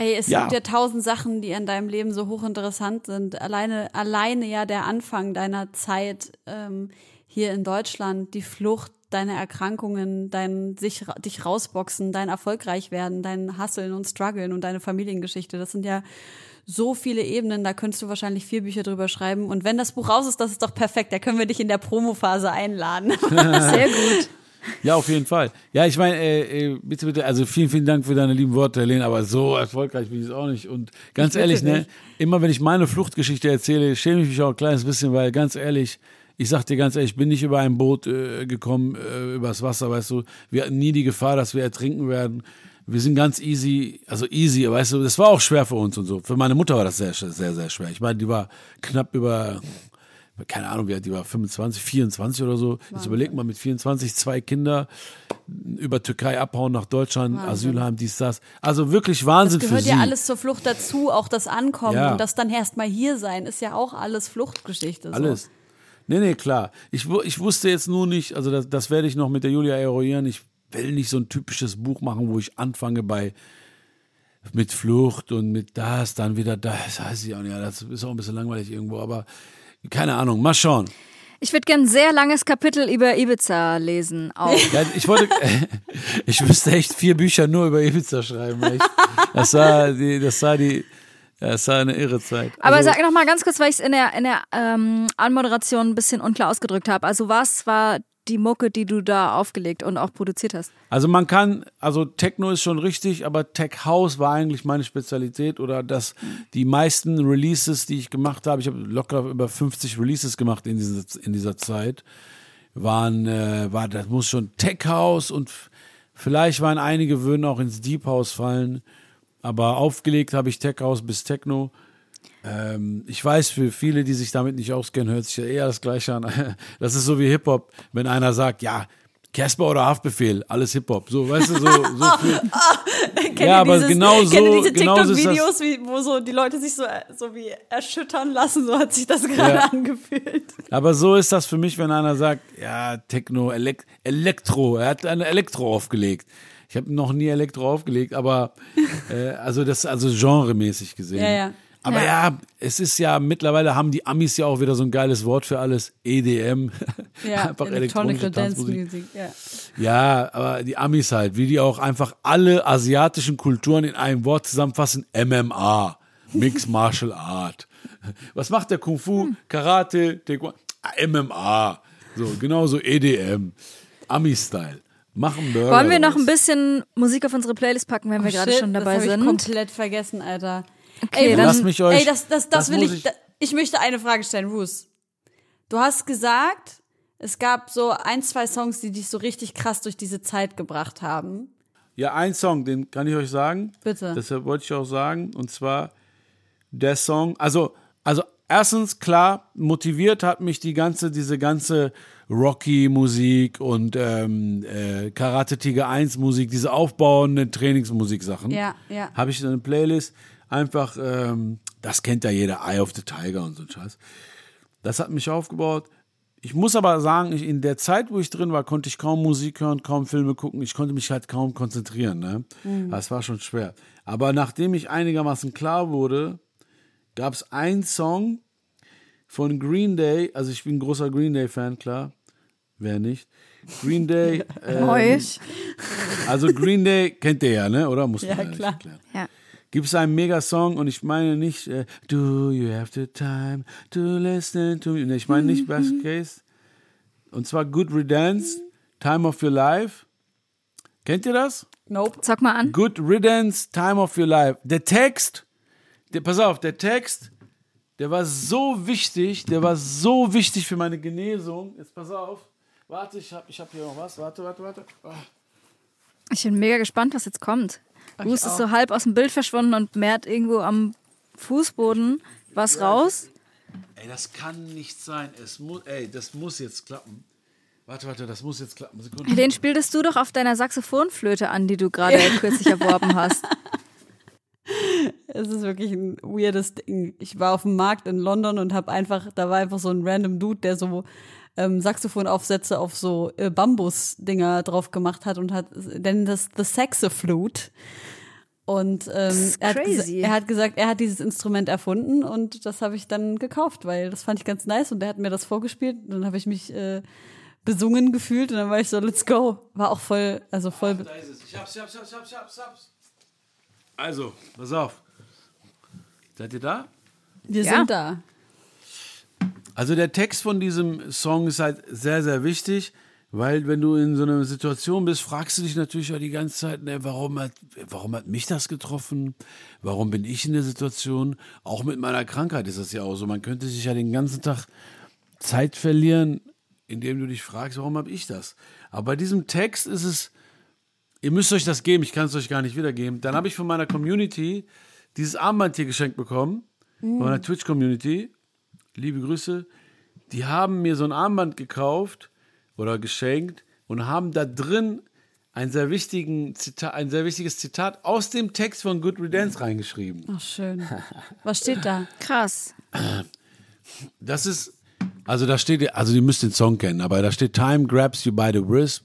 Ey, es Ja. gibt ja tausend Sachen, die an deinem Leben so hochinteressant sind. Alleine, alleine ja der Anfang deiner Zeit ähm, hier in Deutschland, die Flucht, deine Erkrankungen, dein sich dich rausboxen, dein erfolgreich werden, dein Hasseln und Struggeln und deine Familiengeschichte. Das sind ja so viele Ebenen, da könntest du wahrscheinlich vier Bücher drüber schreiben. Und wenn das Buch raus ist, das ist doch perfekt. Da können wir dich in der Promophase einladen. Sehr gut. Ja auf jeden Fall ja ich meine äh, äh, bitte bitte also vielen vielen Dank für deine lieben Worte Helene aber so erfolgreich bin ich es auch nicht und ganz Ich ehrlich ne immer wenn ich meine Fluchtgeschichte erzähle schäme ich mich auch ein kleines bisschen weil ganz ehrlich ich sag dir ganz ehrlich, ich bin nicht über ein Boot äh, gekommen, äh, übers Wasser, weißt du. Wir hatten nie die Gefahr, dass wir ertrinken werden. Wir sind ganz easy, also easy, weißt du, das war auch schwer für uns und so. Für meine Mutter war das sehr, sehr, sehr schwer. Ich meine, die war knapp über, keine Ahnung, wie alt die war, 25, 24 oder so. Jetzt überleg mal, mit 24 zwei Kinder über Türkei abhauen nach Deutschland, Asylheim, dies, das. Also wirklich Wahnsinn gehört für sie. ja alles zur Flucht dazu, auch das Ankommen Ja. und das dann erst mal hier sein, ist ja auch alles Fluchtgeschichte. So. Alles. Nee, nee, klar. Ich, ich wusste jetzt nur nicht, also das, das werde ich noch mit der Julia eruieren. Ich will nicht so ein typisches Buch machen, wo ich anfange bei mit Flucht und mit das, dann wieder das, das weiß ich auch nicht. Das ist auch ein bisschen langweilig irgendwo, aber keine Ahnung, mal schauen. Ich würde gern ein sehr langes Kapitel über Ibiza lesen. Auch. Ja, ich wollte, ich müsste echt vier Bücher nur über Ibiza schreiben. Echt. Das war die, das war die, das war eine irre Zeit. Aber Also- sag noch mal ganz kurz, weil ich es in der, in der ähm, Anmoderation ein bisschen unklar ausgedrückt habe. Also was war die Mucke, die du da aufgelegt und auch produziert hast? Also man kann, also Techno ist schon richtig, aber Tech House war eigentlich meine Spezialität oder das, die meisten Releases, die ich gemacht habe, ich habe locker über 50 Releases gemacht in dieser, in dieser Zeit, waren, äh, war, das muss schon Tech House und vielleicht waren einige würden auch ins Deep House fallen, aber aufgelegt habe ich Tech House bis Techno. Ähm, ich weiß, für viele, die sich damit nicht auskennen, hört sich ja eher das Gleiche an. Das ist so wie Hip-Hop, wenn einer sagt, ja, Casper oder Haftbefehl, alles Hip-Hop. So, weißt du, so, so viel. Kennt Ja, aber dieses, genau so- Kennt diese genau TikTok-Videos, wo so die Leute sich so, so wie erschüttern lassen? So hat sich das gerade Ja. angefühlt. Aber so ist das für mich, wenn einer sagt, ja, Techno, Elek Elektro, er hat eine Elektro aufgelegt. Ich habe noch nie Elektro aufgelegt, aber äh, also das also genremäßig gesehen. Ja, ja. Aber ja. es ist ja mittlerweile haben die Amis ja auch wieder so ein geiles Wort für alles, EDM. Ja, einfach Electronic elektronische Dance Tanzmusik. Music. Ja. Ja, aber die Amis halt, wie die auch einfach alle asiatischen Kulturen in einem Wort zusammenfassen, MMA, Mixed Martial Art. Was macht der Kung Fu, Karate, Taekwondo? Ah, MMA. So, genauso EDM, Ami-Style. Machen Burger. Wollen wir noch ein bisschen Musik auf unsere Playlist packen, wenn wir gerade Oh, schon dabei das hab sind? Ich komplett vergessen, Alter. Okay, ey, dann- Lasst mich euch- Ey, das, das, das, das will ich. ich- da- Ich möchte eine Frage stellen, Ruth. Du hast gesagt, es gab so ein, zwei Songs, die dich so richtig krass durch diese Zeit gebracht haben. Ja, ein Song, den kann ich euch sagen. Bitte. Deshalb wollte ich auch sagen. Und zwar der Song, also, also erstens, klar, motiviert hat mich die ganze, diese ganze Rocky-Musik und ähm, äh, Karate Tiger 1 Musik, diese aufbauenden Trainingsmusik-Sachen. Ja, ja. Habe ich in eine Playlist. Einfach, ähm, das kennt ja jeder, Eye of the Tiger und so ein Scheiß. Das hat mich aufgebaut. Ich muss aber sagen, ich, in der Zeit, wo ich drin war, konnte ich kaum Musik hören, kaum Filme gucken. Ich konnte mich halt kaum konzentrieren. Ne? Das war schon schwer. Aber nachdem ich einigermaßen klar wurde, gab es einen Song von Green Day. Also ich bin ein großer Green Day-Fan, klar. Wer nicht? Green Day. ähm, also Green Day kennt ihr ja, ne? Oder? Muss man Ja, klar. erklären. Ja. Gibt es einen Mega-Song und ich meine nicht äh, Do you have the time to listen to me? Ich meine nicht Best Case. Und zwar Good Riddance, Time of Your Life. Kennt ihr das? Nope. Sag mal an. Good Riddance, Time of Your Life. Der Text, der, pass auf, der Text, der war so wichtig, der war so wichtig für meine Genesung. Jetzt pass auf. Warte, ich hab, ich hab hier noch was. Warte, warte, warte. Ah. Ich bin mega gespannt, was jetzt kommt. Du ist so halb aus dem Bild verschwunden und mehrt irgendwo am Fußboden was raus. Ey, das kann nicht sein. Es muss, ey, das muss jetzt klappen. Warte, warte, das muss jetzt klappen. Sekunde. Den spieltest du doch auf deiner Saxophonflöte an, die du gerade kürzlich erworben hast. Es ist wirklich ein weirdes Ding. Ich war auf dem Markt in London und habe einfach, da war einfach so ein random Dude, der so ähm, Saxophonaufsätze auf so äh, Bambus-Dinger drauf gemacht hat und hat, denn das The Saxoflute. Und ähm, ist er, hat er hat gesagt, er hat dieses Instrument erfunden und das habe ich dann gekauft, weil das fand ich ganz nice und er hat mir das vorgespielt und dann habe ich mich äh, besungen gefühlt und dann war ich so, let's go. War auch voll, also voll. Da ist es. Ich hab's, ich hab's, ich hab's, ich hab's, ich hab's, ich hab's. Also, pass auf. Seid ihr da? Wir Ja. sind da. Also der Text von diesem Song ist halt sehr, sehr wichtig, weil wenn du in so einer Situation bist, fragst du dich natürlich auch die ganze Zeit, ne, warum, hat, warum hat mich das getroffen? Warum bin ich in der Situation? Auch mit meiner Krankheit ist das ja auch so. Man könnte sich ja den ganzen Tag Zeit verlieren, indem du dich fragst, warum habe ich das? Aber bei diesem Text ist es, ihr müsst euch das geben, ich kann es euch gar nicht wiedergeben. Dann habe ich von meiner Community dieses Armband hier geschenkt bekommen, von meiner Twitch-Community. Liebe Grüße. Die haben mir so ein Armband gekauft oder geschenkt und haben da drin ein sehr, wichtigen Zita ein sehr wichtiges Zitat aus dem Text von Good Riddance reingeschrieben. Ach, schön. Was steht da? Krass. Das ist, also da steht, also ihr müsst den Song kennen, aber da steht Time grabs you by the wrist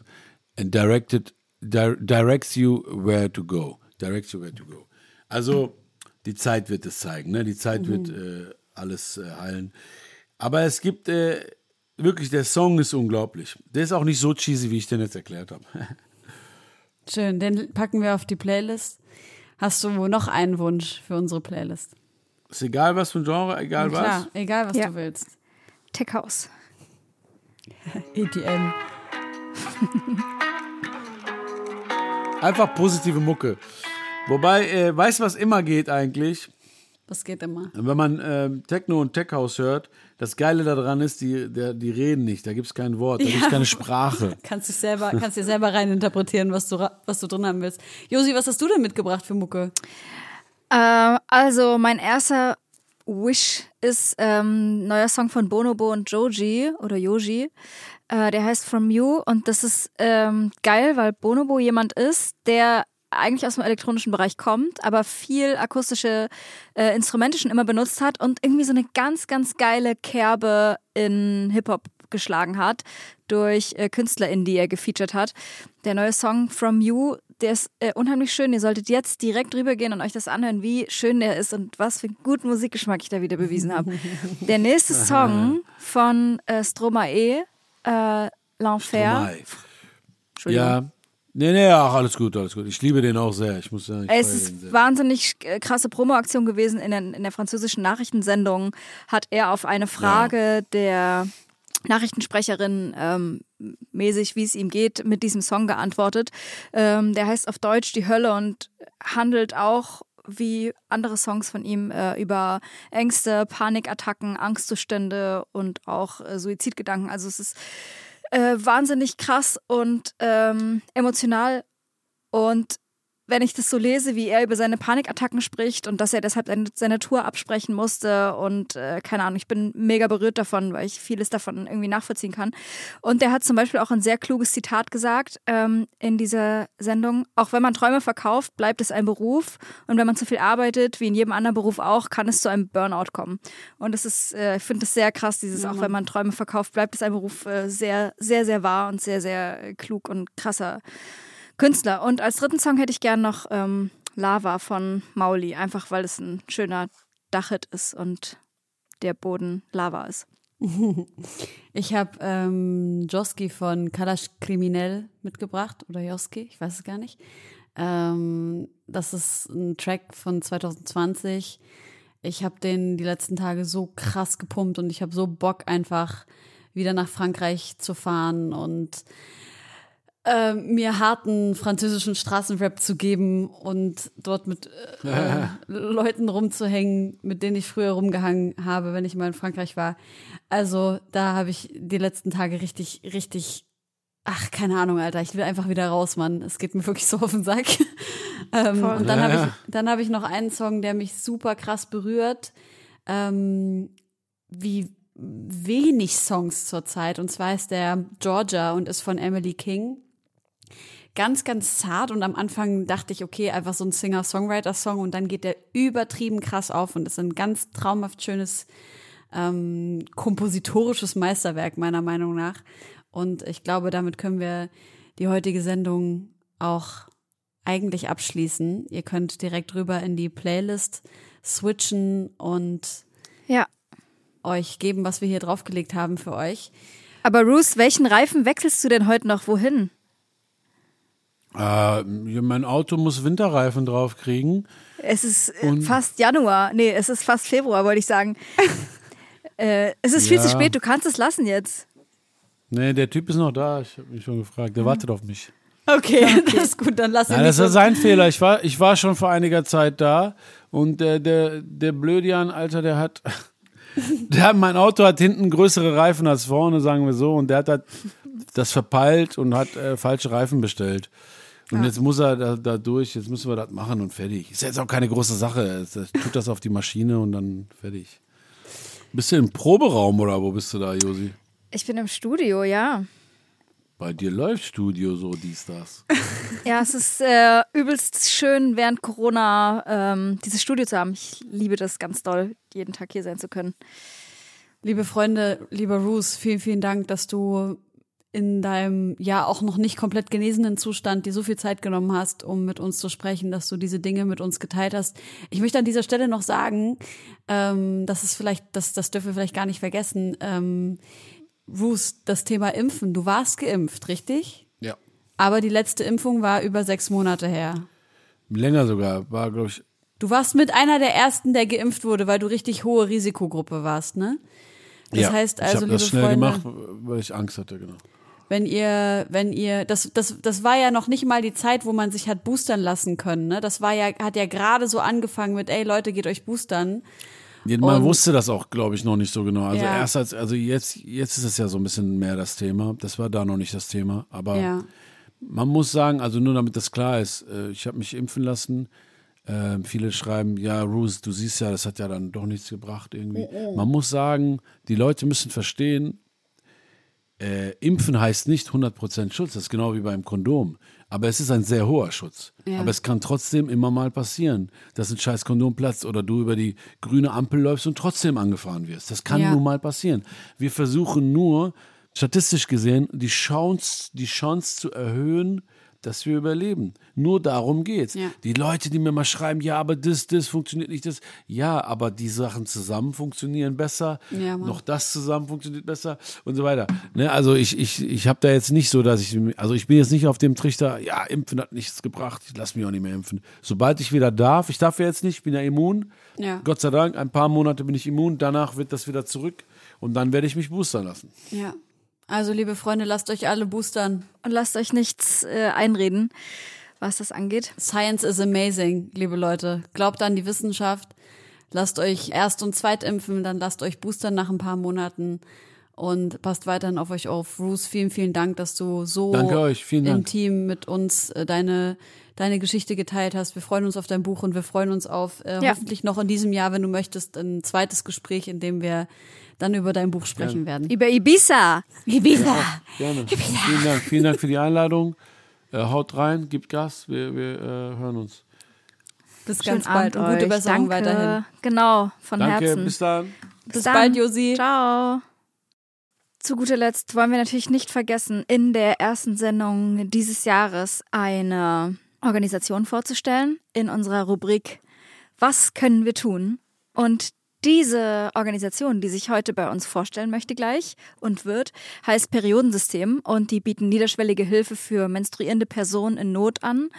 and directed, di directs you where to go. Directs you where to go. Also die Zeit wird es zeigen, ne? Die Zeit wird äh, alles äh, heilen. Aber es gibt äh, wirklich, der Song ist unglaublich. Der ist auch nicht so cheesy, wie ich den jetzt erklärt habe. Schön, den packen wir auf die Playlist. Hast du noch einen Wunsch für unsere Playlist? ist egal was für ein Genre, egal was. Klar, egal was Ja. du willst. Tech House. EDM. Einfach positive Mucke. Wobei, äh, weißt du, was immer geht eigentlich? Das geht immer. Wenn man ähm, Techno und Tech House hört, das Geile daran ist, die, der, die reden nicht, da gibt es kein Wort, da gibt es Ja. keine Sprache. Kannst dich selber, kannst dir selber reininterpretieren, was du, was du drin haben willst. Josi, was hast du denn mitgebracht für Mucke? Ähm, also mein erster Wish ist ähm, neuer Song von Bonobo und Joji oder Yoji. Äh, der heißt From You und das ist ähm, geil, weil Bonobo jemand ist, der eigentlich aus dem elektronischen Bereich kommt, aber viel akustische äh, Instrumente schon immer benutzt hat und irgendwie so eine ganz, ganz geile Kerbe in Hip-Hop geschlagen hat durch äh, KünstlerInnen, die er gefeatured hat. Der neue Song From You, der ist äh, unheimlich schön. Ihr solltet jetzt direkt drüber gehen und euch das anhören, wie schön der ist und was für einen guten Musikgeschmack ich da wieder bewiesen habe. Der nächste Song von äh, Stromae, äh, L'Enfer. Ja. Nee, nee, ach, alles gut, alles gut. Ich liebe den auch sehr. Ich muss sagen, ich Es ist wahnsinnig äh, krasse Promoaktion gewesen. In der, in der französischen Nachrichtensendung hat er auf eine Frage der Nachrichtensprecherin ähm, mäßig, wie es ihm geht, mit diesem Song geantwortet. Ähm, der heißt auf Deutsch Die Hölle und handelt auch wie andere Songs von ihm äh, über Ängste, Panikattacken, Angstzustände und auch äh, Suizidgedanken. Also es ist äh, wahnsinnig krass und ähm, emotional. Und wenn ich das so lese, wie er über seine Panikattacken spricht und dass er deshalb seine, seine Tour absprechen musste und äh, keine Ahnung, ich bin mega berührt davon, weil ich vieles davon irgendwie nachvollziehen kann. Und der hat zum Beispiel auch ein sehr kluges Zitat gesagt ähm, in dieser Sendung. Auch wenn man Träume verkauft, bleibt es ein Beruf. Und wenn man zu viel arbeitet, wie in jedem anderen Beruf auch, kann es zu einem Burnout kommen. Und das ist, äh, ich finde das sehr krass, dieses, auch wenn man Träume verkauft, bleibt es ein Beruf äh, sehr, sehr, sehr wahr und sehr, sehr äh, klug und krasser Künstler. Und als dritten Song hätte ich gern noch ähm, Lava von Mauli, einfach weil es ein schöner Dachit ist und der Boden Lava ist. Ich habe ähm, Joski von Kalash Kriminell mitgebracht oder Joski, ich weiß es gar nicht. Ähm, das ist ein Track von 2020. Ich habe den die letzten Tage so krass gepumpt und ich habe so Bock einfach wieder nach Frankreich zu fahren und äh, mir harten französischen Straßenrap zu geben und dort mit äh, Leuten rumzuhängen, mit denen ich früher rumgehangen habe, wenn ich mal in Frankreich war. Also da habe ich die letzten Tage richtig, richtig, ach, keine Ahnung, Alter, ich will einfach wieder raus, Mann. Es geht mir wirklich so auf den Sack. ähm, und dann Ja, habe ich, dann habe ich noch einen Song, der mich super krass berührt. Ähm, wie wenig Songs zurzeit. Und zwar ist der Georgia und ist von Emily King ganz, ganz zart und am Anfang dachte ich, okay, einfach so ein Singer-Songwriter-Song und dann geht der übertrieben krass auf und ist ein ganz traumhaft schönes ähm, kompositorisches Meisterwerk meiner Meinung nach. Und ich glaube, damit können wir die heutige Sendung auch eigentlich abschließen. Ihr könnt direkt rüber in die Playlist switchen und Ja. euch geben, was wir hier draufgelegt haben für euch. Aber Ruth, welchen Reifen wechselst du denn heute noch wohin? Äh, ja, mein Auto muss Winterreifen draufkriegen. Es ist äh, fast Januar. Nee, es ist fast Februar, wollte ich sagen. äh, es ist viel zu Ja. spät, du kannst es lassen jetzt. Nee, der Typ ist noch da. Ich habe mich schon gefragt. Der wartet auf mich. Okay, das ist gut, dann lass ihn Nein, das war sein Fehler. Ich war, ich war schon vor einiger Zeit da und der, der, der Blödian, Alter, der hat, der hat, mein Auto hat hinten größere Reifen als vorne, sagen wir so, und der hat halt das verpeilt und hat äh, falsche Reifen bestellt. Und jetzt muss er da, da durch, jetzt müssen wir das machen und fertig. Ist jetzt auch keine große Sache. Es- es Tut das auf die Maschine und dann fertig. Bist du im Proberaum oder wo bist du da, Josi? Ich bin im Studio, ja. Bei dir läuft Studio so, dies, das. Ja, es ist äh, übelst schön, während Corona ähm, dieses Studio zu haben. Ich liebe das ganz doll, jeden Tag hier sein zu können. Liebe Freunde, lieber Ruth, vielen, vielen Dank, dass du in deinem ja auch noch nicht komplett genesenen Zustand dir so viel Zeit genommen hast, um mit uns zu sprechen, dass du diese Dinge mit uns geteilt hast. Ich möchte an dieser Stelle noch sagen, ähm, das ist vielleicht, das, das dürfen wir vielleicht gar nicht vergessen. Ähm, Ruth, das Thema Impfen. Du warst geimpft, richtig? Ja. Aber die letzte Impfung war über sechs Monate her. Länger sogar. War, glaube ich, Du warst mit einer der ersten, der geimpft wurde, weil du richtig hohe Risikogruppe warst, ne? Das ja. heißt ich also, habe liebe das schnell Freunde, gemacht, weil ich Angst hatte, genau. Wenn ihr, wenn ihr, das, das, das war ja noch nicht mal die Zeit, wo man sich hat boostern lassen können, ne? Das war ja, hat ja gerade so angefangen mit, ey Leute, geht euch boostern. Man Und- wusste das auch, glaube ich, noch nicht so genau. Also Ja. erst als, also jetzt, jetzt ist es ja so ein bisschen mehr das Thema. Das war da noch nicht das Thema. Aber Ja. man muss sagen, also nur damit das klar ist, äh, ich habe mich impfen lassen Ähm, viele schreiben, ja, Ruth, du siehst ja, das hat ja dann doch nichts gebracht irgendwie. Man muss sagen, die Leute müssen verstehen, äh, Impfen heißt nicht 100% Schutz, das ist genau wie beim Kondom. Aber es ist ein sehr hoher Schutz. Ja. Aber es kann trotzdem immer mal passieren, dass ein scheiß Kondom platzt oder du über die grüne Ampel läufst und trotzdem angefahren wirst. Das kann Ja. nun mal passieren. Wir versuchen nur, statistisch gesehen, die Chance, die Chance zu erhöhen, dass wir überleben. Nur darum geht's. Ja. Die Leute, die mir mal schreiben, ja, aber das, das funktioniert nicht, das. Ja, aber die Sachen zusammen funktionieren besser. Ja, noch das zusammen funktioniert besser und so weiter. Ne, also ich, ich, ich habe da jetzt nicht so, dass ich, also ich bin jetzt nicht auf dem Trichter, ja, impfen hat nichts gebracht, ich lass mich auch nicht mehr impfen. Sobald ich wieder darf, ich darf ja jetzt nicht, ich bin ja immun. Ja. Gott sei Dank, ein paar Monate bin ich immun, danach wird das wieder zurück und dann werde ich mich boostern lassen. Ja. Also, liebe Freunde, lasst euch alle boostern. Und lasst euch nichts äh, einreden, was das angeht. Science is amazing, liebe Leute. Glaubt an die Wissenschaft. Lasst euch Erst- und Zweitimpfen, dann lasst euch boostern nach ein paar Monaten. Und passt weiterhin auf euch auf. Bruce, vielen, vielen Dank, dass du so Danke euch, vielen Dank. intim mit uns äh, deine, deine Geschichte geteilt hast. Wir freuen uns auf dein Buch und wir freuen uns auf äh, Ja. hoffentlich noch in diesem Jahr, wenn du möchtest, ein zweites Gespräch, in dem wir dann über dein Buch sprechen werden. Über Ibiza. Ibiza. Gerne. Vielen Dank, vielen Dank für die Einladung. Äh, haut rein, gibt Gas, wir, wir äh, hören uns. Bis Schönen ganz bald Abend und gute. Besserung Danke. weiterhin. Genau, von Danke, Herzen. bis dann. Bis dann. bald, Josi. Ciao. Zu guter Letzt wollen wir natürlich nicht vergessen, in der ersten Sendung dieses Jahres eine Organisation vorzustellen in unserer Rubrik Was können wir tun? Und diese Organisation, die sich heute bei uns vorstellen möchte gleich und wird, heißt Periodensystem und die bieten niederschwellige Hilfe für menstruierende Personen in Not an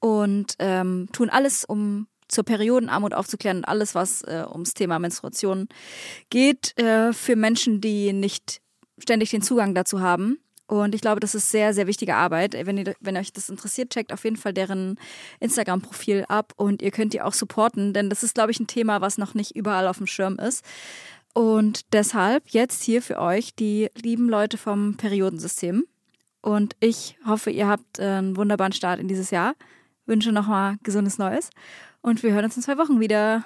und ähm, tun alles, um zur Periodenarmut aufzuklären und alles, was äh, ums Thema Menstruation geht, äh, für Menschen, die nicht ständig den Zugang dazu haben. Und ich glaube, das ist sehr, sehr wichtige Arbeit. Wenn, ihr, wenn euch das interessiert, checkt auf jeden Fall deren Instagram-Profil ab und ihr könnt die auch supporten, denn das ist, glaube ich, ein Thema, was noch nicht überall auf dem Schirm ist. Und deshalb jetzt hier für euch die lieben Leute vom Periodensystem. Und ich hoffe, ihr habt einen wunderbaren Start in dieses Jahr. Wünsche nochmal gesundes Neues. Und wir hören uns in zwei Wochen wieder.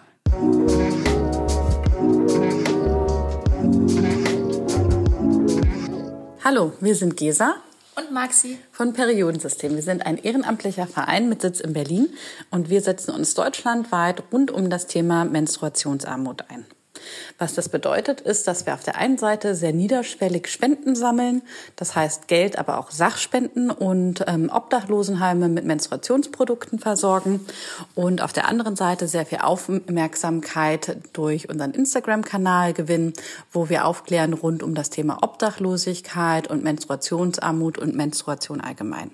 Hallo, wir sind Gesa Und Maxi. von Periodensystem. Wir sind ein ehrenamtlicher Verein mit Sitz in Berlin und wir setzen uns deutschlandweit rund um das Thema Menstruationsarmut ein. Was das bedeutet, ist, dass wir auf der einen Seite sehr niederschwellig Spenden sammeln, das heißt Geld, aber auch Sachspenden und ähm, Obdachlosenheime mit Menstruationsprodukten versorgen und auf der anderen Seite sehr viel Aufmerksamkeit durch unseren Instagram-Kanal gewinnen, wo wir aufklären rund um das Thema Obdachlosigkeit und Menstruationsarmut und Menstruation allgemein.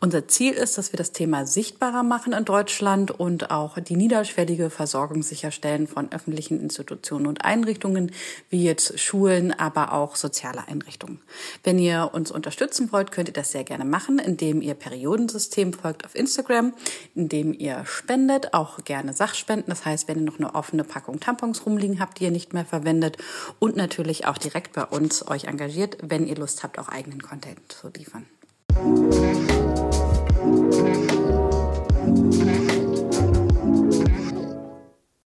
Unser Ziel ist, dass wir das Thema sichtbarer machen in Deutschland und auch die niederschwellige Versorgung sicherstellen von öffentlichen Institutionen und Einrichtungen, wie jetzt Schulen, aber auch soziale Einrichtungen. Wenn ihr uns unterstützen wollt, könnt ihr das sehr gerne machen, indem ihr Periodensystem folgt auf Instagram, indem ihr spendet, auch gerne Sachspenden. Das heißt, wenn ihr noch eine offene Packung Tampons rumliegen habt, die ihr nicht mehr verwendet und natürlich auch direkt bei uns euch engagiert, wenn ihr Lust habt, auch eigenen Content zu liefern. Thank you.